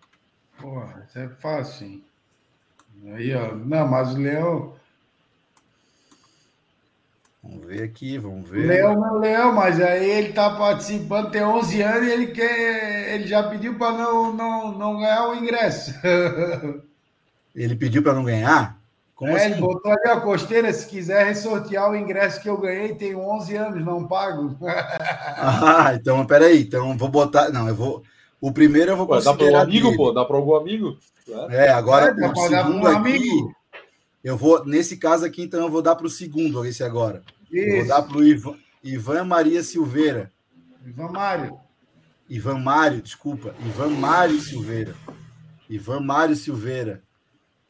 Porra, isso é fácil, hein? Aí, ó. Não, mas o Leão. Vamos ver aqui, vamos ver. Leão não é Leão, mas aí ele tá participando, tem 11 anos e ele quer. Ele já pediu para não, não, não ganhar o ingresso. Ele pediu para não ganhar? Como é, assim? ele botou ali a costeira, se quiser ressortear o ingresso que eu ganhei, tenho 11 anos, não pago. ah, então, peraí, então vou botar, não, eu vou, o primeiro eu vou pô, Dá para um amigo, dele. pô? Dá para algum amigo? É, agora é, o segundo um aqui, amigo. eu vou, nesse caso aqui, então eu vou dar para o segundo, esse agora. Vou dar para o Ivan, Ivan Maria Silveira. Ivan Mário. Ivan Mário, desculpa. Ivan Mário Silveira. Ivan Mário Silveira.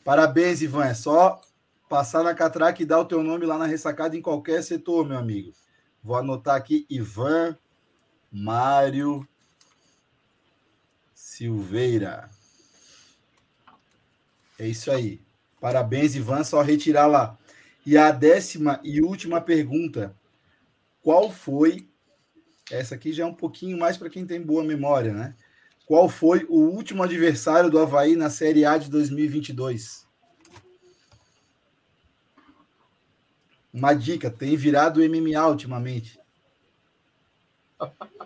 Parabéns, Ivan. É só passar na catraca e dar o teu nome lá na ressacada em qualquer setor, meu amigo. Vou anotar aqui Ivan Mário Silveira. É isso aí. Parabéns, Ivan. Só retirar lá. E a décima e última pergunta: qual foi? Essa aqui já é um pouquinho mais para quem tem boa memória, né? Qual foi o último adversário do Havaí na Série A de 2022? Uma dica: tem virado MMA ultimamente.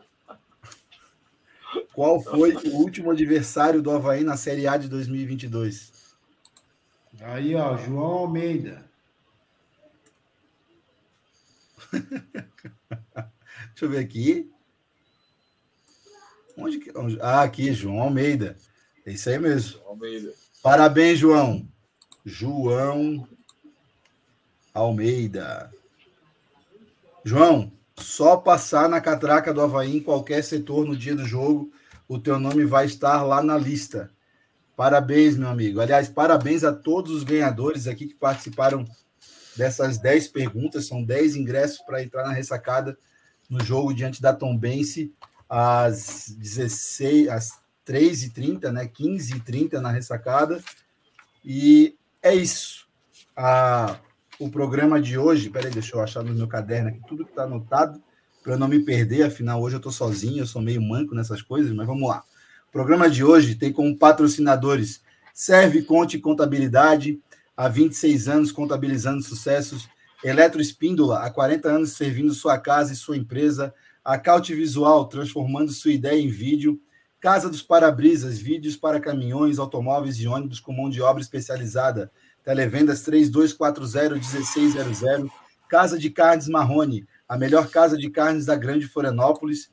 Qual foi o último adversário do Havaí na Série A de 2022? Aí, ó, João Almeida. Deixa eu ver aqui. Onde que... Ah, aqui, João Almeida. É isso aí mesmo. Almeida. Parabéns, João. João Almeida. João, só passar na catraca do Havaí em qualquer setor no dia do jogo o teu nome vai estar lá na lista. Parabéns, meu amigo. Aliás, parabéns a todos os ganhadores aqui que participaram dessas 10 perguntas. São 10 ingressos para entrar na ressacada no jogo diante da Tombense às 16, às 3h30, né? 15h30 na ressacada. E é isso. O programa de hoje, peraí, deixa eu achar no meu caderno aqui tudo que está anotado para não me perder, afinal hoje eu estou sozinho, eu sou meio manco nessas coisas, mas vamos lá. O programa de hoje tem como patrocinadores Serve Conte Contabilidade, há 26 anos contabilizando sucessos, Eletro Espíndola, há 40 anos servindo sua casa e sua empresa, a Caute Visual, transformando sua ideia em vídeo, Casa dos Parabrisas, vídeos para caminhões, automóveis e ônibus com mão de obra especializada, Televendas 3240-1600. Casa de Carnes Marrone, a melhor casa de carnes da Grande Florianópolis.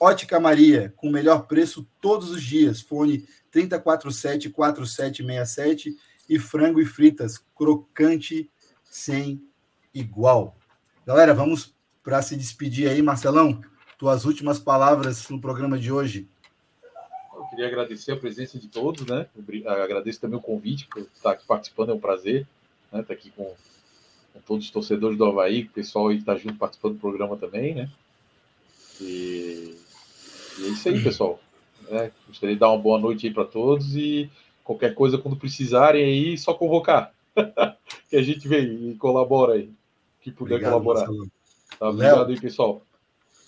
Ótica Maria, com o melhor preço todos os dias. Fone 3047-4767. E frango e fritas, crocante sem igual. Galera, vamos para se despedir aí, Marcelão. Tuas últimas palavras no programa de hoje. Eu queria agradecer a presença de todos, né? Agradeço também o convite por estar aqui participando, é um prazer, né? Estar aqui com, com todos os torcedores do Havaí, o pessoal aí está junto participando do programa também, né? E, e é isso aí, pessoal. É, gostaria de dar uma boa noite aí para todos e qualquer coisa quando precisarem aí, só convocar. que a gente vem e colabora aí. Que puder obrigado, colaborar. Tá, obrigado Léo, aí, pessoal.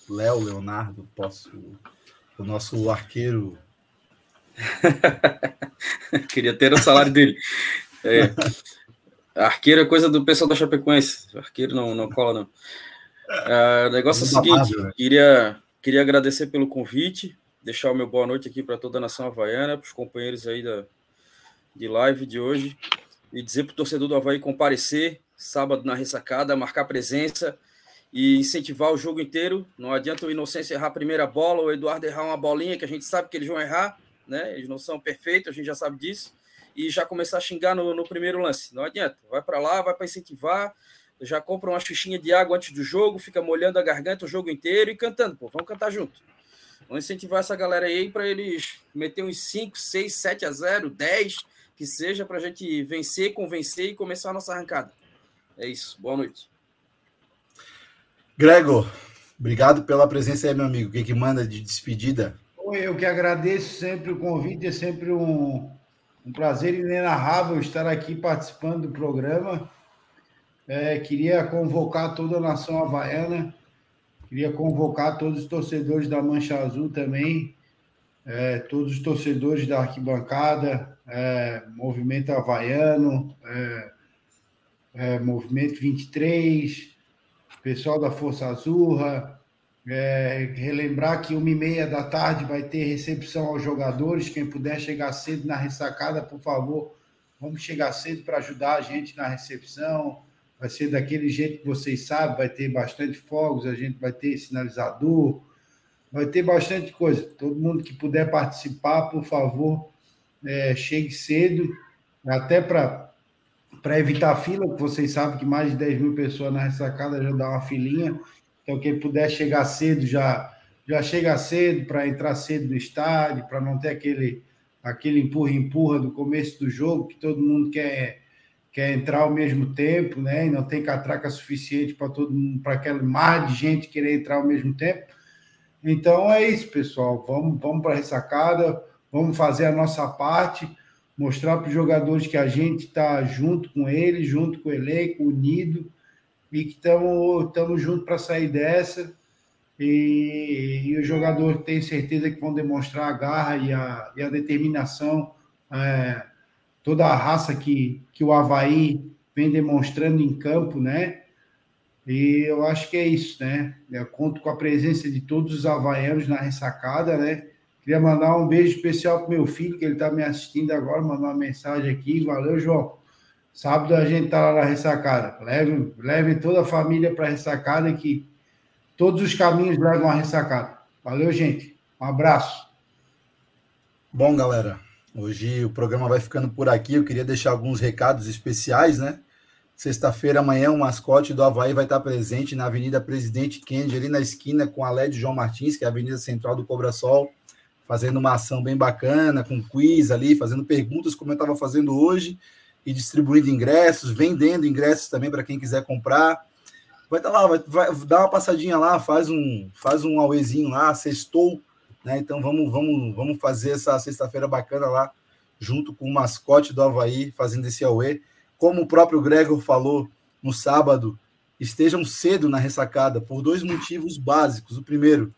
Léo, Leonardo, posso. O nosso arqueiro. Queria ter o salário dele. É. Arqueiro é coisa do pessoal da Chapecoense. Arqueiro não, não cola, não. Uh, o negócio é o seguinte: né? queria, queria agradecer pelo convite, deixar o meu boa noite aqui para toda a nação havaiana, para os companheiros aí da, de live de hoje, e dizer para o torcedor do Havaí comparecer sábado na ressacada, marcar presença e incentivar o jogo inteiro. Não adianta o Inocêncio errar a primeira bola, o Eduardo errar uma bolinha, que a gente sabe que eles vão errar, né? Eles não são perfeitos, a gente já sabe disso. E já começar a xingar no, no primeiro lance. Não adianta. Vai para lá, vai para incentivar. Já compra uma xuxinha de água antes do jogo, fica molhando a garganta o jogo inteiro e cantando. Pô, vamos cantar junto. Vamos incentivar essa galera aí para eles meter uns 5, 6, 7 a 0, 10, que seja, para a gente vencer, convencer e começar a nossa arrancada. É isso. Boa noite. Gregor, obrigado pela presença aí, meu amigo. O que, que manda de despedida? Eu que agradeço sempre o convite, é sempre um, um prazer inenarrável estar aqui participando do programa. É, queria convocar toda a nação havaiana, queria convocar todos os torcedores da Mancha Azul também, é, todos os torcedores da arquibancada, é, Movimento Havaiano, é, é, Movimento 23, pessoal da Força Azurra, é, relembrar que uma e meia da tarde vai ter recepção aos jogadores. Quem puder chegar cedo na ressacada, por favor, vamos chegar cedo para ajudar a gente na recepção. Vai ser daquele jeito que vocês sabem, vai ter bastante fogos, a gente vai ter sinalizador, vai ter bastante coisa. Todo mundo que puder participar, por favor, é, chegue cedo, até para para evitar fila, que vocês sabem que mais de 10 mil pessoas na ressacada já dá uma filinha. Então, quem puder chegar cedo, já, já chega cedo para entrar cedo no estádio, para não ter aquele, aquele empurra-empurra do começo do jogo, que todo mundo quer, quer entrar ao mesmo tempo, né? E não tem catraca suficiente para todo mundo, para aquele mar de gente querer entrar ao mesmo tempo. Então é isso, pessoal. Vamos, vamos para a ressacada, vamos fazer a nossa parte mostrar para os jogadores que a gente está junto com eles, junto com o elenco, unido, e que estamos juntos para sair dessa. E, e os jogadores têm certeza que vão demonstrar a garra e a, e a determinação, é, toda a raça que, que o Havaí vem demonstrando em campo, né? E eu acho que é isso, né? Eu conto com a presença de todos os havaianos na ressacada, né? Queria mandar um beijo especial para meu filho, que ele está me assistindo agora, mandar uma mensagem aqui. Valeu, João. Sábado a gente está lá na ressacada. Levem, levem toda a família para a ressacada, que todos os caminhos levam à ressacada. Valeu, gente. Um abraço. Bom, galera, hoje o programa vai ficando por aqui. Eu queria deixar alguns recados especiais, né? Sexta-feira, amanhã, o mascote do Havaí vai estar presente na Avenida Presidente Kennedy, ali na esquina com a LED João Martins, que é a Avenida Central do Cobra Sol fazendo uma ação bem bacana, com quiz ali, fazendo perguntas como eu estava fazendo hoje, e distribuindo ingressos, vendendo ingressos também para quem quiser comprar. Vai estar tá lá, vai, vai, dar uma passadinha lá, faz um, faz um auezinho lá, sextou, né? Então vamos, vamos, vamos fazer essa sexta-feira bacana lá, junto com o mascote do Havaí, fazendo esse auê. Como o próprio Gregor falou no sábado, estejam cedo na ressacada, por dois motivos básicos. O primeiro,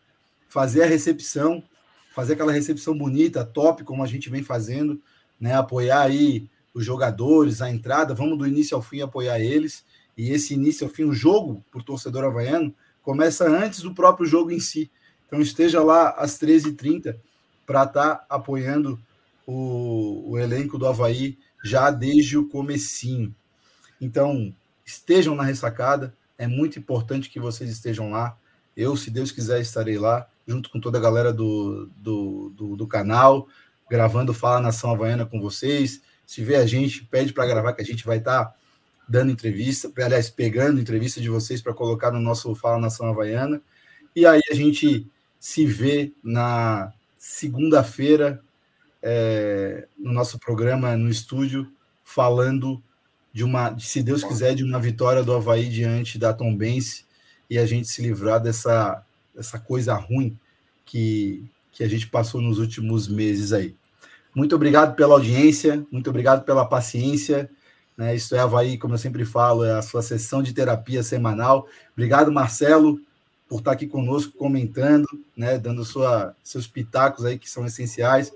fazer a recepção fazer aquela recepção bonita, top, como a gente vem fazendo, né? Apoiar aí os jogadores, a entrada, vamos do início ao fim apoiar eles. E esse início ao fim, o jogo o torcedor havaiano, começa antes do próprio jogo em si. Então esteja lá às 13h30 para estar tá apoiando o, o, elenco do Havaí já desde o comecinho. Então, estejam na ressacada, é muito importante que vocês estejam lá. Eu, se Deus quiser, estarei lá, junto com toda a galera do, do, do, do canal, gravando Fala Nação Havaiana com vocês. Se vê a gente, pede para gravar, que a gente vai estar tá dando entrevista, aliás, pegando entrevista de vocês para colocar no nosso Fala Nação Havaiana. E aí a gente se vê na segunda-feira, é, no nosso programa no estúdio, falando de uma, se Deus quiser, de uma vitória do Havaí diante da Tombense e a gente se livrar dessa, dessa coisa ruim que, que a gente passou nos últimos meses aí. Muito obrigado pela audiência, muito obrigado pela paciência. Né? Isso é Havaí, como eu sempre falo, é a sua sessão de terapia semanal. Obrigado, Marcelo, por estar aqui conosco comentando, né? dando sua, seus pitacos aí que são essenciais.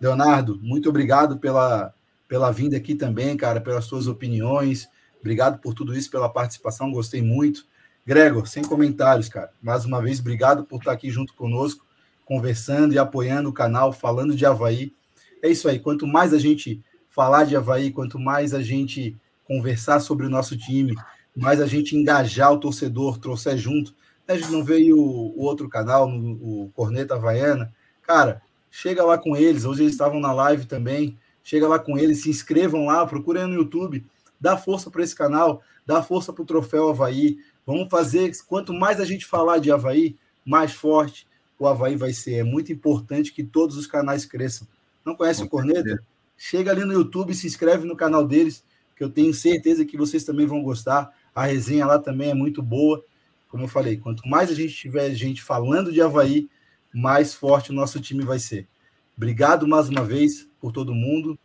Leonardo, muito obrigado pela, pela vinda aqui também, cara, pelas suas opiniões. Obrigado por tudo isso, pela participação, gostei muito. Gregor, sem comentários, cara. Mais uma vez, obrigado por estar aqui junto conosco, conversando e apoiando o canal, falando de Havaí. É isso aí. Quanto mais a gente falar de Havaí, quanto mais a gente conversar sobre o nosso time, mais a gente engajar o torcedor, trouxer junto. A gente não veio o, outro canal, o Corneta Havaiana. Cara, chega lá com eles. Hoje eles estavam na live também chega lá com eles, se inscrevam lá, procurem no YouTube, dá força para esse canal, dá força para o Troféu Havaí. Vamos fazer, quanto mais a gente falar de Havaí, mais forte o Havaí vai ser. É muito importante que todos os canais cresçam. Não conhece o Corneta? Chega ali no YouTube, se inscreve no canal deles, que eu tenho certeza que vocês também vão gostar. A resenha lá também é muito boa. Como eu falei, quanto mais a gente tiver gente falando de Havaí, mais forte o nosso time vai ser. Obrigado mais uma vez por todo mundo.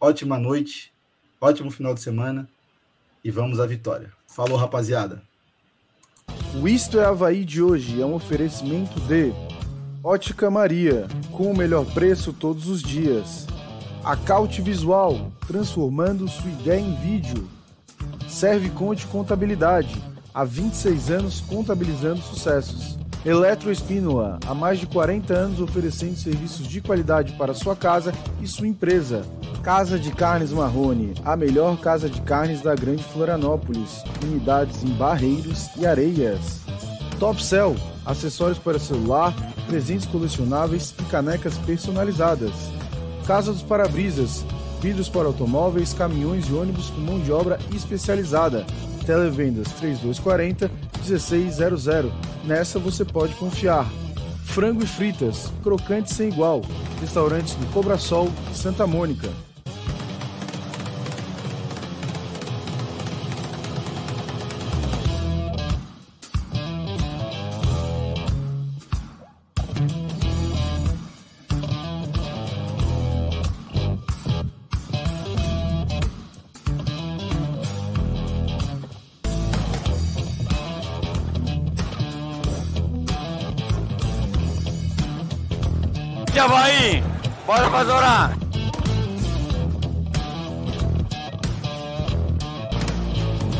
Ótima noite, ótimo final de semana e vamos à vitória. Falou, rapaziada. O Isto é Havaí de hoje é um oferecimento de Ótica Maria, com o melhor preço todos os dias. Acaute Visual, transformando sua ideia em vídeo. Serve Conte Contabilidade, há 26 anos contabilizando sucessos. Eletroespínola, há mais de 40 anos oferecendo serviços de qualidade para sua casa e sua empresa. Casa de Carnes Marrone, a melhor casa de carnes da Grande Florianópolis. Unidades em Barreiros e Areias. Top Cell, acessórios para celular, presentes colecionáveis e canecas personalizadas. Casa dos Parabrisas, vidros para automóveis, caminhões e ônibus com mão de obra especializada. Televendas 3240 1600. Nessa você pode confiar. Frango e fritas, crocante sem igual. Restaurantes do Cobra Sol, Santa Mônica. Bora pra Zorá.